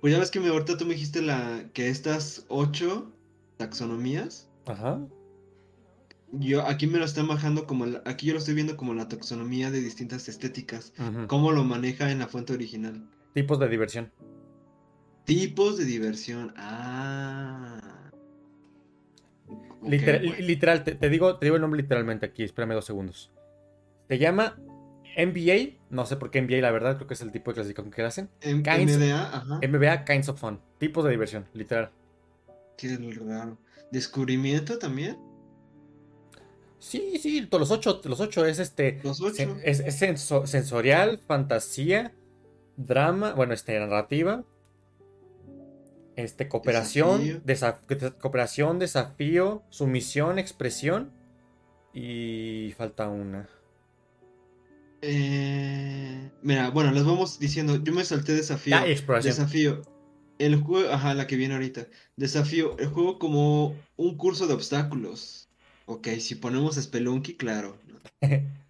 Pues ya ves que me, ahorita tú me dijiste la, que estas ocho taxonomías, Ajá. Yo aquí me lo están bajando como, la- aquí yo lo estoy viendo como la taxonomía de distintas estéticas. ¿Cómo lo maneja en la fuente original? Tipos de diversión. Tipos de diversión. Ah. Literal, bueno. literal, te, te digo, te digo el nombre literalmente aquí, espérame dos segundos. Se llama NBA, no sé por qué NBA, la verdad, creo que es el tipo de clasificación que hacen. M- Kinds- MDA, ajá. MBA Kinds of Fun, tipos de diversión, literal. Qué raro. ¿Descubrimiento también? Sí, sí, los ocho, los ocho es este, Los sen- ocho. es, es senso- sensorial, fantasía, drama, bueno, este, narrativa, este, cooperación, Desafío. desaf- cooperación, desafío, sumisión, expresión y falta una. Eh, mira, bueno, les vamos diciendo. Yo me salté desafío. Ah, exploración. Desafío. El juego, ajá, la que viene ahorita. Desafío, el juego como un curso de obstáculos. Ok, si ponemos Spelunky, claro.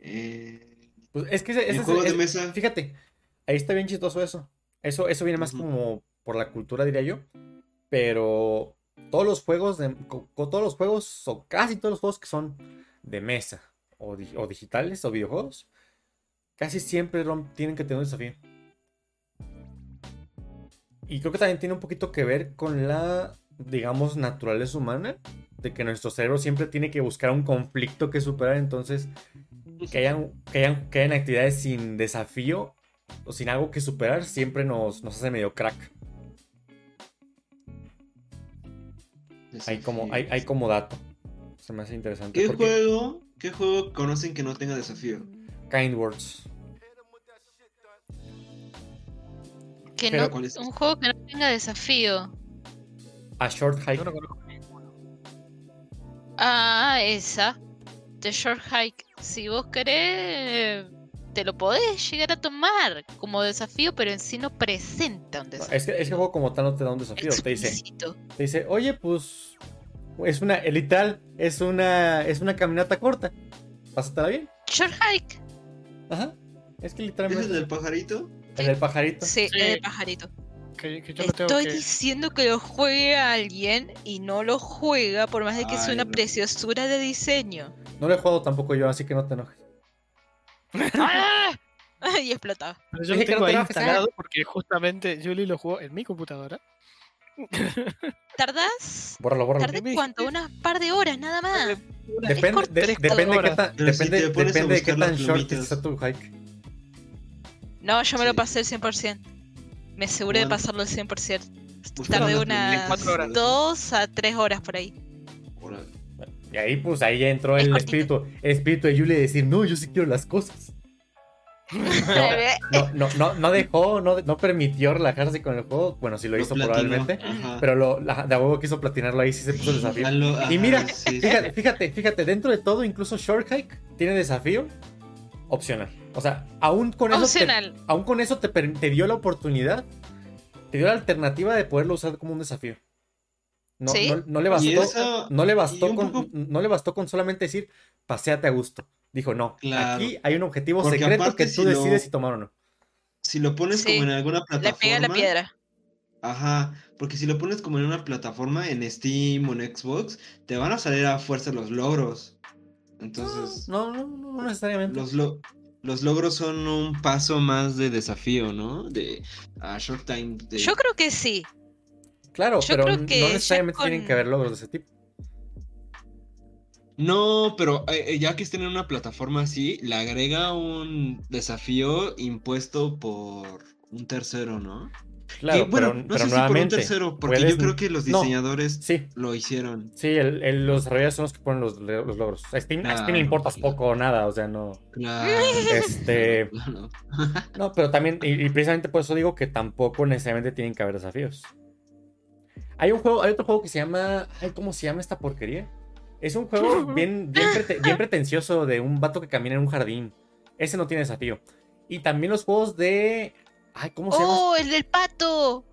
Eh, Pues es que ese- ese es- de es- mesa. Fíjate, ahí está bien chistoso eso. Eso, eso viene más como por la cultura, diría yo. Pero todos los juegos, de, todos los juegos, o casi todos los juegos que son de mesa, o, di- o digitales, o videojuegos, casi siempre tienen que tener un desafío. Y creo que también tiene un poquito que ver con la, digamos, naturaleza humana, de que nuestro cerebro siempre tiene que buscar un conflicto que superar, entonces que hayan, que hayan, que hayan actividades sin desafío o sin algo que superar siempre nos, nos hace medio crack. Hay como, hay, hay como dato. Se me hace interesante. ¿Qué porque juego, qué juego conocen que no tenga desafío? Kind Words. Que Pero no, ¿cuál es un juego que no tenga desafío. A Short Hike. No. Ah, esa. The Short Hike. Si vos querés, te lo podés llegar a tomar como desafío, pero en sí no presenta un No, desafío. es, que, es que el juego como tal no te da un desafío. Te dice, te dice, oye, pues. Es una. Literal, es una. Es una caminata corta. Pásatela bien. Short hike. Ajá. Es que ¿Ese literalmente. es del pajarito? El del pajarito. Sí, Sí. es de pajarito. Que, que yo lo tengo Estoy que. diciendo que lo juegue a alguien y no lo juega por más de que sea Ay, una no. preciosura de diseño. No lo he jugado tampoco yo, así que no te enojes. ¡Ah! y explotaba. Pero yo lo que no tengo ahí enojes, instalado porque justamente Julie lo jugó en mi computadora. ¿Tardás? Bórralo, bórralo. ¿Tardé me cuánto? Unas par de horas nada más. Depende, de- depende, qué tan, Pero si depende, depende de qué tan short está tu hike. No, yo me lo pasé el 100%. Me aseguré de pasarlo el 100%. Buscar Tardé unas plumitas. cuatro horas. dos a tres horas por ahí. Y ahí, pues, ahí ya entró Es el cortito. espíritu, el espíritu de Julie de decir, no, yo sí quiero las cosas. No, no, no, no dejó, no, no permitió relajarse con el juego. Bueno, sí lo hizo platinó, probablemente. ajá. Pero lo, la, de a huevo quiso platinarlo ahí, sí se puso el desafío. Ajá, Y mira, sí. Fíjate, fíjate, fíjate, dentro de todo, incluso Short Hike tiene desafío opcional. O sea, aún con eso, te, aún con eso te, dio la oportunidad, te dio la alternativa de poderlo usar como un desafío. No, Sí. no, no le bastó, eso- no le bastó con, poco- no le bastó con solamente decir paséate a gusto. Dijo, no, Claro. aquí hay un objetivo Porque secreto aparte que tú si lo- decides si tomar o no. Si lo pones Sí, como en alguna Le plataforma. pegué a la piedra. Ajá, porque si lo pones como en una plataforma, en Steam o en Xbox, te van a salir a fuerza los logros. Entonces, No, no, no, no necesariamente. los, lo- los logros son un paso más de desafío, ¿no? De a short time. de- Yo creo que sí. Claro, yo pero creo no que ya necesariamente tienen que haber logros de ese tipo. No, pero eh, eh, ya que estén en una plataforma así, le agrega un desafío impuesto por un tercero, ¿no? Claro, Que, bueno, pero, no pero sé si por un tercero, porque puedes- yo creo que los no, diseñadores Sí, lo hicieron. Sí, el, el- los desarrolladores son los que ponen los, los logros. A Steam, a Steam le Ah, importas claro. poco o nada, o sea, no. Claro. Este. claro. No, pero también, y, y precisamente por eso digo que tampoco necesariamente tienen que haber desafíos. Hay un juego, hay otro juego que se llama. Ay, ¿cómo se llama esta porquería? Es un juego bien, bien, prete- bien pretencioso de un vato que camina en un jardín. Ese no tiene desafío. Y también los juegos de. Ay, ¿cómo se llama? ¡Oh, el del pato!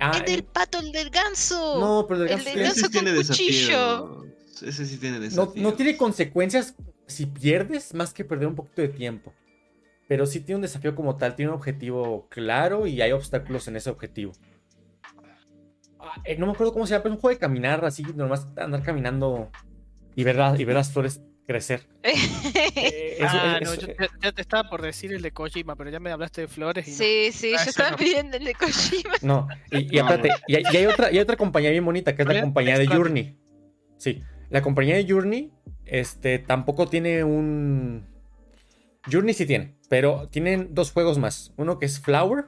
Ah, el del el- pato, el del ganso. No, pero el el ganso de tiene- ganso sí tiene con cuchillo. desafío. Ese sí tiene No, desafío. no tiene consecuencias si pierdes más que perder un poquito de tiempo. Pero sí tiene un desafío como tal, tiene un objetivo claro y hay obstáculos en ese objetivo. Ah, eh, no me acuerdo cómo se llama, pero es un juego de caminar así, nomás andar caminando y ver, la- y ver las flores crecer. Eh, eso- ah, eso- no, yo ya, te estaba por decir el de Kojima, pero ya me hablaste de flores y no. sí, sí, Ah, yo estaba no. pidiendo el de Kojima. No, y, y aparte, y hay, y hay otra, y hay otra compañía bien bonita, que es la compañía de. Journey. Sí, la compañía de Journey, este, tampoco tiene un... Journey sí tiene, pero tienen dos juegos más. Uno que es Flower,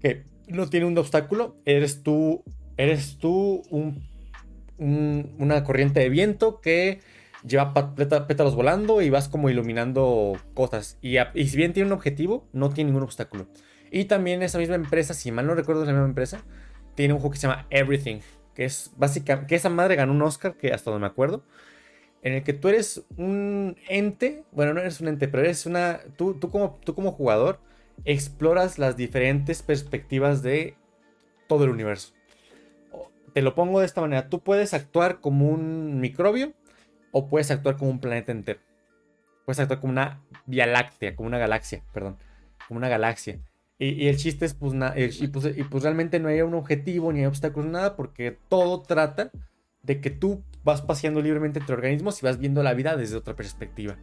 que no tiene un obstáculo. Eres tú, eres tú un, un- una corriente de viento que lleva pétalos volando y vas como iluminando cosas. Y, si bien tiene un objetivo, no tiene ningún obstáculo. Y también esa misma empresa, si mal no recuerdo es la misma empresa, tiene un juego que se llama Everything, que es básicamente, que esa madre ganó un Oscar, que hasta donde me acuerdo, en el que tú eres un ente, bueno, no eres un ente, pero eres una, tú, tú, como, tú como jugador exploras las diferentes perspectivas de todo el universo. Te lo pongo de esta manera, tú puedes actuar como un microbio o puedes actuar como un planeta entero. Puedes actuar como una vía láctea, como una galaxia, perdón, como una galaxia. Y, y el chiste es, pues, pues, y pues realmente no hay un objetivo ni hay obstáculos, nada, porque todo trata de que tú vas paseando libremente entre organismos y vas viendo la vida desde otra perspectiva.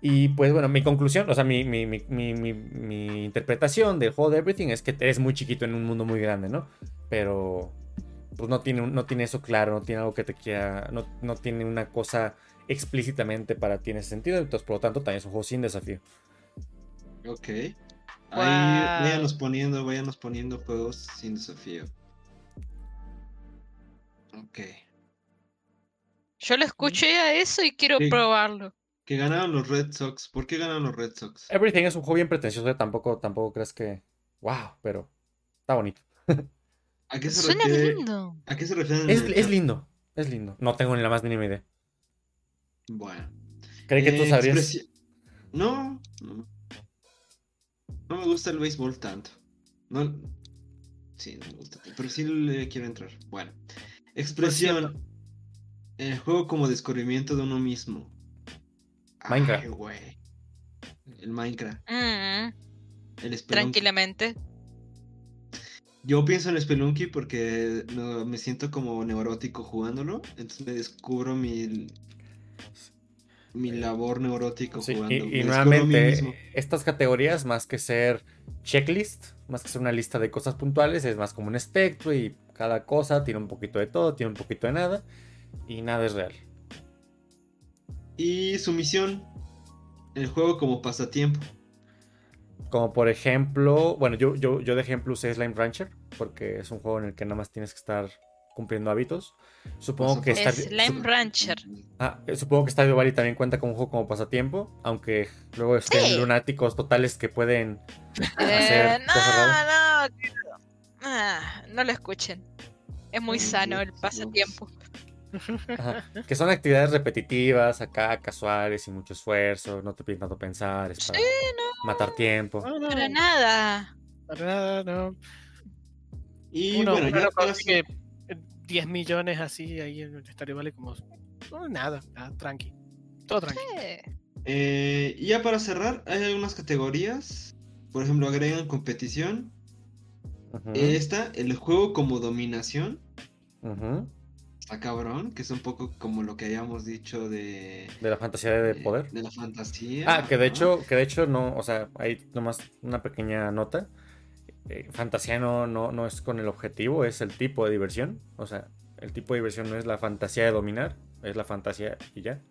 Y pues bueno, mi conclusión, o sea, mi, mi, mi- mi interpretación del juego de Everything es que eres muy chiquito en un mundo muy grande, ¿no? Pero pues no tiene, no tiene eso claro, no tiene algo que te quiera, no, no tiene una cosa explícitamente para ti en ese sentido, entonces por lo tanto también es un juego sin desafío. Ok. Ahí Guau. váyanos poniendo, váyanos poniendo juegos sin desafío. Ok. Yo lo escuché a eso y quiero Sí. probarlo. Que ganaron los Red Sox. ¿Por qué ganaron los Red Sox? Everything es un juego bien pretencioso, ¿eh? tampoco, tampoco crees que, wow, pero está bonito. ¿A qué se Suena refiere? lindo. ¿A qué se refieren? en Es, lindo, es lindo. No tengo ni la más mínima idea. Bueno. Creí que tú Eh, sabrías. expresi- No, no. no me gusta el béisbol tanto. No, sí, no me gusta, pero sí le quiero entrar. Bueno, expresión. El juego como descubrimiento de uno mismo. Minecraft. Ay. El Minecraft. Mm, El tranquilamente. Yo pienso en Spelunky porque no, me siento como neurótico jugándolo. Entonces me descubro mi, mi labor neurótico Sí, jugando. y, y nuevamente, estas categorías, más que ser checklist, más que ser una lista de cosas puntuales, es más como un espectro y cada cosa tiene un poquito de todo, tiene un poquito de nada, y nada es real. Y su misión. El juego como pasatiempo. Como por ejemplo, bueno, yo, yo, yo de ejemplo usé Slime Rancher, porque es un juego en el que nada más tienes que estar cumpliendo hábitos. Supongo que está, Slime sup- Rancher. ah, eh, supongo que Stardew Valley también cuenta con un juego como pasatiempo, aunque luego estén Sí. lunáticos totales que pueden Eh, hacer no, cosas raras. no, ah, no lo escuchen. Es muy sano el pasatiempo. Ajá, Que son actividades repetitivas, acá casuales y mucho esfuerzo, no te piden tanto pensar, es para Sí, matar tiempo. No, no, Para nada. para nada, no. Y Uno, bueno, uno para consigue 10 millones así ahí en el estadio vale como no, nada, nada, tranqui. Todo tranqui. Eh, Eh, y ya para cerrar, hay algunas categorías. Por ejemplo, agregan competición. Ujú, Esta, el juego como dominación. ujú. Está cabrón, que es un poco como lo que habíamos dicho de, De la fantasía de de- poder. de la fantasía. Ah, que de hecho, que de hecho no, o sea, hay nomás una pequeña nota. Eh, fantasía no, no, no es con el objetivo, es el tipo de diversión. O sea, el tipo de diversión no es la fantasía de dominar, es la fantasía y ya.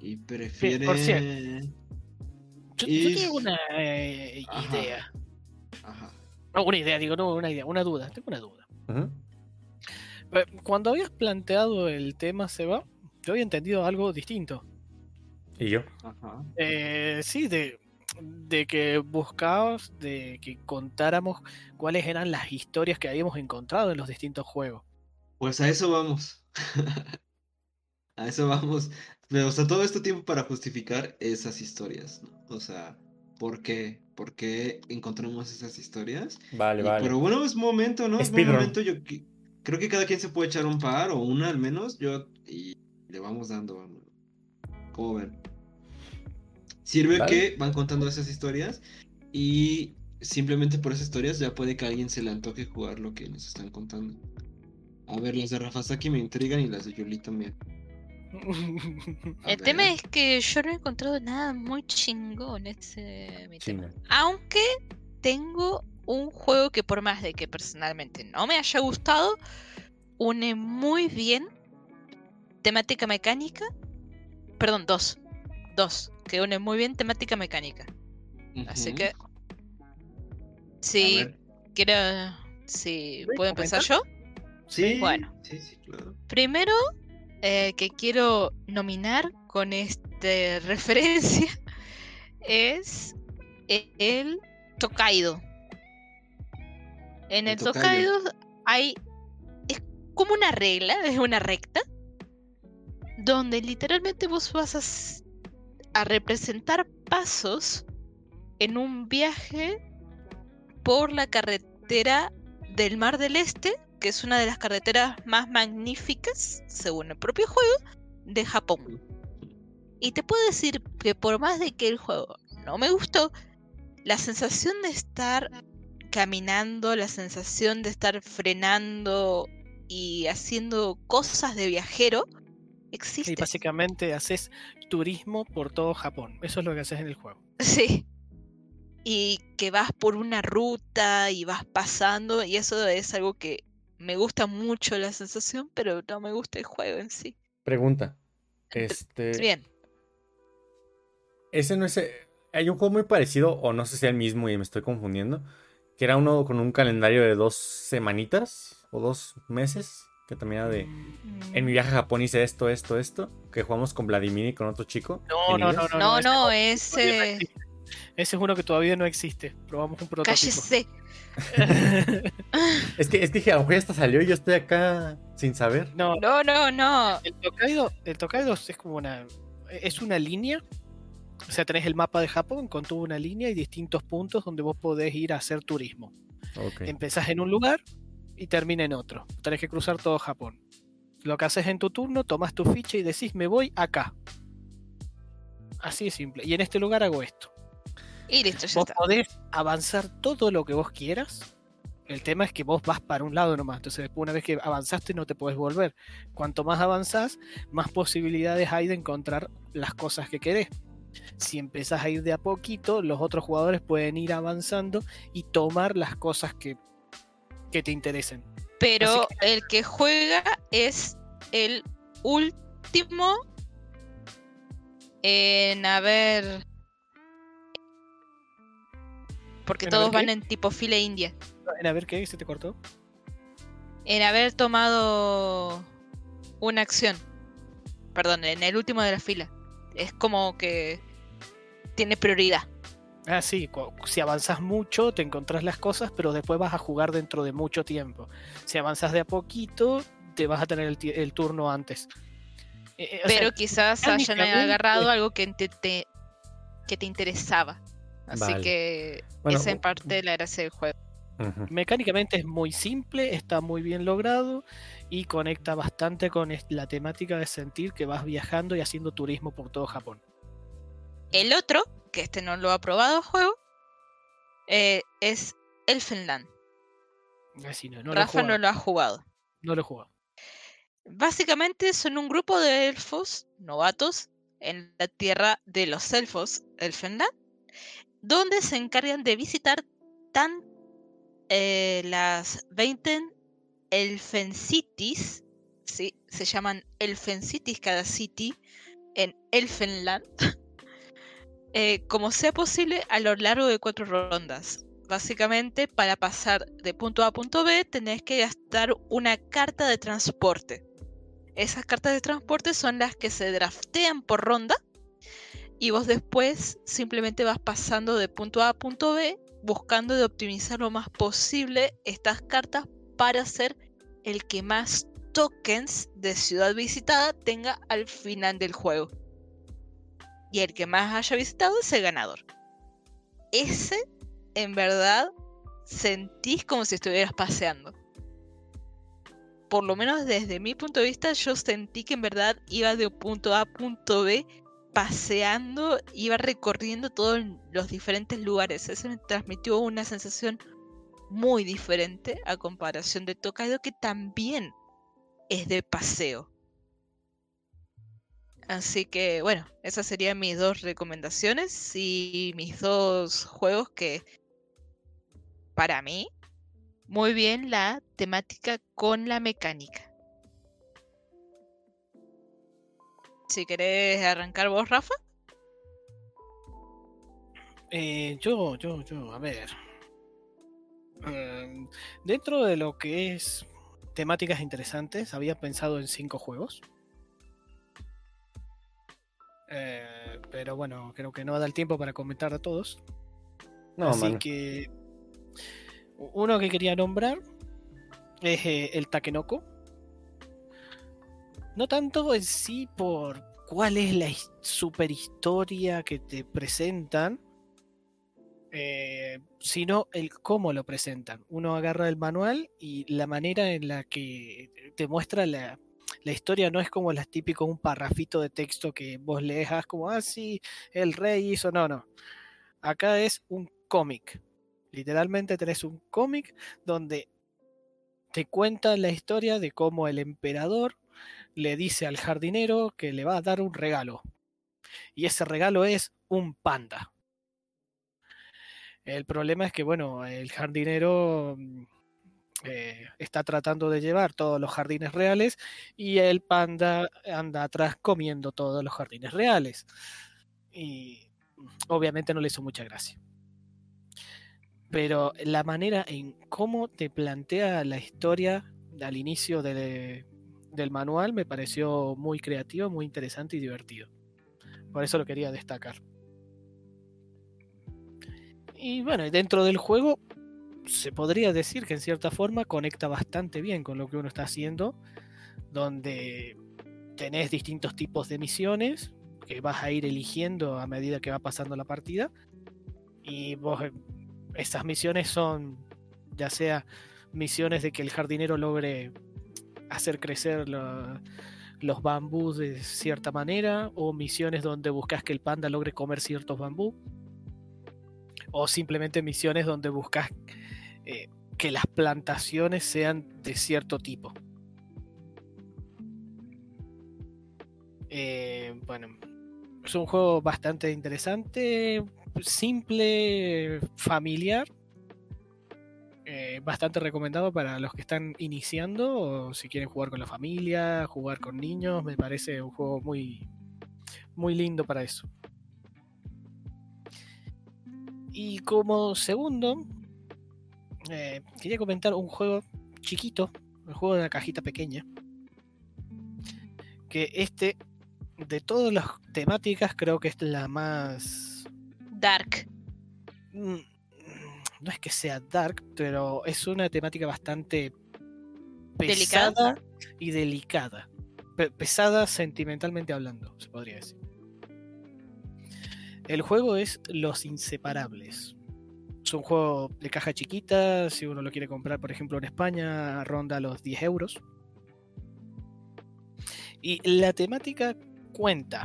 Y prefiere. por cierto. Yo, tengo una eh, Ajá. idea. Ajá. No, una idea, digo, no, una idea, una duda. Tengo una duda. Eh, Cuando habías planteado el tema, Seba, yo había entendido algo distinto. Y yo. Ajá. Eh, sí, de, de que buscabas, de que contáramos cuáles eran las historias que habíamos encontrado en los distintos juegos. Pues a eso vamos. a eso vamos. Pero, o sea, todo este tiempo para justificar esas historias, ¿no? O sea, ¿por qué? ¿Por qué encontramos esas historias? Vale, Y- vale. Pero bueno, es momento, ¿no? Es buen momento. Yo creo que cada quien se puede echar un par o una al menos. Yo y le vamos dando. ¿Cómo ven? Sirve Vale. que van contando esas historias y simplemente por esas historias ya puede que a alguien se le antoje jugar lo que nos están contando. A ver, las de Rafasaki me intrigan y las de Yuli también. El tema es que yo no he encontrado nada muy chingón ese mi tema. Aunque tengo un juego que por más de que personalmente no me haya gustado, une muy bien temática mecánica. Perdón, dos. Dos. Que une muy bien temática mecánica. Así que... Sí, quiero... Si ¿Puedes puedo empezar yo. Sí, bueno. Sí, sí, claro. Primero, eh, que quiero nominar con esta referencia es el Tokaido. En El el Tokaido. Hay. Es como una regla, es una recta. Donde literalmente vos vas a representar pasos en un viaje por la carretera del Mar del Este, que es una de las carreteras más magníficas, según el propio juego, de Japón. Y te puedo decir que por más de que el juego no me gustó, la sensación de estar caminando, la sensación de estar frenando y haciendo cosas de viajero, existe. Y básicamente haces turismo por todo Japón. Eso es lo que haces en el juego. Sí. Y que vas por una ruta y vas pasando, y eso es algo que me gusta mucho la sensación, pero no me gusta el juego en sí. Pregunta. Este. Bien. Ese no es. eh, Hay un juego muy parecido, o no sé si sea el mismo y me estoy confundiendo. Que era uno con un calendario de dos semanitas o dos meses. Que también era de. En mi viaje a Japón hice esto, esto, esto. Que jugamos con Vladimir y con otro chico. No, no, no, No, ese no, todavía no ese. Ese es uno que todavía no existe. Probamos un prototipo. Cállese. Es que, es que dije, a lo mejor hasta salió y yo estoy acá sin saber. no, No, no, no. el Tokaido, el Tokaido es como una. es una línea. O sea, tenés el mapa de Japón con toda una línea y distintos puntos donde vos podés ir a hacer turismo. Ok. Empezás en un lugar y termina en otro. Tenés que cruzar todo Japón. Lo que haces en tu turno, tomás tu ficha y decís, me voy acá. Así de simple. Y en este lugar hago esto. Y listo, ya Vos está. podés avanzar todo lo que vos quieras. El tema es que vos vas para un lado nomás. Entonces, después, una vez que avanzaste, no te podés volver. Cuanto más avanzás, más posibilidades hay de encontrar las cosas que querés. Si empezás a ir de a poquito, los otros jugadores pueden ir avanzando y tomar las cosas que, que te interesen. Pero el que juega es el último en haber. Porque ¿En haber todos van qué? en tipo fila india. A ver qué se te cortó. En haber tomado una acción. Perdón, en el último de la fila. Es como que tiene prioridad. Ah, sí, si avanzas mucho, te encontrás las cosas, pero después vas a jugar dentro de mucho tiempo. Si avanzas de a poquito, te vas a tener el, turno antes. Eh, eh, o sea, Pero quizás hayan agarrado algo que te, te- que te interesaba. Así Vale. que Bueno, esa en parte es la gracia del juego. Mecánicamente es muy simple, está muy bien logrado y conecta bastante con la temática de sentir que vas viajando y haciendo turismo por todo Japón. El otro, que este no lo ha probado el juego, eh, es Elfenland. Así no, no Rafa lo no lo ha jugado. no lo he jugado. Básicamente son un grupo de elfos novatos en la tierra de los elfos, Elfenland, donde se encargan de visitar tan eh, las 20 Elfen Cities, ¿sí? se llaman Elfen Cities cada city en Elfenland, eh, como sea posible a lo largo de cuatro rondas. Básicamente, para pasar de punto A a punto B, tenés que gastar una carta de transporte. Esas cartas de transporte son las que se draftean por ronda y vos después simplemente vas pasando de punto A a punto B buscando de optimizar lo más posible estas cartas para ser el que más tokens de ciudad visitada tenga al final del juego. Y el que más haya visitado es el ganador. Ese, en verdad, sentís como si estuvieras paseando por lo menos desde mi punto de vista, yo sentí que en verdad iba de punto A a punto B paseando, iba recorriendo todos los diferentes lugares. Eso me transmitió una sensación muy diferente a comparación de Tokaido, que también es de paseo. Así que bueno, esas serían mis dos recomendaciones y mis dos juegos que para mí muy bien la temática con la mecánica. Si querés arrancar vos, Rafa. Eh, yo, yo, yo, a ver. Em, dentro de lo que es temáticas interesantes, había pensado en cinco juegos. Eh, pero bueno, creo que no da el tiempo para comentar a todos. No, Así mano. que uno que quería nombrar es eh, el Takenoko. No tanto en sí por cuál es la his- super historia que te presentan, eh, sino el cómo lo presentan. Uno agarra el manual y la manera en la que te muestra la, la historia no es como las típicas, un parrafito de texto que vos leas como, ah, sí, el rey hizo, no, no. Acá es un cómic. Literalmente tenés un cómic donde te cuenta la historia de cómo el emperador le dice al jardinero que le va a dar un regalo. Y ese regalo es un panda. El problema es que, bueno, el jardinero mm, eh, está tratando de llevar todos los jardines reales y el panda anda atrás comiendo todos los jardines reales. Y mm, obviamente no le hizo mucha gracia. Pero la manera en cómo te plantea la historia al inicio de- del manual me pareció muy creativo, muy interesante y divertido. Por eso lo quería destacar. Y bueno, dentro del juego se podría decir que en cierta forma conecta bastante bien con lo que uno está haciendo, donde tenés distintos tipos de misiones, que vas a ir eligiendo a medida que va pasando la partida. Y vos, eh, estas misiones son ya sea misiones de que el jardinero logre hacer crecer lo- los bambús de cierta manera, o misiones donde buscas que el panda logre comer ciertos bambú, o simplemente misiones donde buscas eh, que las plantaciones sean de cierto tipo. Eh, bueno, es un juego bastante interesante, simple, familiar. Eh, bastante recomendado para los que están iniciando o si quieren jugar con la familia, jugar con niños. Me parece un juego muy, muy lindo para eso. Y como segundo, eh, quería comentar un juego chiquito, un juego de una cajita pequeña. Que este, de todas las temáticas, creo que es la más. Dark. mm, No es que sea dark, pero es una temática bastante ¿Delicada? pesada y delicada. Pe- pesada sentimentalmente hablando, se podría decir. El juego es Los Inseparables. Es un juego de caja chiquita. Si uno lo quiere comprar, por ejemplo, en España, ronda los 10 euros. Y la temática cuenta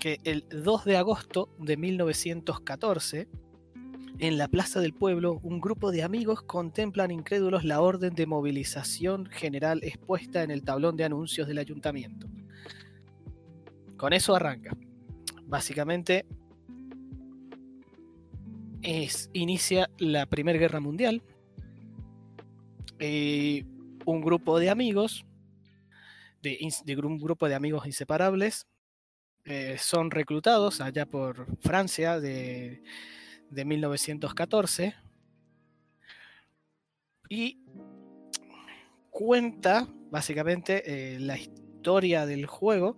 que el 2 de agosto de 1914, en la Plaza del Pueblo, un grupo de amigos contemplan incrédulos la orden de movilización general expuesta en el tablón de anuncios del ayuntamiento. Con eso arranca. Básicamente es, inicia la Primera Guerra Mundial. Eh, un grupo de amigos, de, un grupo de amigos inseparables, eh, son reclutados allá por Francia de, de 1914 y cuenta básicamente eh, la historia del juego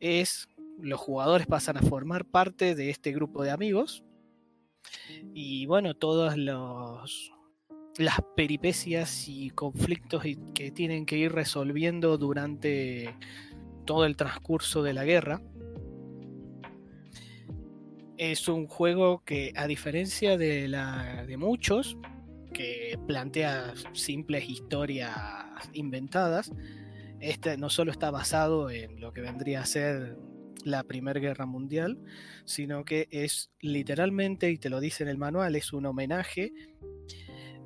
es los jugadores pasan a formar parte de este grupo de amigos. Y bueno todas las peripecias y conflictos que tienen que ir resolviendo durante todo el transcurso de la guerra es un juego que a diferencia de la de muchos que plantea simples historias inventadas este no solo está basado en lo que vendría a ser la Primera Guerra Mundial, sino que es literalmente, y te lo dice en el manual, es un homenaje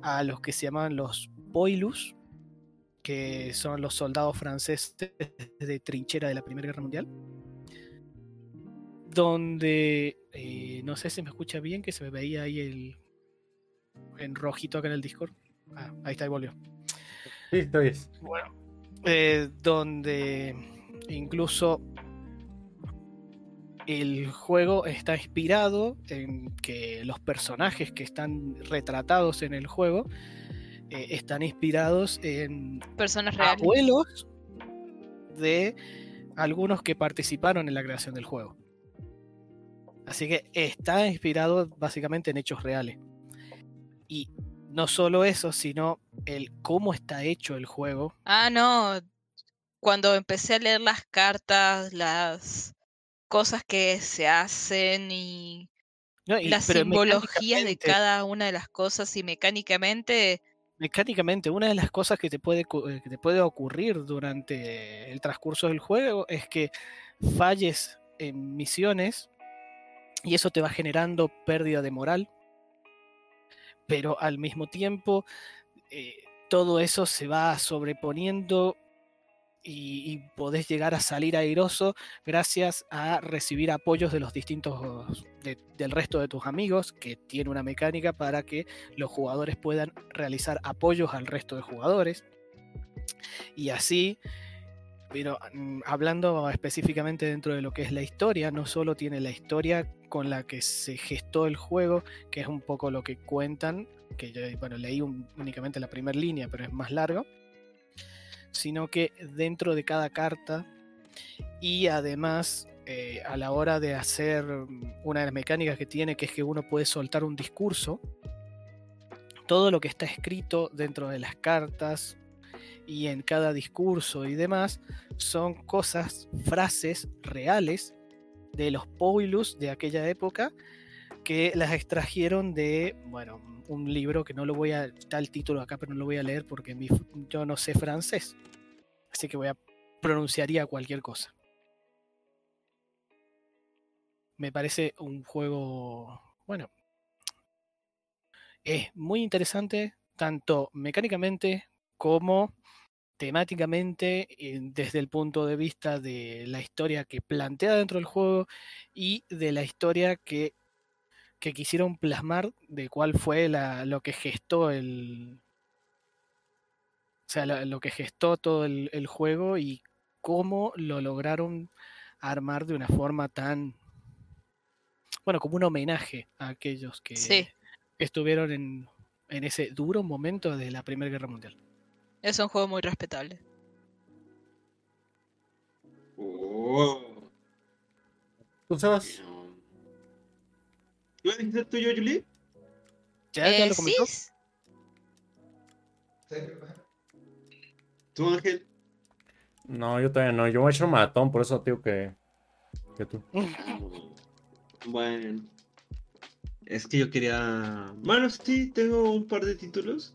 a los que se llaman los Poilus, que son los soldados franceses de trinchera de la Primera Guerra Mundial, donde, eh, no sé si me escucha bien, que se me veía ahí el en rojito acá en el Discord. Ah, ahí está, ahí volvió. Sí, oyes. Bueno, eh, donde incluso el juego está inspirado en que los personajes que están retratados en el juego eh, están inspirados en Personas reales. abuelos de algunos que participaron en la creación del juego. Así que está inspirado básicamente en hechos reales. Y no solo eso, sino el cómo está hecho el juego. Ah, no. Cuando empecé a leer las cartas, las cosas que se hacen y No, y- la pero simbología de cada una de las cosas y mecánicamente, mecánicamente, una de las cosas que te puede, eh, que te puede ocurrir durante el transcurso del juego es que falles en misiones y eso te va generando pérdida de moral, pero al mismo tiempo eh, todo eso se va sobreponiendo y, podés llegar a salir airoso gracias a recibir apoyos de los distintos, de- del resto de tus amigos, que tiene una mecánica para que los jugadores puedan realizar apoyos al resto de jugadores. Y así, pero mm, hablando específicamente dentro de lo que es la historia, no solo tiene la historia con la que se gestó el juego, que es un poco lo que cuentan, que yo bueno, leí un- únicamente la primera línea, pero es más largo, sino que dentro de cada carta y además eh, a la hora de hacer mm, una de las mecánicas que tiene, que es que uno puede soltar un discurso, todo lo que está escrito dentro de las cartas y en cada discurso y demás son cosas, frases reales de los Poilus de aquella época, que las extrajeron de, bueno, un libro que no lo voy a, está el título acá, pero no lo voy a leer porque yo no sé francés. Así que voy a pronunciaría cualquier cosa. Me parece un juego, bueno, es muy interesante, tanto mecánicamente como temáticamente, eh, desde el punto de vista de la historia que plantea dentro del juego y de la historia que, que quisieron plasmar de cuál fue la, lo que gestó el. O sea, lo, lo que gestó todo el, el juego y cómo lo lograron armar de una forma tan. Bueno, como un homenaje a aquellos que Sí. estuvieron en, en ese duro momento de la Primera Guerra Mundial. Es un juego muy respetable. Oh. ¿Tú sabes? ¿Ibas a decir tuyo, Julie? ¿Ya, ya Eh, lo sí, comentó? s- ¿Tú, Ángel? No, yo todavía no. Yo voy a echar un maratón, por eso digo que, que tú. Bueno. Es que yo quería. Bueno, sí, tengo un par de títulos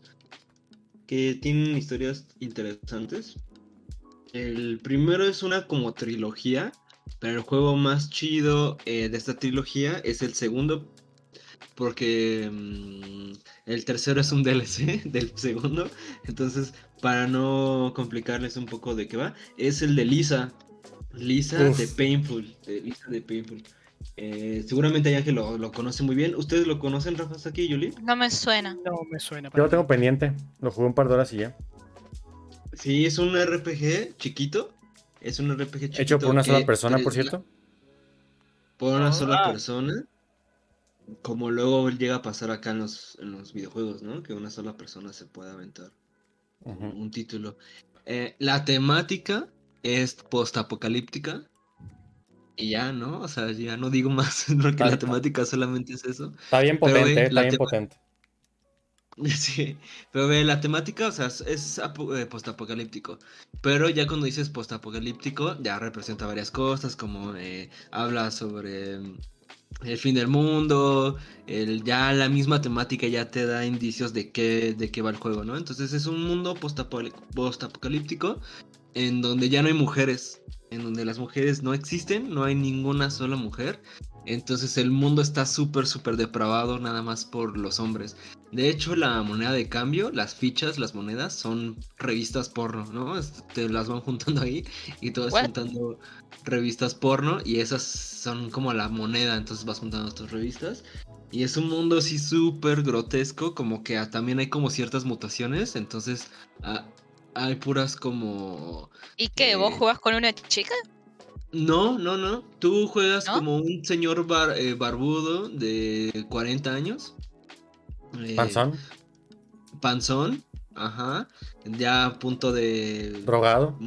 que tienen historias interesantes. El primero es una como trilogía, pero el juego más chido eh, de esta trilogía es el segundo, porque mm, el tercero es un DLC del segundo. Entonces, para no complicarles un poco de qué va, es el de Lisa. Lisa Uf. de Painful. de Lisa de Painful. Eh, seguramente Ángel lo, lo conoce muy bien. ¿Ustedes lo conocen, Rafa Saki y Yuli? no me suena. No me suena. Yo lo tengo pendiente. Lo jugué un par de horas y ya. Sí, es un RPG chiquito. Es un RPG chiquito. Hecho por una sola persona, por cierto. Por una sola Ah. persona. Como luego llega a pasar acá en los, en los videojuegos, ¿no? Que una sola persona se puede aventar un título. Eh, la temática es postapocalíptica. Y ya, ¿no? O sea, ya no digo más, porque la temática solamente es eso. Está bien potente, eh, está bien potente. Sí, pero ve, la temática, o sea, es- eh, postapocalíptico. Pero ya cuando dices postapocalíptico, ya representa varias cosas, como eh, habla sobre mm, el fin del mundo, el, ya la misma temática ya te da indicios de qué, de qué va el juego, ¿no? Entonces es un mundo postapo- postapocalíptico en donde ya no hay mujeres, en donde las mujeres no existen, no hay ninguna sola mujer. Entonces el mundo está súper, súper depravado nada más por los hombres. De hecho, la moneda de cambio, las fichas, las monedas, son revistas porno, ¿no? Te las van juntando ahí y tú vas juntando revistas porno y esas son como la moneda, entonces vas juntando tus revistas. Y es un mundo así súper grotesco, como que también hay como ciertas mutaciones, entonces ah, hay puras como... ¿Y qué? ¿Vos Eh, jugás con una chica? No, no, no. Tú juegas ¿No? como un señor bar- eh, barbudo de 40 años. Eh, Panzón, Panzón, ajá. Ya a punto de... drogado.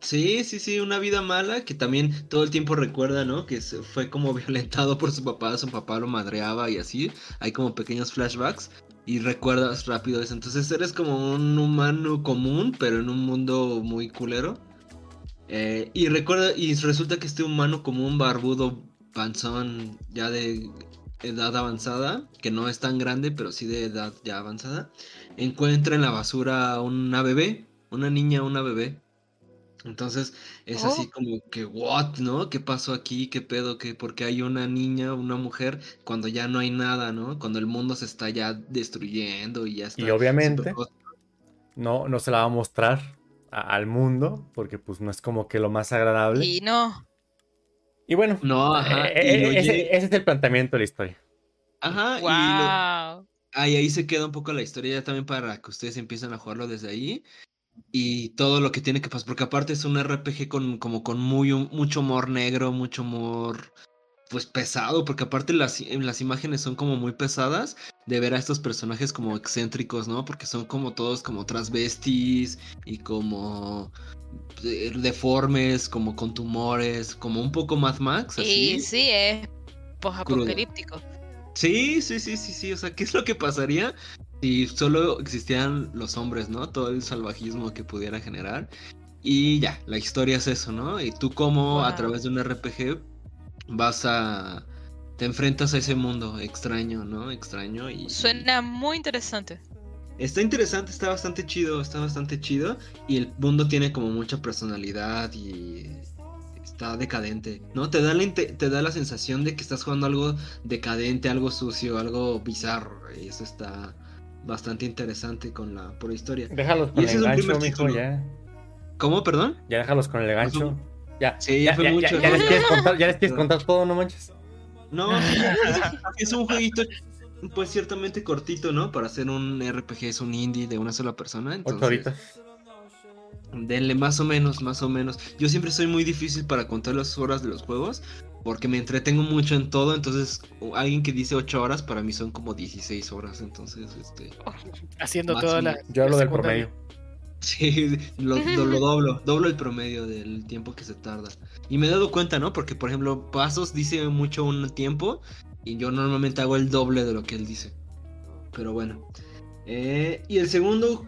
Sí, sí, sí, una vida mala que también todo el tiempo recuerda, ¿no? Que se fue como violentado por su papá, su papá lo madreaba y así. Hay como pequeños flashbacks y recuerdas rápido eso. Entonces eres como un humano común, pero en un mundo muy culero. Eh, y recuerda, y resulta que este humano común, barbudo, panzón, ya de edad avanzada, que no es tan grande, pero sí de edad ya avanzada, encuentra en la basura una bebé, una niña, una bebé. Entonces es así Oh. como que, what, ¿no? ¿Qué pasó aquí? ¿Qué pedo? ¿Qué? Porque hay una niña, una mujer, cuando ya no hay nada, ¿no? Cuando el mundo se está ya destruyendo y ya está. Y obviamente no, no se la va a mostrar a- al mundo porque pues no es como que lo más agradable. Y, Y no. bueno, No, ajá. eh, y lo eh, ese, es el planteamiento de la historia. Ajá, y lo- Wow. Ahí, ahí se queda un poco la historia ya también para que ustedes empiecen a jugarlo desde ahí. Y todo lo que tiene que pasar, porque aparte es un RPG con, como con muy, mucho humor negro, mucho humor pues pesado, porque aparte las, las imágenes son como muy pesadas de ver a estos personajes como excéntricos, ¿no? Porque son como todos como transvestis y como eh, deformes, como con tumores, como un poco Mad Max, así. Y sí, es posapocalíptico. Sí, sí, sí, sí, sí. O sea, ¿qué es lo que pasaría si solo existieran los hombres, ¿no? Todo el salvajismo que pudiera generar. Y ya, la historia es eso, ¿no? Y tú como a través de un RPG vas a... Te enfrentas a ese mundo extraño, ¿no? Extraño y... Suena muy interesante. Está interesante, está bastante chido, está bastante chido. Y el mundo tiene como mucha personalidad y está decadente, ¿no? Te da la, te da la sensación de que estás jugando algo decadente, algo sucio, algo bizarro. Y eso está bastante interesante con la por la historia. Déjalos con Y ese el gancho, mijo, ya. ¿Cómo, perdón? Ya déjalos con el gancho. Ya, Sí, ya, ya fue ya- mucho. ya- ya les quieres contar, ya les quieres contar todo, no manches. No, es un jueguito pues ciertamente cortito, ¿no? Para hacer un RPG es un indie de una sola persona. Entonces, horitas. Denle más o menos, más o menos. Yo siempre soy muy difícil para contar las horas de los juegos porque me entretengo mucho en todo. Entonces, alguien que dice 8 horas para mí son como 16 horas. Entonces, este, Haciendo Más todas o las. menos. Yo hablo del promedio. sí, lo, lo- lo doblo, doblo el promedio del tiempo que se tarda. Y me he dado cuenta, ¿no? Porque, por ejemplo, Pasos dice mucho un tiempo y yo normalmente hago el doble de lo que él dice. Pero bueno. Eh, y el segundo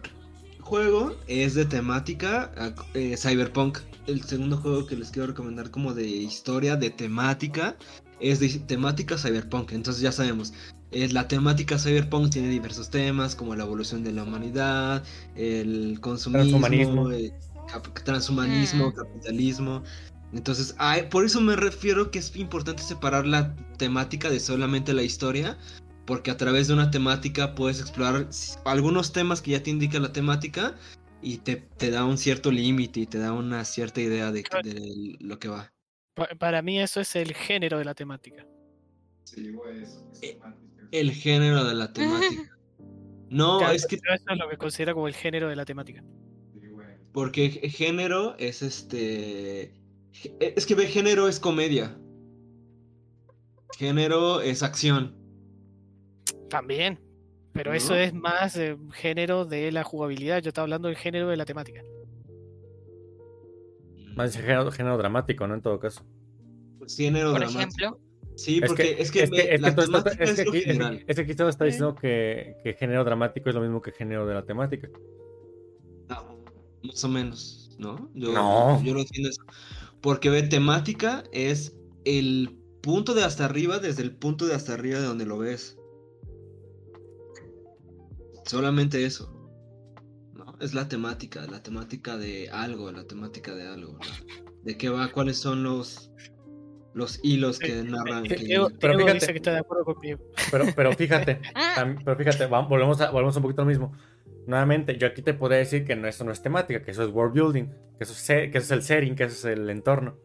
juego es de temática eh, Cyberpunk. El segundo juego que les quiero recomendar como de historia, de temática, es de temática Cyberpunk. Entonces ya sabemos, eh, la temática Cyberpunk tiene diversos temas como la evolución de la humanidad, el consumismo, Transhumanismo. eh, cap- transhumanismo, Mm. capitalismo. Entonces, ay, por eso me refiero que es importante separar la temática de solamente la historia, porque a través de una temática puedes explorar algunos temas que ya te indica la temática y te, te da un cierto límite y te da una cierta idea de, lo que va. Pa- Para mí, eso es el género de la temática. Eh, El género de la temática. No, Claro, es que Eso es lo que considero como el género de la temática. porque g- género es este... g- Es que ve, género es comedia. Género es acción. También. Pero eso es más eh, género de la jugabilidad. Yo estaba hablando del género de la temática. Más género, género dramático, ¿no? En todo caso. Género Por dramático. ejemplo. Sí, Es porque que, es que, es que, es la que es aquí, es que- general. es que aquí todo está diciendo que, que género dramático es lo mismo que género de la temática. No, más o menos, ¿no? Yo, No. yo entiendo eso. Porque ve, temática es el punto de hasta arriba desde el punto de hasta arriba de donde lo ves. Solamente eso. ¿No? Es la temática, la temática de algo, la temática de algo. ¿no? De qué va, cuáles son los los hilos que narran. Eh, que- Diego, pero Diego fíjate- dice que está de acuerdo conmigo. Pero, pero fíjate, Ah, pero fíjate, volvemos, a, volvemos un poquito a lo mismo. Nuevamente, yo aquí te podría decir que no, eso no es temática, que eso es world building, que eso es, se- que eso es el setting, que eso es el entorno.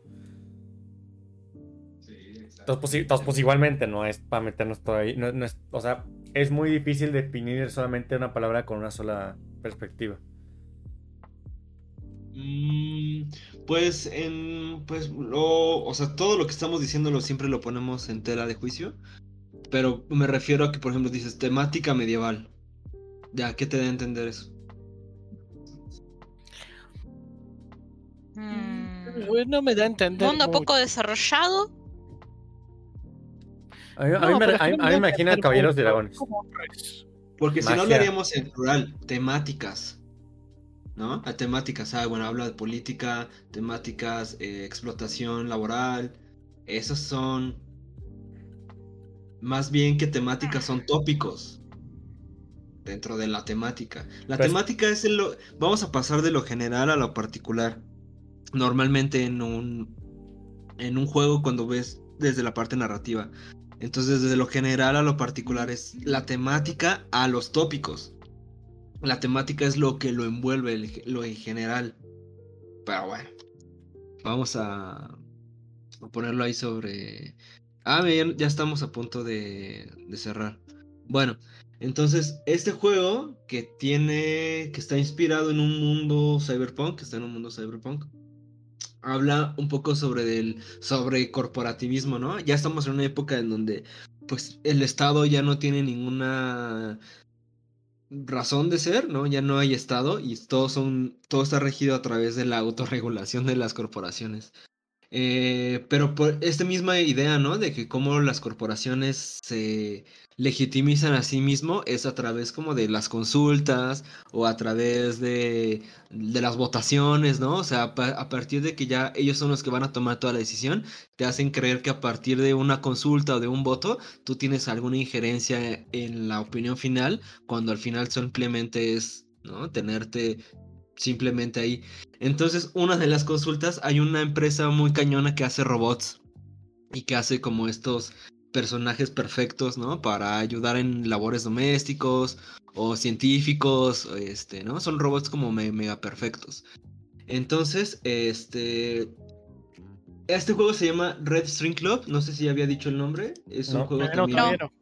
Entonces, pues, i- entonces, pues igualmente no es para meternos todo ahí. No, no es, o sea, es muy difícil definir solamente una palabra con una sola perspectiva. Mm, pues en pues lo, o sea, todo lo que estamos diciendo lo siempre lo ponemos en tela de juicio, pero me refiero a que por ejemplo dices temática medieval. Ya, ¿qué te da a entender eso? mm, Eh, No me da a entender. mundo mucho. poco desarrollado. A mí, a No, mí me, pero a mí- no a mí me da a imagina Caballeros de. Dragones. Porque si no hablaríamos en plural, temáticas. ¿No? A temáticas, ah, bueno, habla de política, temáticas, eh, explotación laboral. Esos son más bien que temáticas son tópicos dentro de la temática. La Pues- temática es el lo, vamos a pasar de lo general a lo particular. Normalmente en un en un juego cuando ves desde la parte narrativa. Entonces, desde lo general a lo particular es la temática a los tópicos. La temática es lo que lo envuelve, el- lo en general. Pero bueno, vamos a, ponerlo ahí sobre... Ah, ya estamos a punto de, de cerrar. Bueno, entonces, este juego que tiene, que está inspirado en un mundo cyberpunk, que está en un mundo cyberpunk, habla un poco sobre el sobre corporativismo, ¿no? Ya estamos en una época en donde pues el Estado ya no tiene ninguna razón de ser, ¿no? Ya no hay Estado y todo son todo está regido a través de la autorregulación de las corporaciones. Eh, pero por esta misma idea, ¿no? De que cómo las corporaciones se legitimizan a sí mismo es a través como de las consultas o a través de, de las votaciones, ¿no? O sea, a, pa- a partir de que ya ellos son los que van a tomar toda la decisión, te hacen creer que a partir de una consulta o de un voto, tú tienes alguna injerencia en la opinión final, cuando al final simplemente es, ¿no? Tenerte simplemente ahí. Entonces, una de las consultas, hay una empresa muy cañona que hace robots y que hace como estos personajes perfectos, ¿no? Para ayudar en labores domésticos o científicos, este, ¿no? Son robots como me- mega perfectos. Entonces, este... Este juego se llama Red String Club, no sé si ya había dicho el nombre, es un juego No, no.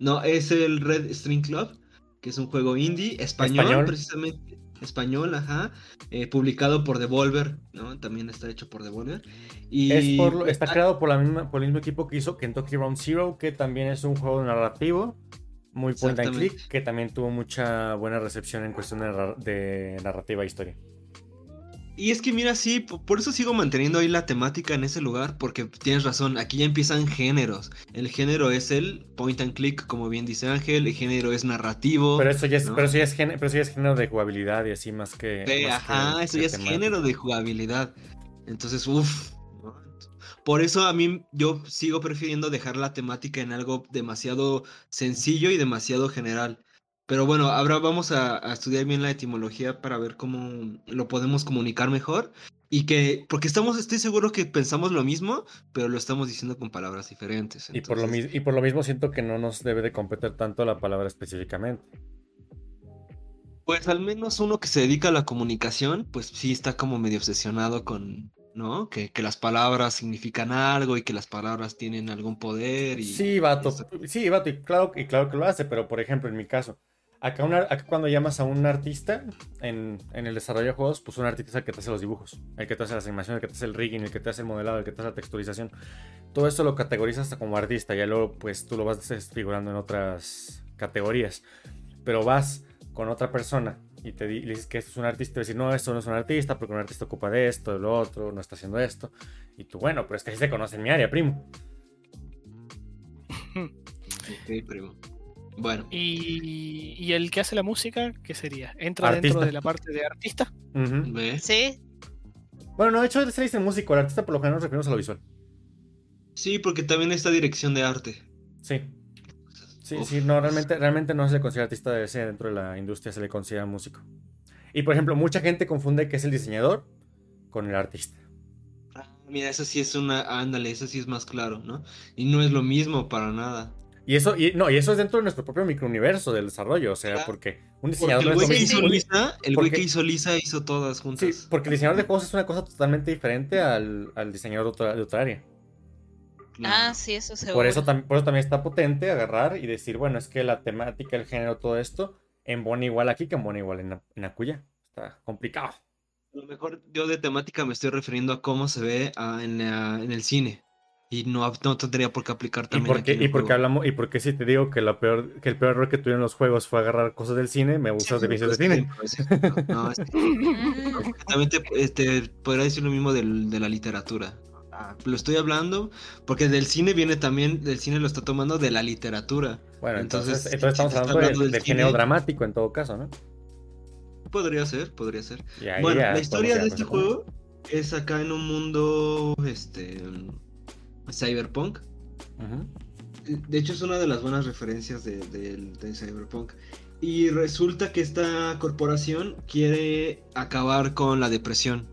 No, es el Red String Club, que es un juego indie, español, Español. precisamente. Español, ajá. eh, publicado por Devolver, ¿no? También está hecho por Devolver. Y Es por, está ah, creado por, la misma, por el mismo equipo que hizo Kentucky Round Zero, que también es un juego narrativo, muy point and click, que también tuvo mucha buena recepción en cuestión de, de narrativa e historia. Y es que mira, sí, po- por eso sigo manteniendo ahí la temática en ese lugar, porque tienes razón, aquí ya empiezan géneros. El género es el point and click, como bien dice Ángel, el género es narrativo. Pero eso ya es, ¿no? pero eso ya es, género, pero eso ya es género de jugabilidad y así más que. Más ajá, que- eso que ya es género de jugabilidad. Entonces, uff. Por eso a mí yo sigo prefiriendo dejar la temática en algo demasiado sencillo y demasiado general. Pero bueno, ahora vamos a, a estudiar bien la etimología para ver cómo lo podemos comunicar mejor. Y que, porque estamos, estoy seguro que pensamos lo mismo, pero lo estamos diciendo con palabras diferentes. Y por, lo, y por lo mismo siento que no nos debe de competir tanto la palabra específicamente. Pues al menos uno que se dedica a la comunicación, pues sí está como medio obsesionado con, ¿no? Que, que las palabras significan algo y que las palabras tienen algún poder y... Sí, vato. eso. Sí, vato, y claro, y claro que lo hace, pero por ejemplo, en mi caso, acá, una- acá cuando llamas a un artista en, en el desarrollo de juegos, pues un artista es el que te hace los dibujos, el que te hace las animaciones, el que te hace el rigging, el que te hace el modelado, el que te hace la texturización. Todo eso lo categorizas hasta como artista, ya luego pues tú lo vas desfigurando en otras categorías. Pero vas con otra persona y te le dices que esto es un artista, y decir, no, esto no es un artista, porque un artista ocupa de esto, de lo otro, no está haciendo esto. Y tú, bueno, pero es que así se conoce en mi área, primo. Ok, primo. Bueno, Y, y el que hace la música, ¿qué sería? ¿Entra Artista. dentro de la parte de artista? ¿ves? Sí, Bueno, no, de hecho, se dice músico. El artista por lo general nos referimos a lo visual. Sí, porque también está dirección de arte. Sí. Sí, Uf. sí, no, realmente, realmente no se le considera artista de ese dentro de la industria, se le considera músico. Y por ejemplo, mucha gente confunde que es el diseñador con el artista. Ah, mira, eso sí es una... Ándale, eso sí es más claro, ¿no? Y no es lo mismo para nada. Y eso, y, no, y eso es dentro de nuestro propio microuniverso del desarrollo. O sea, Claro. porque un Porque diseñador el güey lo que hizo Lisa, el güey porque- que hizo Lisa hizo todas Sí, juntas. porque el diseñador de juegos es una cosa totalmente diferente al, al diseñador de otra, de otra área. Ah, sí, eso seguro. Por eso, por eso también está potente agarrar y decir, bueno, es que la temática, el género, todo esto, embona igual aquí que embona igual en, en Akuya. Está complicado. A lo mejor yo de temática me estoy refiriendo a cómo se ve ah, en, en el cine. Y no, no tendría por qué aplicar ¿Y también y el por qué juego. hablamos, y por qué si te digo que, la peor, que el peor error que tuvieron los juegos fue agarrar cosas del cine, me usas de vicios de cine? No, es que Mm, también te, este, podría decir lo mismo del- de la literatura. Ah, Lo estoy hablando porque del cine viene también, del cine lo está tomando de la literatura. Bueno, entonces, Entonces, estamos hablando, de- hablando del del género cine- dramático en todo caso, ¿no? Podría ser, podría ser. Y bueno, ya la historia de este juego es acá en un mundo, este, cyberpunk. De hecho, es una de las buenas referencias de, de- de Cyberpunk. Y resulta que esta corporación quiere acabar con la depresión.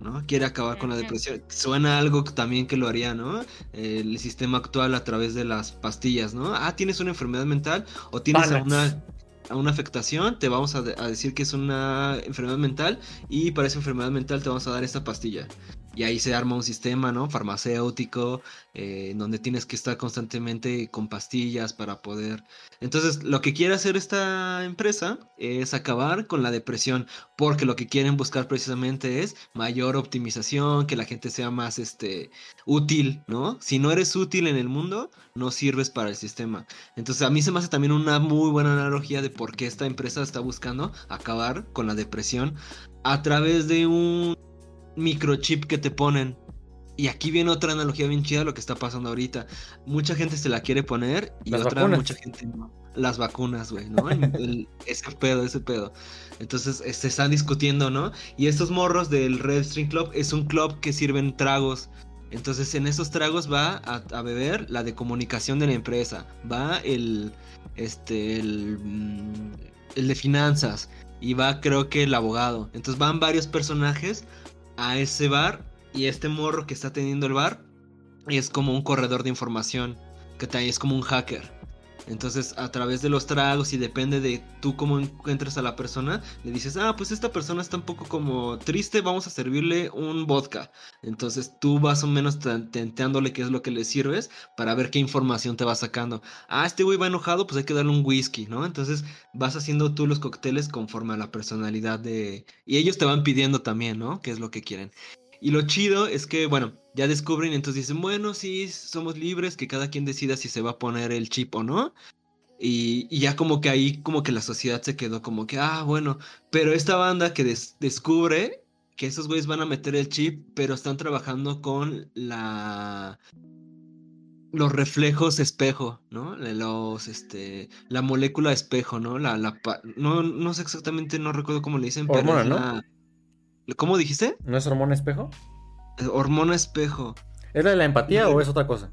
¿no? Quiere acabar con la depresión. Suena algo que también que lo haría, ¿no? El sistema actual a través de las pastillas, ¿no? Ah, tienes una enfermedad mental o tienes una, una afectación, te vamos a, de- a decir que es una enfermedad mental y para esa enfermedad mental te vamos a dar esta pastilla. Y ahí se arma un sistema, ¿no? Farmacéutico, eh, donde tienes que estar constantemente con pastillas para poder... Entonces, lo que quiere hacer esta empresa es acabar con la depresión, porque lo que quieren buscar precisamente es mayor optimización, que la gente sea más este, útil, ¿no? Si no eres útil en el mundo, no sirves para el sistema. Entonces, a mí se me hace también una muy buena analogía de por qué esta empresa está buscando acabar con la depresión a través de un microchip que te ponen. Y aquí viene otra analogía bien chida lo que está pasando ahorita. Mucha gente se la quiere poner y Las otra vacunas. mucha gente no. Las vacunas, güey, ¿no? El- el- ese pedo, ese pedo. Entonces eh, se están discutiendo, ¿no? Y estos morros del Red String Club es un club que sirven tragos. Entonces en esos tragos va a, a beber la de comunicación de la empresa. Va el, este, el, mm, el de finanzas. Y va creo que el abogado. Entonces van varios personajes a ese bar. Y este morro que está teniendo el bar es como un corredor de información. Que es como un hacker. Entonces, a través de los tragos y depende de tú cómo encuentres a la persona, le dices, ah, pues esta persona está un poco como triste, vamos a servirle un vodka. Entonces, tú vas o menos tenteándole qué es lo que le sirves para ver qué información te va sacando. Ah, este güey va enojado, pues hay que darle un whisky, ¿no? Entonces, vas haciendo tú los cócteles conforme a la personalidad de... Y ellos te van pidiendo también, ¿no? ¿Qué es lo que quieren? Y lo chido es que, bueno, ya descubren entonces dicen, bueno, sí, somos libres, que cada quien decida si se va a poner el chip o no. Y, y ya como que ahí como que la sociedad se quedó como que, ah, bueno, pero esta banda que des- descubre que esos güeyes van a meter el chip, pero están trabajando con la... Los reflejos espejo, ¿no? Los, este, la molécula espejo, ¿no? La, la, no, no sé exactamente, no recuerdo cómo le dicen, pero Hormona, es ¿no? la- ¿Cómo dijiste? ¿No es hormona espejo? Eh, Hormona espejo. ¿Es la de la empatía o es otra cosa?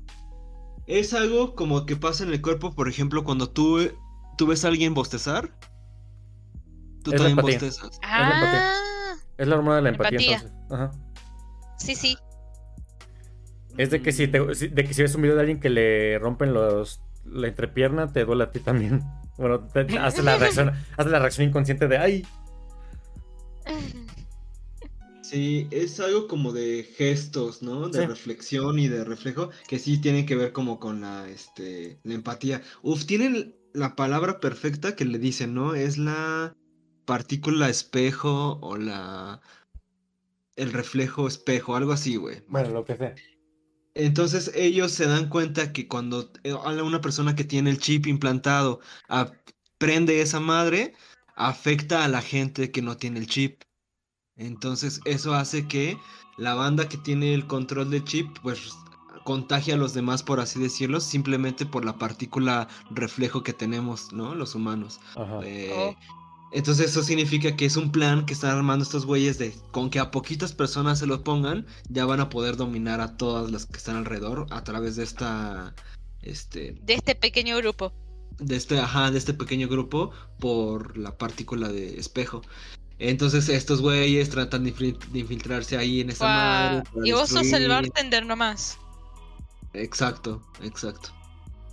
Es algo como que pasa en el cuerpo, por ejemplo, cuando tú, tú ves a alguien bostezar. Tú Es la también bostezas. la empatía. Ah, Es la hormona de la empatía, Empatía. entonces. Ajá. sí, sí. Es de que si te, de que si ves un video de alguien que le rompen los la entrepierna, te duele a ti también. Bueno, te, hace la reacción, hace la reacción inconsciente de ay. Sí, es algo como de gestos, ¿no? De Sí. reflexión y de reflejo, que sí tienen que ver como con la, este, la empatía. Uf, tienen la palabra perfecta que le dicen, ¿no? Es la partícula espejo o la... el reflejo espejo, algo así, güey. Bueno, lo que sea. Entonces ellos se dan cuenta que cuando eh, a una persona que tiene el chip implantado ah, prende esa madre, afecta a la gente que no tiene el chip. Entonces eso hace que la banda que tiene el control del chip, pues contagia a los demás, por así decirlo, simplemente por la partícula reflejo que tenemos, ¿no? Los humanos. Ajá. Eh, Oh. Entonces eso significa que es un plan que están armando estos güeyes de con que a poquitas personas se lo pongan, ya van a poder dominar a todas las que están alrededor a través de esta este De este pequeño grupo. de este ajá, de este pequeño grupo por la partícula de espejo. Entonces estos güeyes tratan de, infil- de infiltrarse ahí en esa madre. Para Y vos sos el bartender nomás. Exacto, exacto.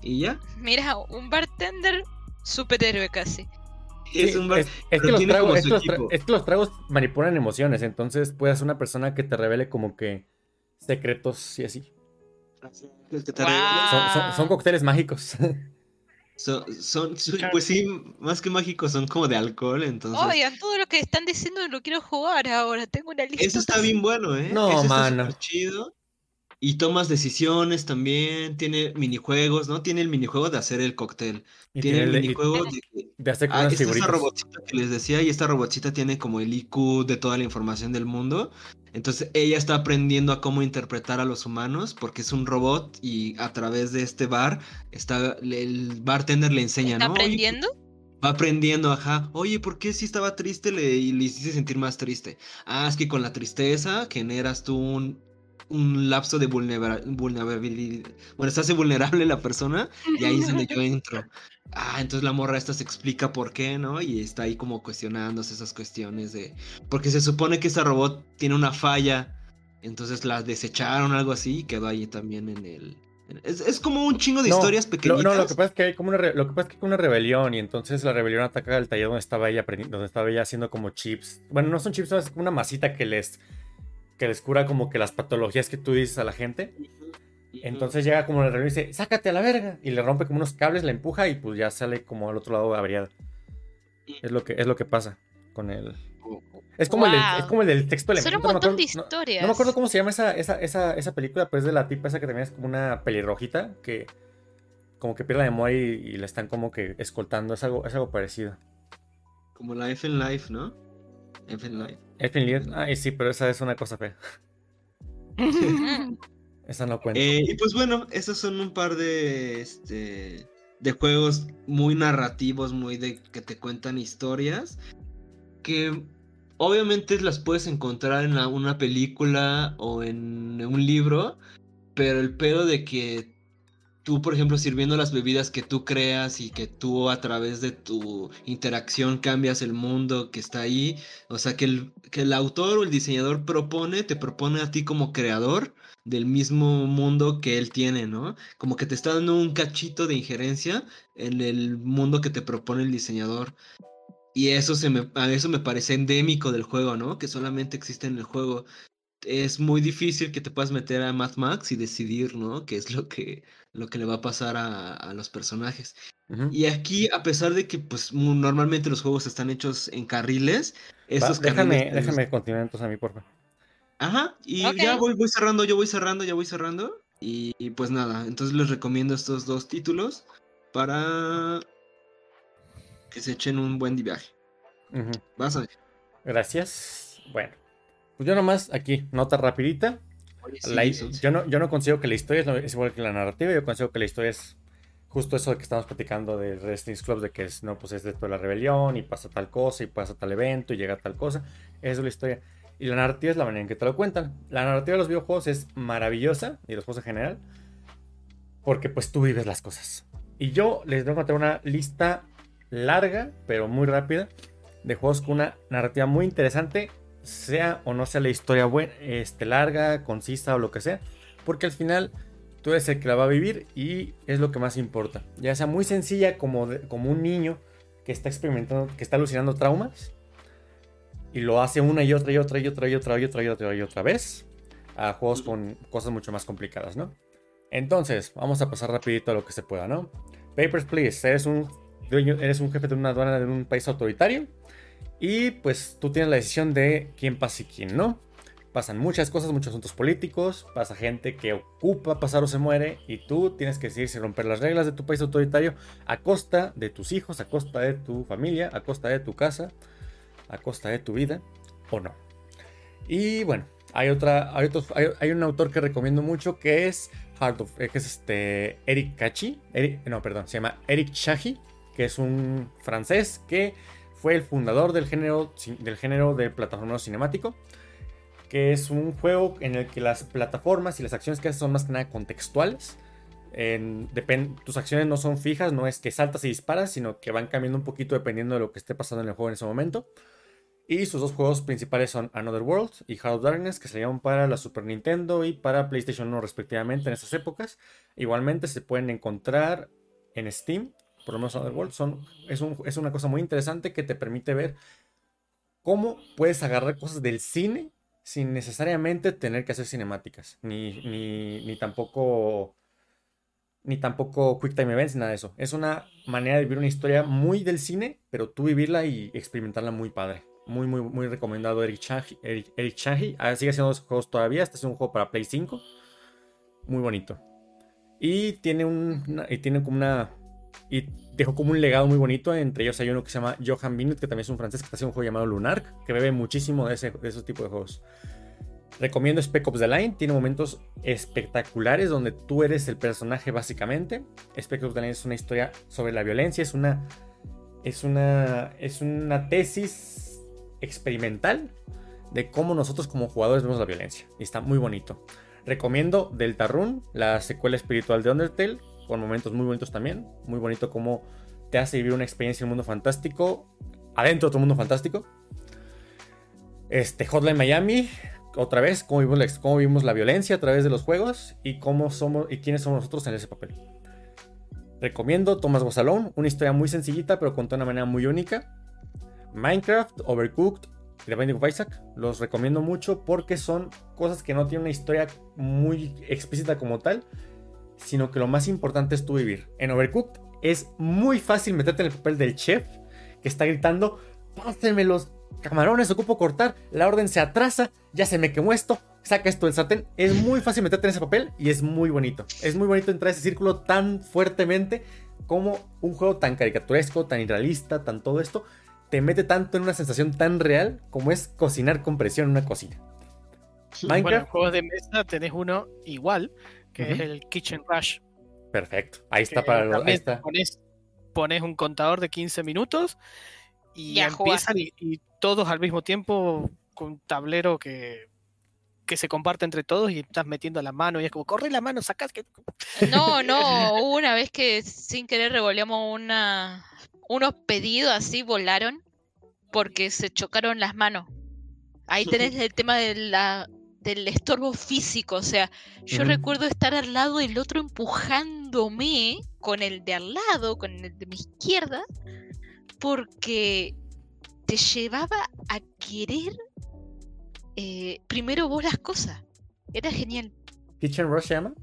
¿Y ya? Mira, un bartender superhéroe casi. es un bar- es, es que los tragos, como es su que los tra- equipo. es que los tragos manipulan emociones, entonces puedes ser una persona que te revele como que secretos y así. Es que te Guau. regalan- Son, son- son cócteles mágicos. Son, son, pues sí, más que mágicos, son como de alcohol, entonces. Oigan, todo lo que están diciendo lo quiero jugar ahora. Tengo una lista. Eso está bien bueno, ¿eh? No, Eso está mano. súper chido. Y tomas decisiones también, tiene minijuegos, ¿no? Tiene el minijuego de hacer el cóctel. y tiene el de, minijuego de... de hacer Ah, esta es esa figuritas. robotcita que les decía, y esta robotcita tiene como el IQ de toda la información del mundo. Entonces ella está aprendiendo a cómo interpretar a los humanos, porque es un robot y a través de este bar, está, el bartender le enseña, ¿Está ¿no? Aprendiendo? Va aprendiendo, ajá. Oye, ¿por qué si estaba triste le, y le hiciste sentir más triste? Ah, es que con la tristeza generas tú un, un lapso de vulnera- vulnerabilidad. Bueno, se hace vulnerable la persona y ahí es donde yo entro. Ah, entonces la morra esta se explica por qué, ¿no? Y está ahí como cuestionándose esas cuestiones de... Porque se supone que esta robot tiene una falla, entonces la desecharon, algo así, y quedó ahí también en el... Es, es como un chingo de No, historias pequeñitas. no, lo que pasa es que hay como una, re- lo que pasa es que hay una rebelión y entonces la rebelión ataca el taller donde estaba ella donde estaba ella haciendo como chips. Bueno, no son chips, es como una masita que les que les cura como que las patologías que tú dices a la gente. Entonces llega como la rebelión y dice, "Sácate a la verga" y le rompe como unos cables, la empuja y pues ya sale como al otro lado averiada. Es lo que es lo que pasa con el es como, el, del- es como el del texto Son un no montón acuerdo- de no- historias. no me acuerdo cómo se llama esa, esa, esa, esa película, pero es de la tipa esa que también es como una pelirrojita que como que pierde la memoria y, y la están como que escoltando. Es algo, es algo parecido. Como la F en Life, ¿no? F en Life. Elfin Lied, ay sí, pero esa es una cosa fea. Esa no cuenta. Eh, y pues bueno, esos son un par de, este, de juegos muy narrativos, muy de que te cuentan historias, que obviamente las puedes encontrar en la- una película o en un libro, pero el pedo de que tú, por ejemplo, sirviendo las bebidas que tú creas y que tú a través de tu interacción cambias el mundo que está ahí, o sea, que el, que el autor o el diseñador propone, te propone a ti como creador del mismo mundo que él tiene, ¿no? Como que te está dando un cachito de injerencia en el mundo que te propone el diseñador. Y eso, se me, a eso me parece endémico del juego, ¿no? Que solamente existe en el juego. Es muy difícil que te puedas meter a Mad Max y decidir, ¿no? Qué es lo que, lo que le va a pasar a, a los personajes. Y aquí, a pesar de que pues normalmente los juegos están hechos en carriles, Va, estos déjame, carriles... los- déjame continuar entonces a mí, por favor. Ajá, y ya voy, voy cerrando, yo voy cerrando, ya voy cerrando. Y, y pues nada, entonces les recomiendo estos dos títulos para que se echen un buen viaje. Vas a ver. Gracias. Bueno, pues yo nomás aquí, nota rapidita. Oye, sí, La- son- yo, no, yo no considero que la historia es, es igual que la narrativa, yo considero que la historia es justo eso de que estamos platicando de Destiny's Clubs, de que es, no, pues es de toda la rebelión y pasa tal cosa y pasa tal evento y llega tal cosa. Eso es la historia. Y la narrativa es la manera en que te lo cuentan. La narrativa de los videojuegos es maravillosa, y los juegos en general, porque pues tú vives las cosas. Y yo les voy a contar una lista larga, pero muy rápida, de juegos con una narrativa muy interesante, sea o no sea la historia buena, este, larga, concisa o lo que sea, porque al final tú eres el que la va a vivir y es lo que más importa. Ya sea muy sencilla como, de- como un niño que está experimentando, que está alucinando traumas y lo hace una y otra y otra y otra y otra y otra y otra y otra vez a juegos con cosas mucho más complicadas, ¿no? Entonces, vamos a pasar rapidito a lo que se pueda, ¿no? Papers, Please, eres un eres un jefe de una aduana de un país autoritario y pues tú tienes la decisión de quién pasa y quién no. Pasan muchas cosas, muchos asuntos políticos, pasa gente que ocupa pasar o se muere y tú tienes que decidir si romper las reglas de tu país autoritario a costa de tus hijos, a costa de tu familia, a costa de tu casa, a costa de tu vida o no. Y bueno, hay otra, hay, hay, un autor que recomiendo mucho que es Heart of, eh, que es este Eric Cachi, no, perdón, se llama Eric Chahi, que es un francés que fue el fundador del género, del género de plataforma cinemático, que es un juego en el que las plataformas y las acciones que haces son más que nada contextuales. Tus acciones no son fijas, no es que saltas y disparas, sino que van cambiando un poquito dependiendo de lo que esté pasando en el juego en ese momento. Y sus dos juegos principales son Another World y Heart of Darkness, que salieron para la Super Nintendo y para PlayStation 1 respectivamente en esas épocas. Igualmente se pueden encontrar en Steam, por lo menos Another World. Son, es, un- es una cosa muy interesante que te permite ver cómo puedes agarrar cosas del cine sin necesariamente tener que hacer cinemáticas, ni, ni, ni tampoco ni tampoco Quick Time Events, nada de eso. Es una manera de vivir una historia muy del cine, pero tú vivirla y experimentarla muy padre. Muy, muy, muy recomendado Eric Chahi. Eric, Eric. Ah, sigue haciendo los juegos todavía. Este es un juego para Play 5. Muy bonito. Y tiene un. y tiene como una. Y dejó como un legado muy bonito. Entre ellos hay uno que se llama Johan Binut, que también es un francés que está haciendo un juego llamado Lunark, que bebe muchísimo de ese, de ese tipo de juegos. Recomiendo Spec Ops The Line. Tiene momentos espectaculares donde tú eres el personaje básicamente. Spec Ops The Line es una historia sobre la violencia. Es una. Es una. Es una tesis experimental de cómo nosotros como jugadores vemos la violencia. Y está muy bonito. Recomiendo Deltarune, la secuela espiritual de Undertale, con momentos muy bonitos también. Muy bonito cómo te hace vivir una experiencia en un mundo fantástico, adentro de otro mundo fantástico. Este, Hotline Miami, otra vez, cómo vimos, la, cómo vimos la violencia a través de los juegos y cómo somos y quiénes somos nosotros en ese papel. Recomiendo Thomas Was Alone, una historia muy sencillita pero contada de una manera muy única. Minecraft, Overcooked The Binding of Isaac, los recomiendo mucho porque son cosas que no tienen una historia muy explícita como tal, sino que lo más importante es tu vivir. En Overcooked es muy fácil meterte en el papel del chef que está gritando, pásenme los camarones, ocupo cortar, la orden se atrasa, ya se me quemó esto, saca esto del sartén. Es muy fácil meterte en ese papel y es muy bonito. Es muy bonito entrar a ese círculo tan fuertemente como un juego tan caricaturesco, tan irrealista, tan todo esto, te mete tanto en una sensación tan real como es cocinar con presión en una cocina. Bueno, en Minecraft, juegos de mesa tenés uno igual, que es el Kitchen Rush. perfecto. Ahí está para lo- ahí está. Pones, pones un contador de 15 minutos y empiezan y, y todos al mismo tiempo con un tablero que, que se comparte entre todos y estás metiendo la mano y es como, corre la mano, sacas que... No, no, hubo una vez que sin querer revoleamos una, unos pedidos así, volaron porque se chocaron las manos. Ahí tenés el tema de la, del estorbo físico, o sea, yo recuerdo estar al lado del otro empujándome con el de al lado, con el de mi izquierda, porque te llevaba a querer eh, primero vos las cosas. Era genial. Kitchen Rush se llama.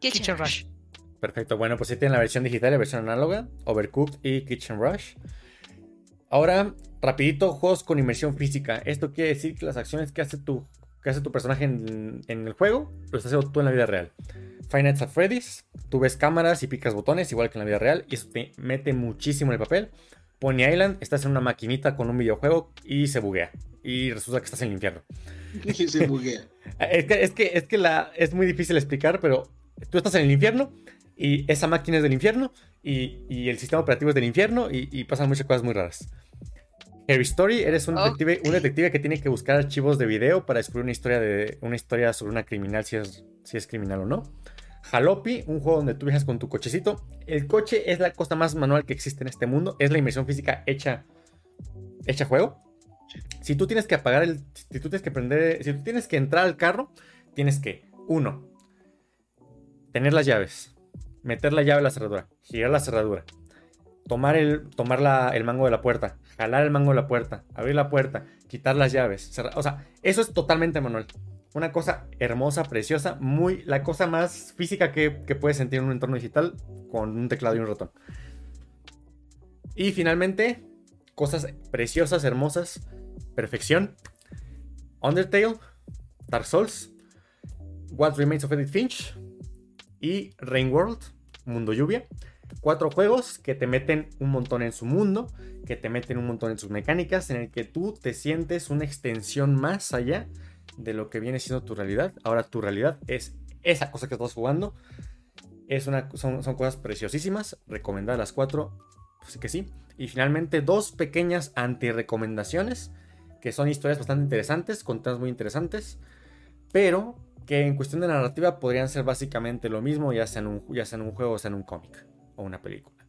Kitchen Kitchen Rush. Rush. Perfecto, bueno, pues sí tienen la versión digital y la versión análoga, Overcooked y Kitchen Rush. Ahora, rapidito, juegos con inmersión física. Esto quiere decir que las acciones que hace tu, que hace tu personaje en, en el juego, lo estás haciendo tú en la vida real. Five Nights at Freddy's, tú ves cámaras y picas botones, igual que en la vida real, y eso te mete muchísimo en el papel. Pony Island, estás en una maquinita con un videojuego y se buguea. Y resulta que estás en el infierno. Y se buguea. Es que, es que, es que la, es muy difícil explicar, pero tú estás en el infierno y esa máquina es del infierno y, y el sistema operativo es del infierno y, y pasan muchas cosas muy raras. Harry Story, eres un detective, un detective que tiene que buscar archivos de video para descubrir una historia, de, una historia sobre una criminal, si es, si es criminal o no. Jalopy, un juego donde tú viajas con tu cochecito. El coche es la cosa más manual que existe en este mundo. Es la inmersión física hecha, hecha juego. Si tú tienes que apagar el. Si tú tienes que prender. Si tú tienes que entrar al carro, tienes que, uno, tener las llaves, meter la llave en la cerradura, girar la cerradura, tomar el, tomar la- el mango de la puerta, jalar el mango de la puerta, abrir la puerta, quitar las llaves. cerrar- o sea, eso es totalmente manual. Una cosa hermosa, preciosa, muy la cosa más física que, que puedes sentir en un entorno digital con un teclado y un ratón. Y finalmente, cosas preciosas, hermosas, perfección. Undertale, Dark Souls, What Remains of Edith Finch y Rain World, Mundo Lluvia. Cuatro juegos que te meten un montón en su mundo, que te meten un montón en sus mecánicas, en el que tú te sientes una extensión más allá de lo que viene siendo tu realidad. Ahora tu realidad es esa cosa que estás jugando. Es una, son, son cosas preciosísimas. Recomendadas las cuatro. Pues que sí. Y finalmente dos pequeñas anti-recomendaciones. Que son historias bastante interesantes, con temas muy interesantes. Pero que en cuestión de narrativa podrían ser básicamente lo mismo, ya sea en un, ya sea en un juego o sea en un cómic una película.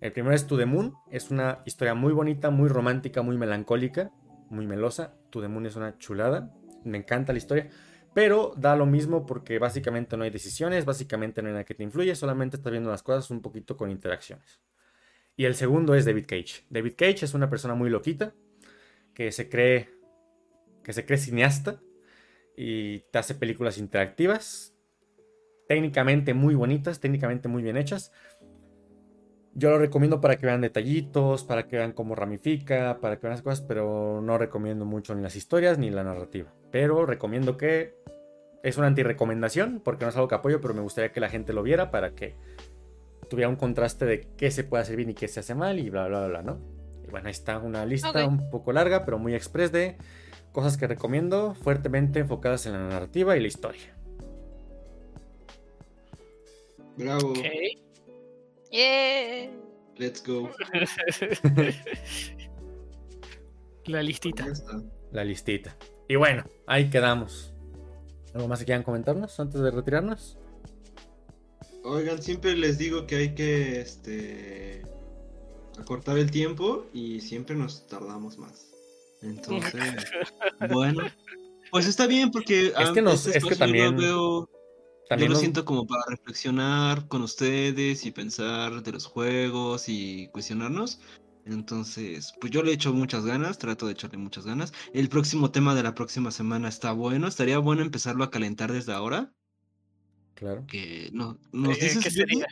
El primero es To The Moon. Es una historia muy bonita, muy romántica, muy melancólica, muy melosa. To The Moon es una chulada. Me encanta la historia. Pero da lo mismo porque básicamente no hay decisiones, básicamente no hay nada que te influye, solamente estás viendo las cosas un poquito con interacciones. Y el segundo es David Cage. David Cage es una persona muy loquita que se cree que se cree cineasta y te hace películas interactivas, técnicamente muy bonitas, técnicamente muy bien hechas. Yo lo recomiendo para que vean detallitos, para que vean cómo ramifica, para que vean las cosas, pero no recomiendo mucho ni las historias ni la narrativa. Pero recomiendo que es una antirecomendación, porque no es algo que apoyo, pero me gustaría que la gente lo viera para que tuviera un contraste de qué se puede hacer bien y qué se hace mal y bla, bla, bla, ¿no? Y bueno, ahí está una lista un poco larga, pero muy express de cosas que recomiendo fuertemente enfocadas en la narrativa y la historia. Bravo. Ok. Yeah. Let's go. La listita. La listita. Y bueno, ahí quedamos. ¿Algo más que quieran comentarnos antes de retirarnos? Oigan, siempre les digo que hay que este acortar el tiempo y siempre nos tardamos más. Entonces, bueno, pues está bien porque Es que nos- este es que espacio yo lo también- veo, También yo lo siento como para reflexionar con ustedes y pensar de los juegos y cuestionarnos. Entonces, pues yo le echo muchas ganas, trato de echarle muchas ganas. El próximo tema de la próxima semana está bueno, estaría bueno empezarlo a calentar desde ahora. Claro. Que no, ¿Nos Eh, dices ¿Qué sería?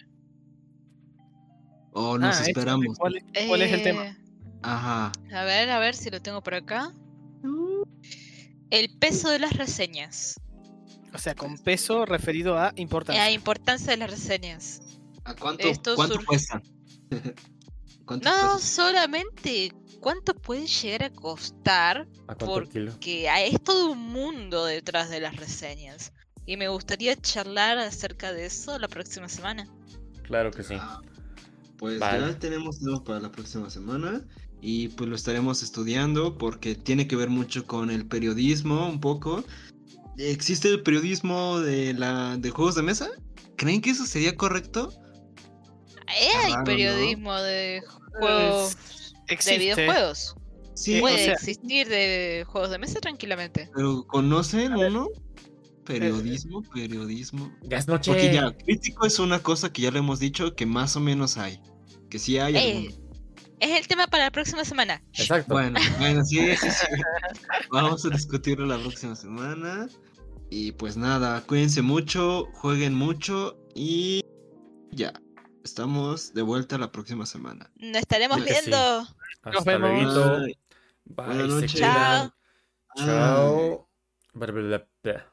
O nos Ah, échale, esperamos. ¿Cuál, es- cuál es el tema? Eh, Ajá. A ver, a ver si lo tengo por acá. El peso de las reseñas. O sea, con peso referido a importancia. La importancia de las reseñas. ¿A cuánto, Esto cuánto surge- cuesta? ¿Cuánto No cuesta? solamente cuánto puede llegar a costar, ¿A porque hay- es todo un mundo detrás de las reseñas. Y me gustaría charlar acerca de eso la próxima semana. Claro que sí. Ah, Pues Vale. ya tenemos tema para la próxima semana y pues lo estaremos estudiando porque tiene que ver mucho con el periodismo un poco. ¿Existe el periodismo de la de juegos de mesa? ¿Creen que eso sería correcto? Eh, Hay raro, ¿no? periodismo de juegos de videojuegos. Sí, Puede o sea- existir de juegos de mesa tranquilamente. pero ¿conocen uno? Periodismo, periodismo. Ya es noche. Porque ya, crítico es una cosa que ya le hemos dicho que más o menos hay. Que sí hay Eh. Es el tema para la próxima semana. Exacto. Bueno, bueno, sí, sí, sí. Vamos a discutirlo la próxima semana. Y pues nada, cuídense mucho, jueguen mucho y ya. Estamos de vuelta la próxima semana. Nos estaremos Creo que sí. viendo. Hasta vemos. Bye. Bye. Buenas noches. cuidan. Chao. Chao.